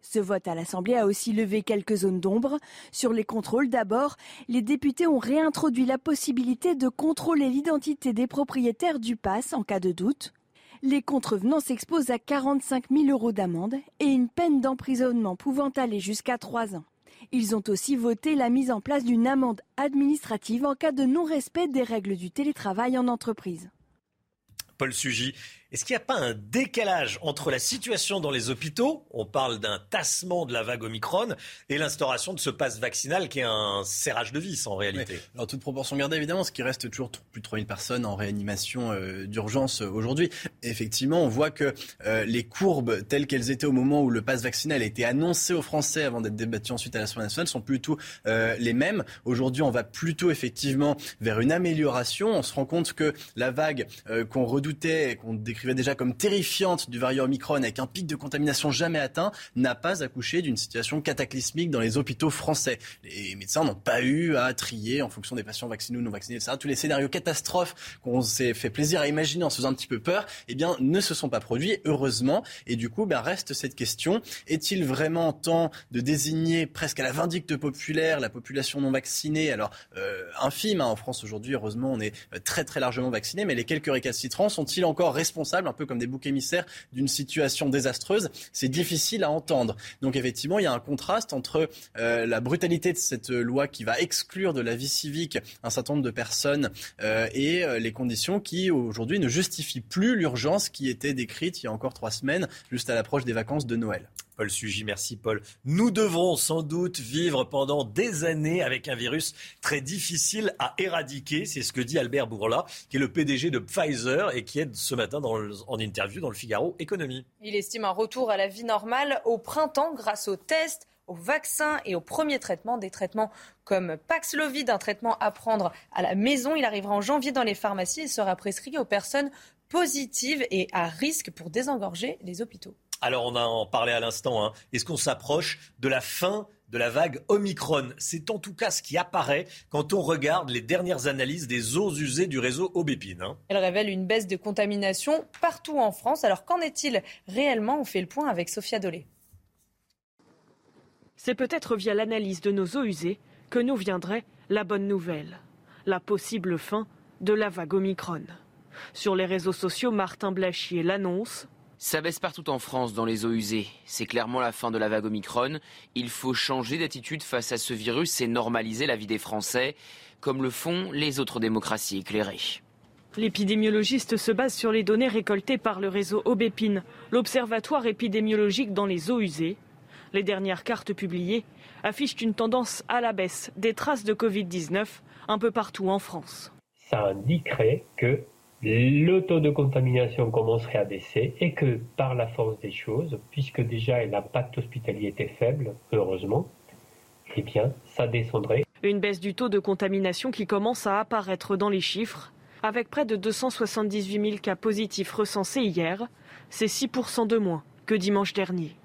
Ce vote à l'Assemblée a aussi levé quelques zones d'ombre. Sur les contrôles d'abord, les députés ont réintroduit la possibilité de contrôler l'identité des propriétaires du pass en cas de doute. Les contrevenants s'exposent à 45 000 euros d'amende et une peine d'emprisonnement pouvant aller jusqu'à trois ans. Ils ont aussi voté la mise en place d'une amende administrative en cas de non-respect des règles du télétravail en entreprise. Paul Sugy, est-ce qu'il n'y a pas un décalage entre la situation dans les hôpitaux, on parle d'un tassement de la vague Omicron, et l'instauration de ce passe vaccinal qui est un serrage de vis en réalité? Alors toute proportion gardée évidemment, ce qui reste toujours plus de 3000 personnes en réanimation euh, d'urgence euh, aujourd'hui. Effectivement, on voit que euh, les courbes telles qu'elles étaient au moment où le passe vaccinal a été annoncé aux Français avant d'être débattu ensuite à l'Assemblée nationale sont plutôt les mêmes. Aujourd'hui, on va plutôt effectivement vers une amélioration. On se rend compte que la vague qu'on redoutait qu'on décrit déjà comme terrifiante du variant Omicron avec un pic de contamination jamais atteint, n'a pas accouché d'une situation cataclysmique dans les hôpitaux français. Les médecins n'ont pas eu à trier en fonction des patients vaccinés ou non vaccinés, etc. Tous les scénarios catastrophes qu'on s'est fait plaisir à imaginer en se faisant un petit peu peur, eh bien, ne se sont pas produits, heureusement. Et du coup, ben, reste cette question. Est-il vraiment temps de désigner presque à la vindicte populaire la population non vaccinée? Alors, euh, infime, hein, en France aujourd'hui, heureusement, on est très très largement vaccinés, mais les quelques récalcitrants sont-ils encore responsables? Un peu comme des boucs émissaires d'une situation désastreuse. C'est difficile à entendre. Donc effectivement, il y a un contraste entre euh, la brutalité de cette loi qui va exclure de la vie civique un certain nombre de personnes euh, et euh, les conditions qui aujourd'hui ne justifient plus l'urgence qui était décrite il y a encore trois semaines, juste à l'approche des vacances de Noël. Paul Sugy, merci Paul. Nous devrons sans doute vivre pendant des années avec un virus très difficile à éradiquer. C'est ce que dit Albert Bourla, qui est le PDG de Pfizer et qui est ce matin en interview dans le Figaro Économie. Il estime un retour à la vie normale au printemps grâce aux tests au vaccin et au premier traitement, des traitements comme Paxlovid, un traitement à prendre à la maison. Il arrivera en janvier dans les pharmacies et sera prescrit aux personnes positives et à risque pour désengorger les hôpitaux. Alors on a en parlé à l'instant. Hein. Est-ce qu'on s'approche de la fin de la vague Omicron? C'est en tout cas ce qui apparaît quand on regarde les dernières analyses des eaux usées du réseau Aubépine. Hein. Elle révèle une baisse de contamination partout en France. Alors qu'en est-il réellement? On fait le point avec Sophia Dolé. C'est peut-être via l'analyse de nos eaux usées que nous viendrait la bonne nouvelle, la possible fin de la vague Omicron. Sur les réseaux sociaux, Martin Blachier l'annonce ça baisse partout en France dans les eaux usées. C'est clairement la fin de la vague Omicron. Il faut changer d'attitude face à ce virus et normaliser la vie des Français, comme le font les autres démocraties éclairées. L'épidémiologiste se base sur les données récoltées par le réseau Aubépine, l'observatoire épidémiologique dans les eaux usées. Les dernières cartes publiées affichent une tendance à la baisse des traces de Covid-19 un peu partout en France. Ça indiquerait que le taux de contamination commencerait à baisser et que par la force des choses, puisque déjà l'impact hospitalier était faible, heureusement, eh bien, ça descendrait. Une baisse du taux de contamination qui commence à apparaître dans les chiffres, avec près de 278 000 cas positifs recensés hier. C'est 6% de moins que dimanche dernier.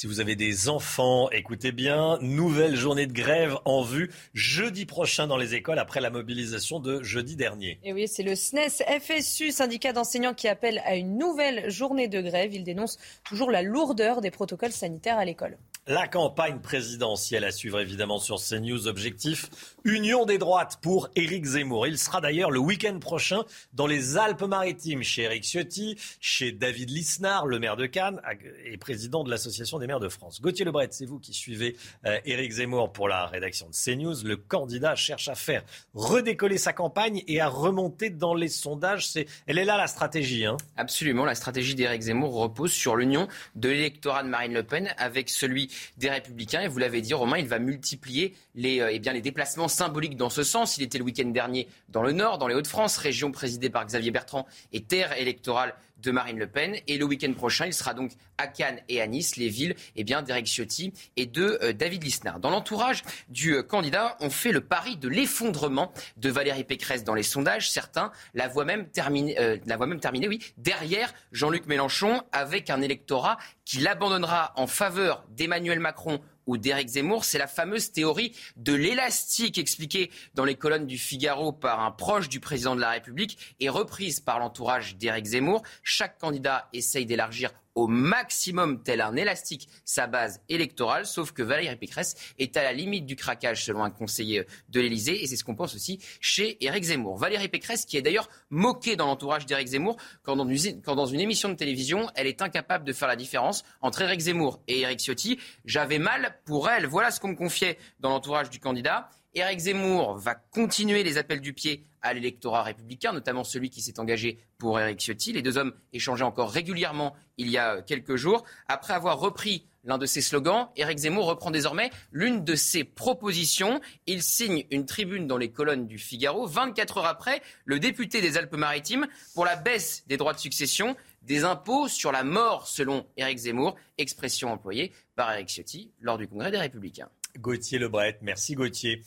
Si vous avez des enfants, écoutez bien, nouvelle journée de grève en vue jeudi prochain dans les écoles après la mobilisation de jeudi dernier. Et oui, c'est le SNES FSU, syndicat d'enseignants, qui appelle à une nouvelle journée de grève. Il dénonce toujours la lourdeur des protocoles sanitaires à l'école. La campagne présidentielle à suivre évidemment sur CNews. Objectif Union des droites pour Éric Zemmour. Il sera d'ailleurs le week-end prochain dans les Alpes-Maritimes chez Éric Ciotti, chez David Lisnard, le maire de Cannes et président de l'Association des maires de France. Gauthier Lebret, c'est vous qui suivez euh, Éric Zemmour pour la rédaction de CNews. Le candidat cherche à faire redécoller sa campagne et à remonter dans les sondages. Elle est là la stratégie. Hein Absolument. La stratégie d'Éric Zemmour repose sur l'union de l'électorat de Marine Le Pen avec celui des Républicains. Et vous l'avez dit, Romain, il va multiplier les, euh, eh les déplacements symboliques dans ce sens. Il était le week-end dernier dans le Nord, dans les Hauts-de-France, région présidée par Xavier Bertrand et terre électorale de Marine Le Pen. Et le week-end prochain, il sera donc à Cannes et à Nice, les villes eh bien, d'Eric Ciotti et de euh, David Lisnard. Dans l'entourage du euh, candidat, on fait le pari de l'effondrement de Valérie Pécresse dans les sondages. Certains la voient même terminer, la voient même terminer oui, derrière Jean-Luc Mélenchon avec un électorat qui l'abandonnera en faveur d'Emmanuel Macron ou d'Éric Zemmour, c'est la fameuse théorie de l'élastique expliquée dans les colonnes du Figaro par un proche du président de la République et reprise par l'entourage d'Éric Zemmour. Chaque candidat essaye d'élargir au maximum, tel un élastique, sa base électorale, sauf que Valérie Pécresse est à la limite du craquage, selon un conseiller de l'Élysée, et c'est ce qu'on pense aussi chez Éric Zemmour. Valérie Pécresse, qui est d'ailleurs moquée dans l'entourage d'Éric Zemmour, quand dans, une, émission de télévision, elle est incapable de faire la différence entre Éric Zemmour et Éric Ciotti. J'avais mal pour elle. Voilà ce qu'on me confiait dans l'entourage du candidat. Éric Zemmour va continuer les appels du pied à l'électorat républicain, notamment celui qui s'est engagé pour Éric Ciotti. Les deux hommes échangeaient encore régulièrement il y a quelques jours. Après avoir repris l'un de ses slogans, Éric Zemmour reprend désormais l'une de ses propositions. Il signe une tribune dans les colonnes du Figaro. 24 heures après, le député des Alpes-Maritimes pour la baisse des droits de succession des impôts sur la mort, selon Éric Zemmour, expression employée par Éric Ciotti lors du Congrès des Républicains. Gauthier Lebret. Merci Gauthier.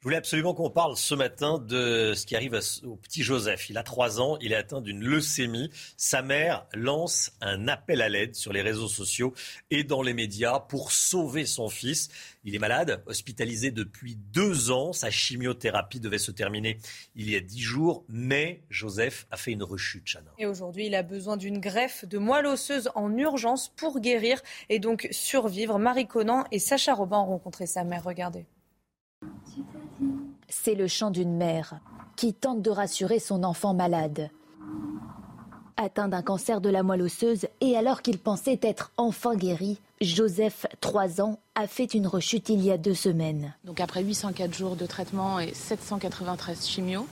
Je voulais absolument qu'on parle ce matin de ce qui arrive au petit Joseph. Il a trois ans, il est atteint d'une leucémie. Sa mère lance un appel à l'aide sur les réseaux sociaux et dans les médias pour sauver son fils. Il est malade, hospitalisé depuis deux ans. Sa chimiothérapie devait se terminer il y a dix jours, mais Joseph a fait une rechute, Chana. Et aujourd'hui, il a besoin d'une greffe de moelle osseuse en urgence pour guérir et donc survivre. Marie Conan et Sacha Robin ont rencontré sa mère. Regardez. C'est le chant d'une mère qui tente de rassurer son enfant malade. Atteint d'un cancer de la moelle osseuse et alors qu'il pensait être enfin guéri, Joseph, 3 ans, a fait une rechute il y a deux semaines. Donc après 804 jours de traitement et 793 chimio,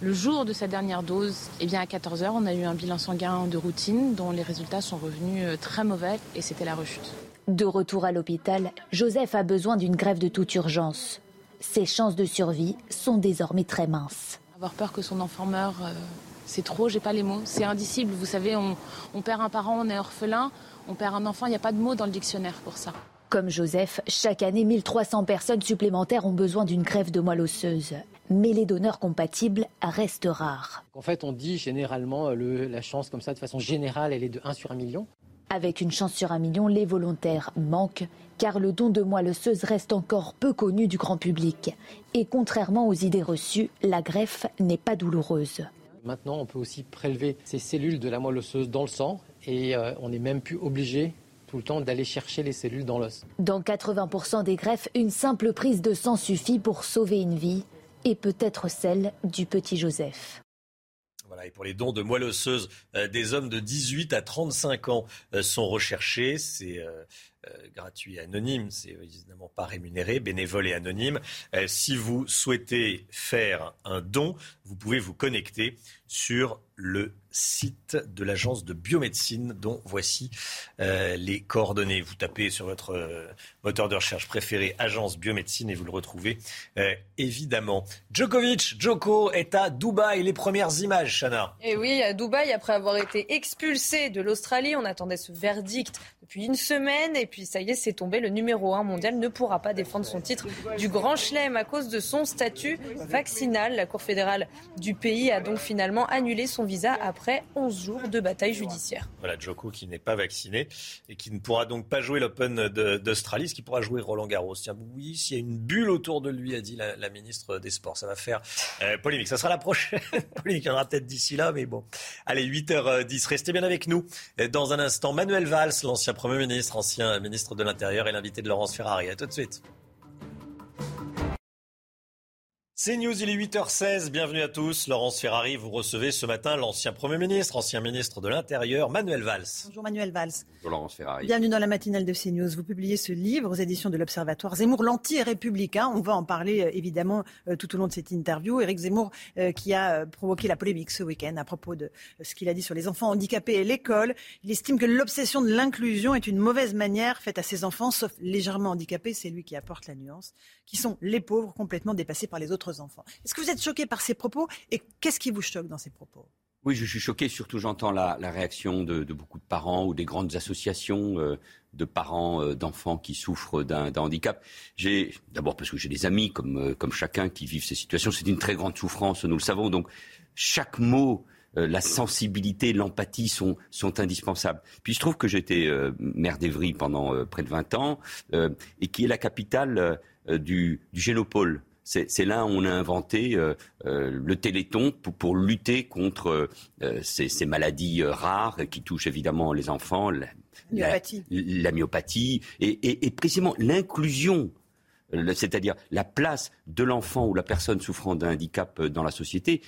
le jour de sa dernière dose, eh bien à 14 heures, on a eu un bilan sanguin de routine dont les résultats sont revenus euh, très mauvais et c'était la rechute. De retour à l'hôpital, Joseph a besoin d'une grève de toute urgence ses chances de survie sont désormais très minces. Avoir peur que son enfant meure, euh, c'est trop, j'ai pas les mots. C'est indicible. Vous savez, on, perd un parent, on est orphelin, on perd un enfant, il n'y a pas de mots dans le dictionnaire pour ça. Comme Joseph, chaque année, 1300 personnes supplémentaires ont besoin d'une greffe de moelle osseuse. Mais les donneurs compatibles restent rares. En fait, on dit généralement le, la chance comme ça, de façon générale, elle est de 1 sur 1 million. Avec une chance sur un million, les volontaires manquent, car le don de moelle osseuse reste encore peu connu du grand public. Et contrairement aux idées reçues, la greffe n'est pas douloureuse. Maintenant, on peut aussi prélever ces cellules de la moelle osseuse dans le sang, et euh, on n'est même plus obligé tout le temps d'aller chercher les cellules dans l'os. Dans 80% des greffes, une simple prise de sang suffit pour sauver une vie, et peut-être celle du petit Joseph. Et pour les dons de moelle osseuse, euh, des hommes de 18 à 35 ans euh, sont recherchés. C'est euh, gratuit et anonyme, c'est évidemment pas rémunéré, bénévole et anonyme. si vous souhaitez faire un don, vous pouvez vous connecter sur le site de l'agence de biomédecine dont voici euh, les coordonnées. Vous tapez sur votre euh, moteur de recherche préféré agence biomédecine et vous le retrouvez euh, évidemment. Djokovic, Djoko est à Dubaï. Les premières images, Chana. Et oui, à Dubaï, après avoir été expulsé de l'Australie, on attendait ce verdict depuis une semaine et puis ça y est, c'est tombé. Le numéro 1 mondial ne pourra pas défendre son titre du Grand Chelem à cause de son statut vaccinal. La Cour fédérale du pays a donc finalement annulé son visa après 11 jours de bataille judiciaire. Voilà, Joko qui n'est pas vacciné et qui ne pourra donc pas jouer l'Open d'Australie, ce qui pourra jouer Roland Garros. Tiens, oui, s'il y a une bulle autour de lui, a dit la, ministre des Sports, ça va faire euh, polémique. Ça sera la prochaine *laughs* polémique. Il y en aura peut-être d'ici là, mais bon. Allez, 8h10, restez bien avec nous. Dans un instant, Manuel Valls, l'ancien Premier ministre, ancien ministre de l'Intérieur et l'invité de Laurence Ferrari. À tout de suite. C'est News, il est 8h16. Bienvenue à tous. Laurence Ferrari, vous recevez ce matin l'ancien Premier ministre, ancien ministre de l'Intérieur, Manuel Valls. Bonjour Manuel Valls. Bonjour Laurence Ferrari. Bienvenue dans la matinale de CNews. Vous publiez ce livre aux éditions de l'Observatoire Zemmour, l'anti-républicain. On va en parler euh, évidemment euh, tout au long de cette interview. Éric Zemmour euh, qui a provoqué la polémique ce week-end à propos de ce qu'il a dit sur les enfants handicapés et l'école. Il estime que l'obsession de l'inclusion est une mauvaise manière faite à ses enfants, sauf légèrement handicapés. C'est lui qui apporte la nuance, qui sont les pauvres complètement dépassés par les autres enfants. Est-ce que vous êtes choqué par ces propos et qu'est-ce qui vous choque dans ces propos? Oui, je suis choqué. Surtout, j'entends la, réaction de, beaucoup de parents ou des grandes associations euh, de parents euh, d'enfants qui souffrent d'un handicap. D'abord parce que j'ai des amis comme euh, comme chacun qui vivent ces situations. C'est une très grande souffrance, nous le savons. Donc chaque mot. la sensibilité, l'empathie sont, sont indispensables. Puis je trouve que j'étais maire d'Evry pendant près de 20 ans et qui est la capitale du, du génopole c'est là où on a inventé euh, euh, le téléthon pour, lutter contre euh, ces, maladies rares qui touchent évidemment les enfants, la, myopathie, et, précisément l'inclusion c'est-à-dire la place de l'enfant ou la personne souffrant d'un handicap dans la société,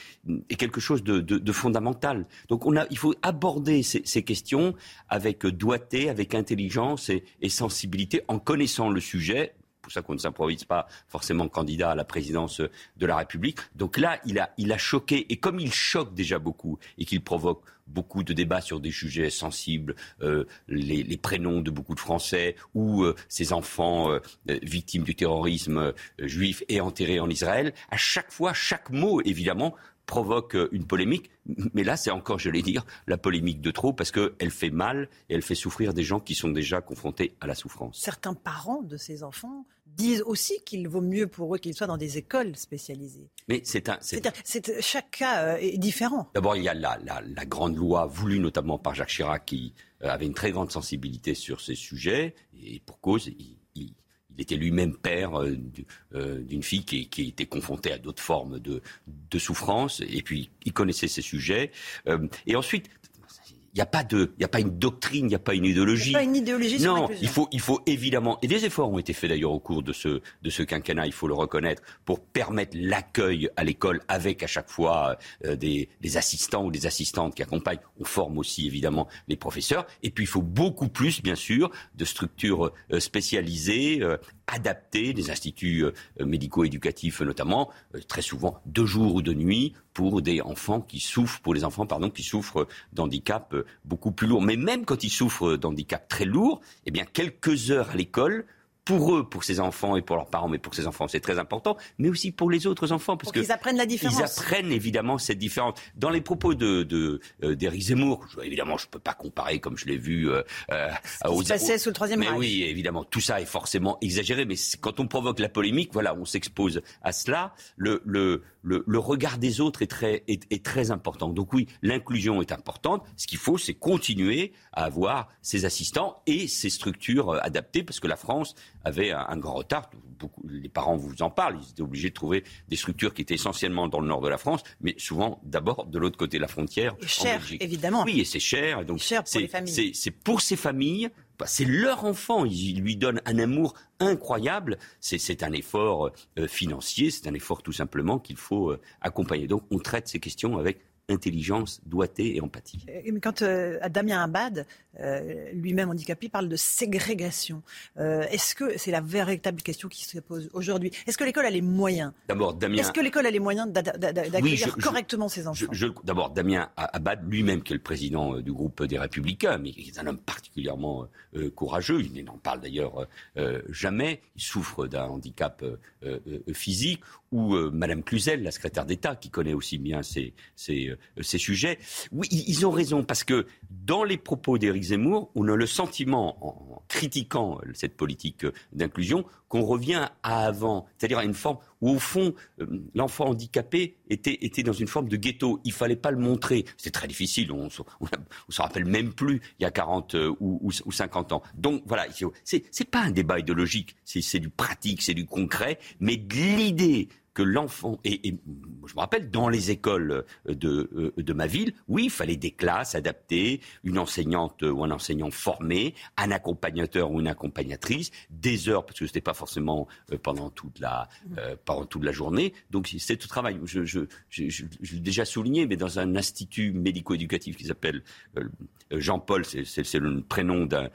est quelque chose de, fondamental. Donc il faut aborder ces, questions avec doigté, avec intelligence et, sensibilité, en connaissant le sujet, pour ça qu'on ne s'improvise pas forcément candidat à la présidence de la République. Donc là, il a, il a choqué, et comme il choque déjà beaucoup, et qu'il provoque beaucoup de débats sur des sujets sensibles, euh, les, prénoms de beaucoup de Français ou euh, ces enfants euh, victimes du terrorisme juif et enterrés en Israël, à chaque fois, chaque mot, évidemment, provoque une polémique. Mais là, c'est encore, je l'ai dire, la polémique de trop parce qu'elle fait mal et elle fait souffrir des gens qui sont déjà confrontés à la souffrance. Certains parents de ces enfants disent aussi qu'il vaut mieux pour eux qu'ils soient dans des écoles spécialisées. Mais c'est un. C'est, chaque cas euh, est différent. D'abord, il y a la, la, grande loi voulue notamment par Jacques Chirac qui euh, avait une très grande sensibilité sur ces sujets et pour cause. Il, il était lui-même père euh, d'une fille qui, était confrontée à d'autres formes de, souffrance, et puis il connaissait ces sujets. et ensuite, il n'y a pas de, il a pas une doctrine, il n'y a pas une idéologie. Il n'y a pas une idéologie. Non, il faut, il faut évidemment, et des efforts ont été faits d'ailleurs au cours de ce, de ce quinquennat, il faut le reconnaître, pour permettre l'accueil à l'école avec à chaque fois euh, des, des, assistants ou des assistantes qui accompagnent. On forme aussi évidemment les professeurs. Et puis il faut beaucoup plus, bien sûr, de structures euh, spécialisées, euh, adaptées, des instituts médico-éducatifs notamment, très souvent de jour ou de nuit pour des enfants qui souffrent, pour les enfants pardon, qui souffrent d'handicap beaucoup plus lourd. Mais même quand ils souffrent d'handicap très lourd, eh bien quelques heures à l'école pour eux, pour ces enfants et pour leurs parents, mais pour ces enfants, c'est très important, mais aussi pour les autres enfants. Parce qu'ils apprennent la différence. Ils apprennent évidemment cette différence. Dans les propos de, de, euh, Zemmour, je, évidemment, je ne peux pas comparer comme je l'ai vu euh, euh, aux, se sous le troisième Mais oui, évidemment, tout ça est forcément exagéré, mais quand on provoque la polémique, voilà, on s'expose à cela. Le, le, le, le regard des autres est très, est, est très important. Donc oui, l'inclusion est importante. Ce qu'il faut, c'est continuer à avoir ces assistants et ces structures euh, adaptées, parce que la France avait un, grand retard. Beaucoup, les parents vous en parlent. Ils étaient obligés de trouver des structures qui étaient essentiellement dans le nord de la France, mais souvent d'abord de l'autre côté de la frontière. Et cher, évidemment. Oui, et c'est cher. Et donc, cher pour les familles. C'est pour ces familles. Bah, c'est leur enfant, ils lui donnent un amour incroyable. C'est un effort euh, financier, c'est un effort tout simplement qu'il faut euh, accompagner. Donc on traite ces questions avec intelligence, doigté et empathie. Mais quand euh, Damien Abad, euh, lui-même handicapé, parle de ségrégation, euh, est-ce que c'est la véritable question qui se pose aujourd'hui? Est-ce que l'école a les moyens? D'abord, Damien. Est-ce que l'école a les moyens d'accueillir correctement ses enfants? D'abord, Damien Abad lui-même, qui est le président du groupe des Républicains, mais qui est un homme particulièrement courageux. Il n'en parle d'ailleurs jamais. Il souffre d'un handicap physique. Ou Madame Cluzel, la secrétaire d'État, qui connaît aussi bien ces, ces euh, ces sujets. Oui, ils ont raison, parce que dans les propos d'Éric Zemmour, on a le sentiment, en critiquant cette politique d'inclusion, qu'on revient à avant, c'est-à-dire à une forme où, au fond, euh, l'enfant handicapé était, était dans une forme de ghetto. Il fallait pas le montrer. C'est très difficile. On ne se rappelle même plus il y a 40 euh, ou, ou, 50 ans. Donc voilà, c'est n'est pas un débat idéologique. C'est du pratique, c'est du concret. Mais l'idée que l'enfant, et, et, je me rappelle, dans les écoles de, euh, de ma ville, oui, il fallait des classes adaptées, une enseignante ou un enseignant formé, un accompagnateur ou une accompagnatrice, des heures, parce que ce n'était pas forcément euh, pendant, toute la, euh, pendant toute la journée. Donc c'est tout travail. Je, je, je, je l'ai déjà souligné, mais dans un institut médico-éducatif qui s'appelle Jean-Paul, c'est le prénom d'un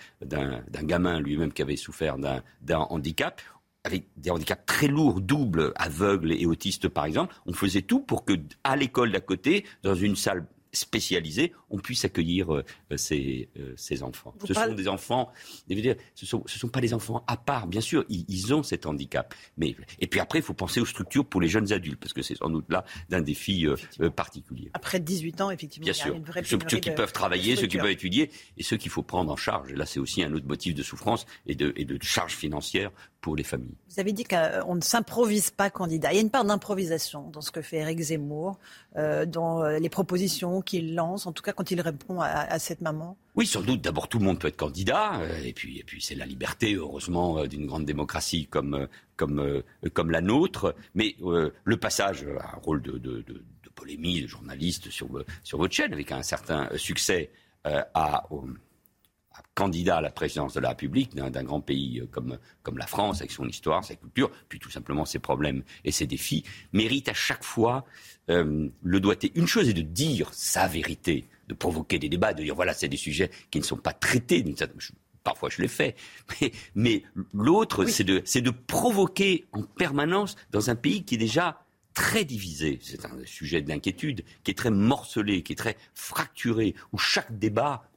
gamin lui-même qui avait souffert d'un handicap, avec des handicaps très lourds, doubles, aveugles et autistes par exemple, on faisait tout pour que à l'école d'à côté, dans une salle spécialisés, on puisse accueillir euh, ces, euh, ces, enfants. ce sont des enfants, ce ne sont, ce sont pas des enfants à part, bien sûr, ils, ont cet handicap. Mais, et puis après, il faut penser aux structures pour les jeunes adultes, parce que c'est sans doute là d'un défi euh, particulier. Après 18 ans, effectivement, bien il y a une vraie ceux, ceux qui peuvent travailler, ceux qui peuvent étudier, et ceux qu'il faut prendre en charge. Et là, c'est aussi un autre motif de souffrance et de, et de charge financière pour les familles. Vous avez dit qu'on ne s'improvise pas candidat. Il y a une part d'improvisation dans ce que fait Eric Zemmour, dans les propositions qu'il lance, en tout cas quand il répond à, cette maman Oui, sans doute. D'abord, tout le monde peut être candidat, euh, et puis, et puis c'est la liberté, heureusement, euh, d'une grande démocratie comme, euh, comme, comme la nôtre. Mais le passage à un rôle de, de, de, polémie, de journaliste sur, sur votre chaîne, avec un certain succès à, candidat à la présidence de la République d'un grand pays comme, comme la France, avec son histoire, sa culture, puis tout simplement ses problèmes et ses défis, mérite à chaque fois euh, le doigté. Une chose est de dire sa vérité, de provoquer des débats, de dire voilà, c'est des sujets qui ne sont pas traités. Parfois, je l'ai fait. *laughs* Mais, mais l'autre, c'est de, de provoquer en permanence dans un pays qui est déjà très divisé. C'est un sujet d'inquiétude qui est très morcelé, qui est très fracturé, où chaque débat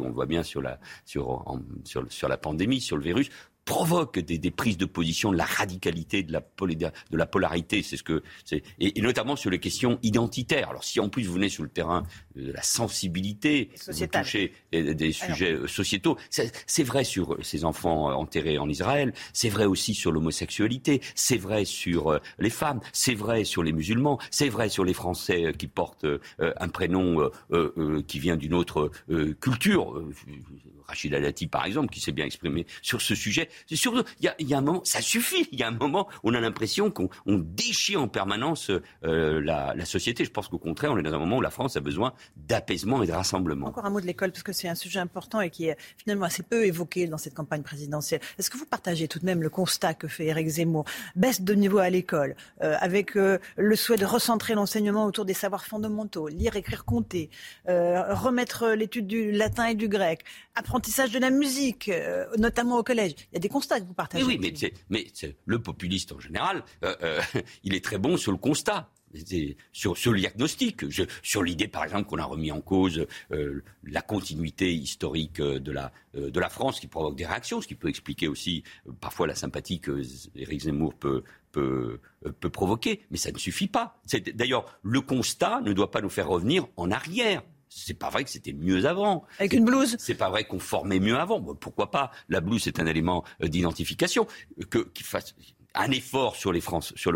on le voit bien sur la, pandémie, sur le virus, provoque des, prises de position, de la radicalité, de la, polarité. C'est ce que et, notamment sur les questions identitaires. Alors, si en plus vous venez sur le terrain de la sensibilité, vous touchez des, des sujets euh, sociétaux, c'est vrai sur ces enfants euh, enterrés en Israël, c'est vrai aussi sur l'homosexualité, c'est vrai sur euh, les femmes, c'est vrai sur les musulmans, c'est vrai sur les Français qui portent un prénom qui vient d'une autre culture. Rachida Dati, par exemple, qui s'est bien exprimé sur ce sujet. Surtout, il y a, un moment, ça suffit. Il y a un moment, où on a l'impression qu'on déchire en permanence euh, la, société. Je pense qu'au contraire, on est dans un moment où la France a besoin d'apaisement et de rassemblement. Encore un mot de l'école, parce que c'est un sujet important et qui est finalement assez peu évoqué dans cette campagne présidentielle. Est-ce que vous partagez tout de même le constat que fait Éric Zemmour? Baisse de niveau à l'école, euh, avec euh, le souhait de recentrer l'enseignement autour des savoirs fondamentaux, lire, écrire, compter, remettre l'étude du latin et du grec, apprentissage de la musique, euh, notamment au collège. Il y a des constats que vous partagez. oui, mais, mais le populiste en général, euh, euh, *laughs* il est très bon sur le constat. Sur, sur le diagnostic, sur l'idée, par exemple, qu'on a remis en cause euh, la continuité historique euh, de la, de la France qui provoque des réactions, ce qui peut expliquer aussi parfois la sympathie que Éric Zemmour peut, peut, peut provoquer. Mais ça ne suffit pas. D'ailleurs, le constat ne doit pas nous faire revenir en arrière. C'est pas vrai que c'était mieux avant. Avec une blouse C'est pas vrai qu'on formait mieux avant. pourquoi pas? La blouse, c'est un élément d'identification. Que, fasse, un effort sur, le français, sur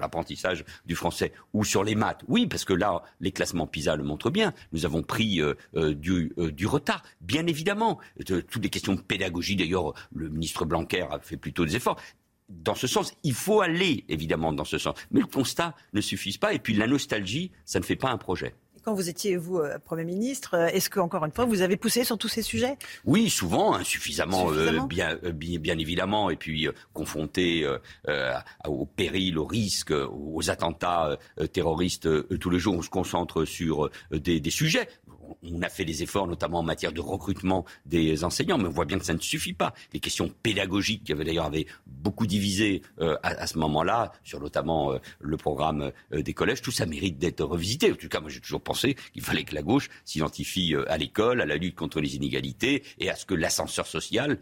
l'apprentissage du français ou sur les maths. Oui, parce que là, les classements PISA le montrent bien. Nous avons pris euh, euh, du, euh, du, retard, bien évidemment. toutes les questions de pédagogie, d'ailleurs, le ministre Blanquer a fait plutôt des efforts dans ce sens. Il faut aller, évidemment, dans ce sens. Mais le constat ne suffit pas. Et puis la nostalgie, ça ne fait pas un projet quand vous étiez, vous, euh, Premier ministre, euh, est-ce que, encore une fois, vous avez poussé sur tous ces sujets? Oui, souvent, insuffisamment, euh, bien, bien, évidemment, et puis confronté au péril, au risque, aux attentats terroristes tous les jours, on se concentre sur des, des sujets on a fait des efforts, notamment en matière de recrutement des enseignants, mais on voit bien que ça ne suffit pas. Les questions pédagogiques, qui avaient d'ailleurs beaucoup divisé euh, à, ce moment-là, sur notamment euh, le programme euh, des collèges, tout ça mérite d'être revisité. En tout cas, moi j'ai toujours pensé qu'il fallait que la gauche s'identifie à l'école, à la lutte contre les inégalités et à ce que l'ascenseur social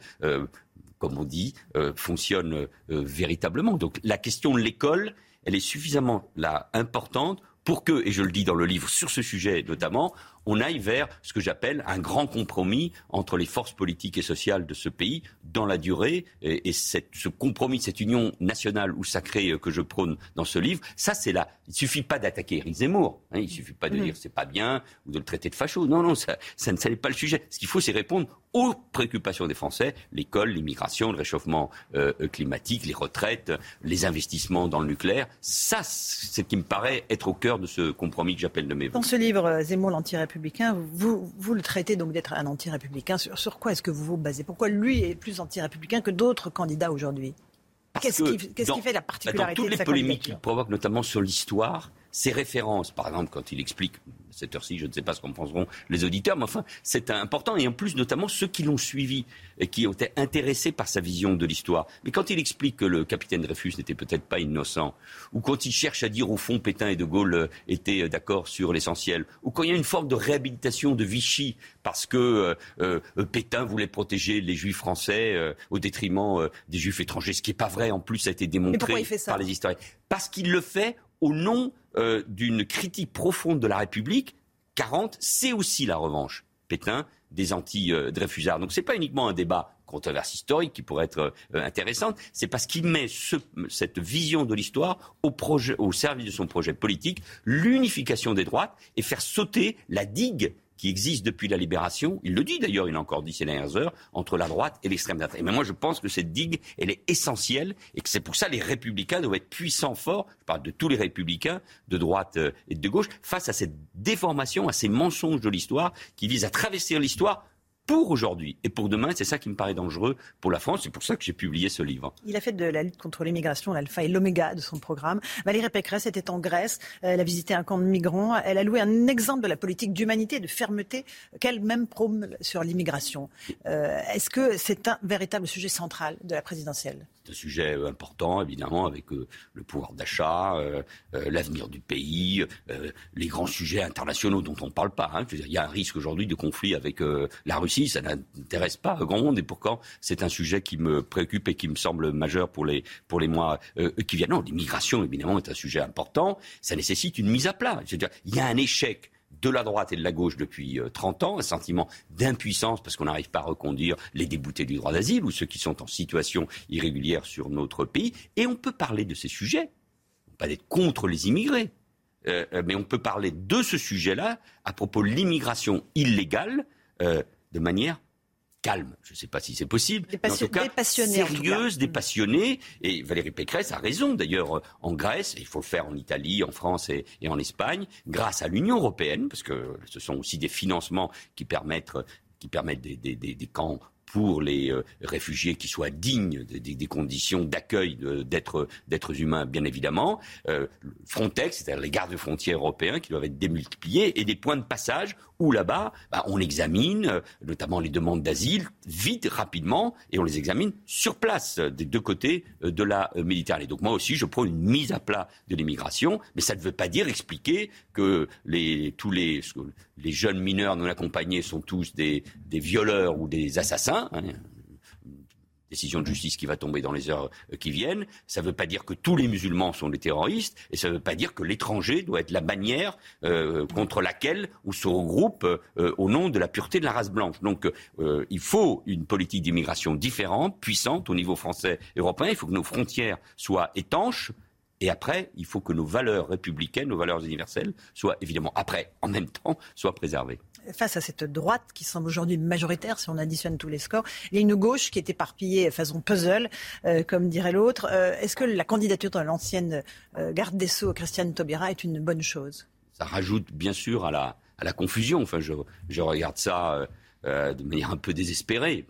comme on dit, fonctionne véritablement. Donc la question de l'école, elle est suffisamment là importante pour que, et je le dis dans le livre sur ce sujet notamment, on aille vers ce que j'appelle un grand compromis entre les forces politiques et sociales de ce pays dans la durée. Et, ce compromis, cette union nationale ou sacrée euh, que je prône dans ce livre, ça c'est là. Il suffit pas d'attaquer Éric Zemmour. Hein, il suffit pas de mm. dire c'est pas bien ou de le traiter de facho. Non, non, ça, ça n'est pas le sujet. Ce qu'il faut, c'est répondre aux préoccupations des Français l'école, l'immigration, le réchauffement euh, climatique, les retraites, les investissements dans le nucléaire. Ça, c'est ce qui me paraît être au cœur de ce compromis que j'appelle de mes voeux. Dans ce livre, euh, Zemmour vous, vous le traitez donc d'être un anti-républicain. Sur, sur, quoi est-ce que vous vous basez? Pourquoi lui est plus anti-républicain que d'autres candidats aujourd'hui? Qu'est-ce qui, fait la particularité dans toutes les polémiques qu'il provoque, notamment sur l'histoire, ses références, par exemple, quand il explique cette heure-ci, je ne sais pas ce qu'en penseront les auditeurs, mais enfin, c'est important. Et en plus, notamment ceux qui l'ont suivi et qui ont été intéressés par sa vision de l'histoire. Mais quand il explique que le capitaine Dreyfus n'était peut-être pas innocent, ou quand il cherche à dire au fond Pétain et De Gaulle euh, étaient euh, d'accord sur l'essentiel, ou quand il y a une forme de réhabilitation de Vichy parce que euh, Pétain voulait protéger les juifs français au détriment des juifs étrangers, ce qui n'est pas vrai, en plus, ça a été démontré par les historiens. Parce qu'il le fait au nom euh, d'une critique profonde de la République. 40, c'est aussi la revanche. Pétain des anti-Dreyfusards. Donc ce n'est pas uniquement un débat controverse historique qui pourrait être euh, intéressante, c'est parce qu'il met cette vision de l'histoire au, au service de son projet politique, l'unification des droites et faire sauter la digue qui existe depuis la libération, il le dit d'ailleurs, il a encore dit ces dernières heures, entre la droite et l'extrême droite. Mais moi, je pense que cette digue, elle est essentielle et que c'est pour ça les républicains doivent être puissants, forts, je parle de tous les républicains, de droite euh, et de gauche, face à cette déformation, à ces mensonges de l'histoire qui visent à travestir l'histoire pour aujourd'hui et pour demain. C'est ça qui me paraît dangereux pour la France. C'est pour ça que j'ai publié ce livre. Il a fait de la lutte contre l'immigration l'alpha et l'oméga de son programme. Valérie Pécresse était en Grèce. Elle a visité un camp de migrants. Elle a loué un exemple de la politique d'humanité et de fermeté qu'elle-même prône sur l'immigration. Euh, est-ce que c'est un véritable sujet central de la présidentielle? C'est un sujet euh, important, évidemment, avec euh, le pouvoir d'achat, euh, l'avenir du pays, les grands sujets internationaux dont on ne parle pas. Hein. il y a un risque aujourd'hui de conflit avec la Russie, ça n'intéresse pas grand monde, et pourtant c'est un sujet qui me préoccupe et qui me semble majeur pour les, pour les mois qui viennent. Non, l'immigration, évidemment, est un sujet important. Ça nécessite une mise à plat. C'est-à-dire, il y a un échec de la droite et de la gauche depuis 30 euh, ans, un sentiment d'impuissance parce qu'on n'arrive pas à reconduire les déboutés du droit d'asile ou ceux qui sont en situation irrégulière sur notre pays. Et on peut parler de ces sujets, pas d'être contre les immigrés, euh, euh, mais on peut parler de ce sujet-là à propos de l'immigration illégale de manière calme. Je ne sais pas si c'est possible. mais en tout cas, sérieuse, dépassionnée. Et Valérie Pécresse a raison. D'ailleurs, en Grèce, il faut le faire en Italie, en France et, en Espagne, grâce à l'Union européenne, parce que ce sont aussi des financements qui permettent qui permettent des, camps pour les euh, réfugiés qui soient dignes des, conditions d'accueil d'êtres humains, bien évidemment. Euh, Frontex, c'est-à-dire les gardes frontières européens qui doivent être démultipliés, et des points de passage où là-bas, bah, on examine euh, notamment les demandes d'asile vite, rapidement, et on les examine sur place des deux côtés de la Méditerranée. Donc moi aussi, je prends une mise à plat de l'immigration, mais ça ne veut pas dire expliquer que les, tous les, jeunes mineurs non accompagnés sont tous des, des violeurs ou des assassins. Hein, décision de justice qui va tomber dans les heures euh, qui viennent. Ça ne veut pas dire que tous les musulmans sont des terroristes, et ça ne veut pas dire que l'étranger doit être la manière euh, contre laquelle on se regroupe euh, au nom de la pureté de la race blanche. Donc il faut une politique d'immigration différente, puissante au niveau français et européen. Il faut que nos frontières soient étanches. Et après, il faut que nos valeurs républicaines, nos valeurs universelles, soient évidemment, après, en même temps, soient préservées face à cette droite qui semble aujourd'hui majoritaire si on additionne tous les scores, il y a une gauche qui est éparpillée façon puzzle, euh, comme dirait l'autre. Euh, est-ce que la candidature de l'ancienne euh, garde des Sceaux, Christiane Taubira, est une bonne chose? Ça rajoute bien sûr à la, à la confusion. Enfin, je, je regarde ça de manière un peu désespérée,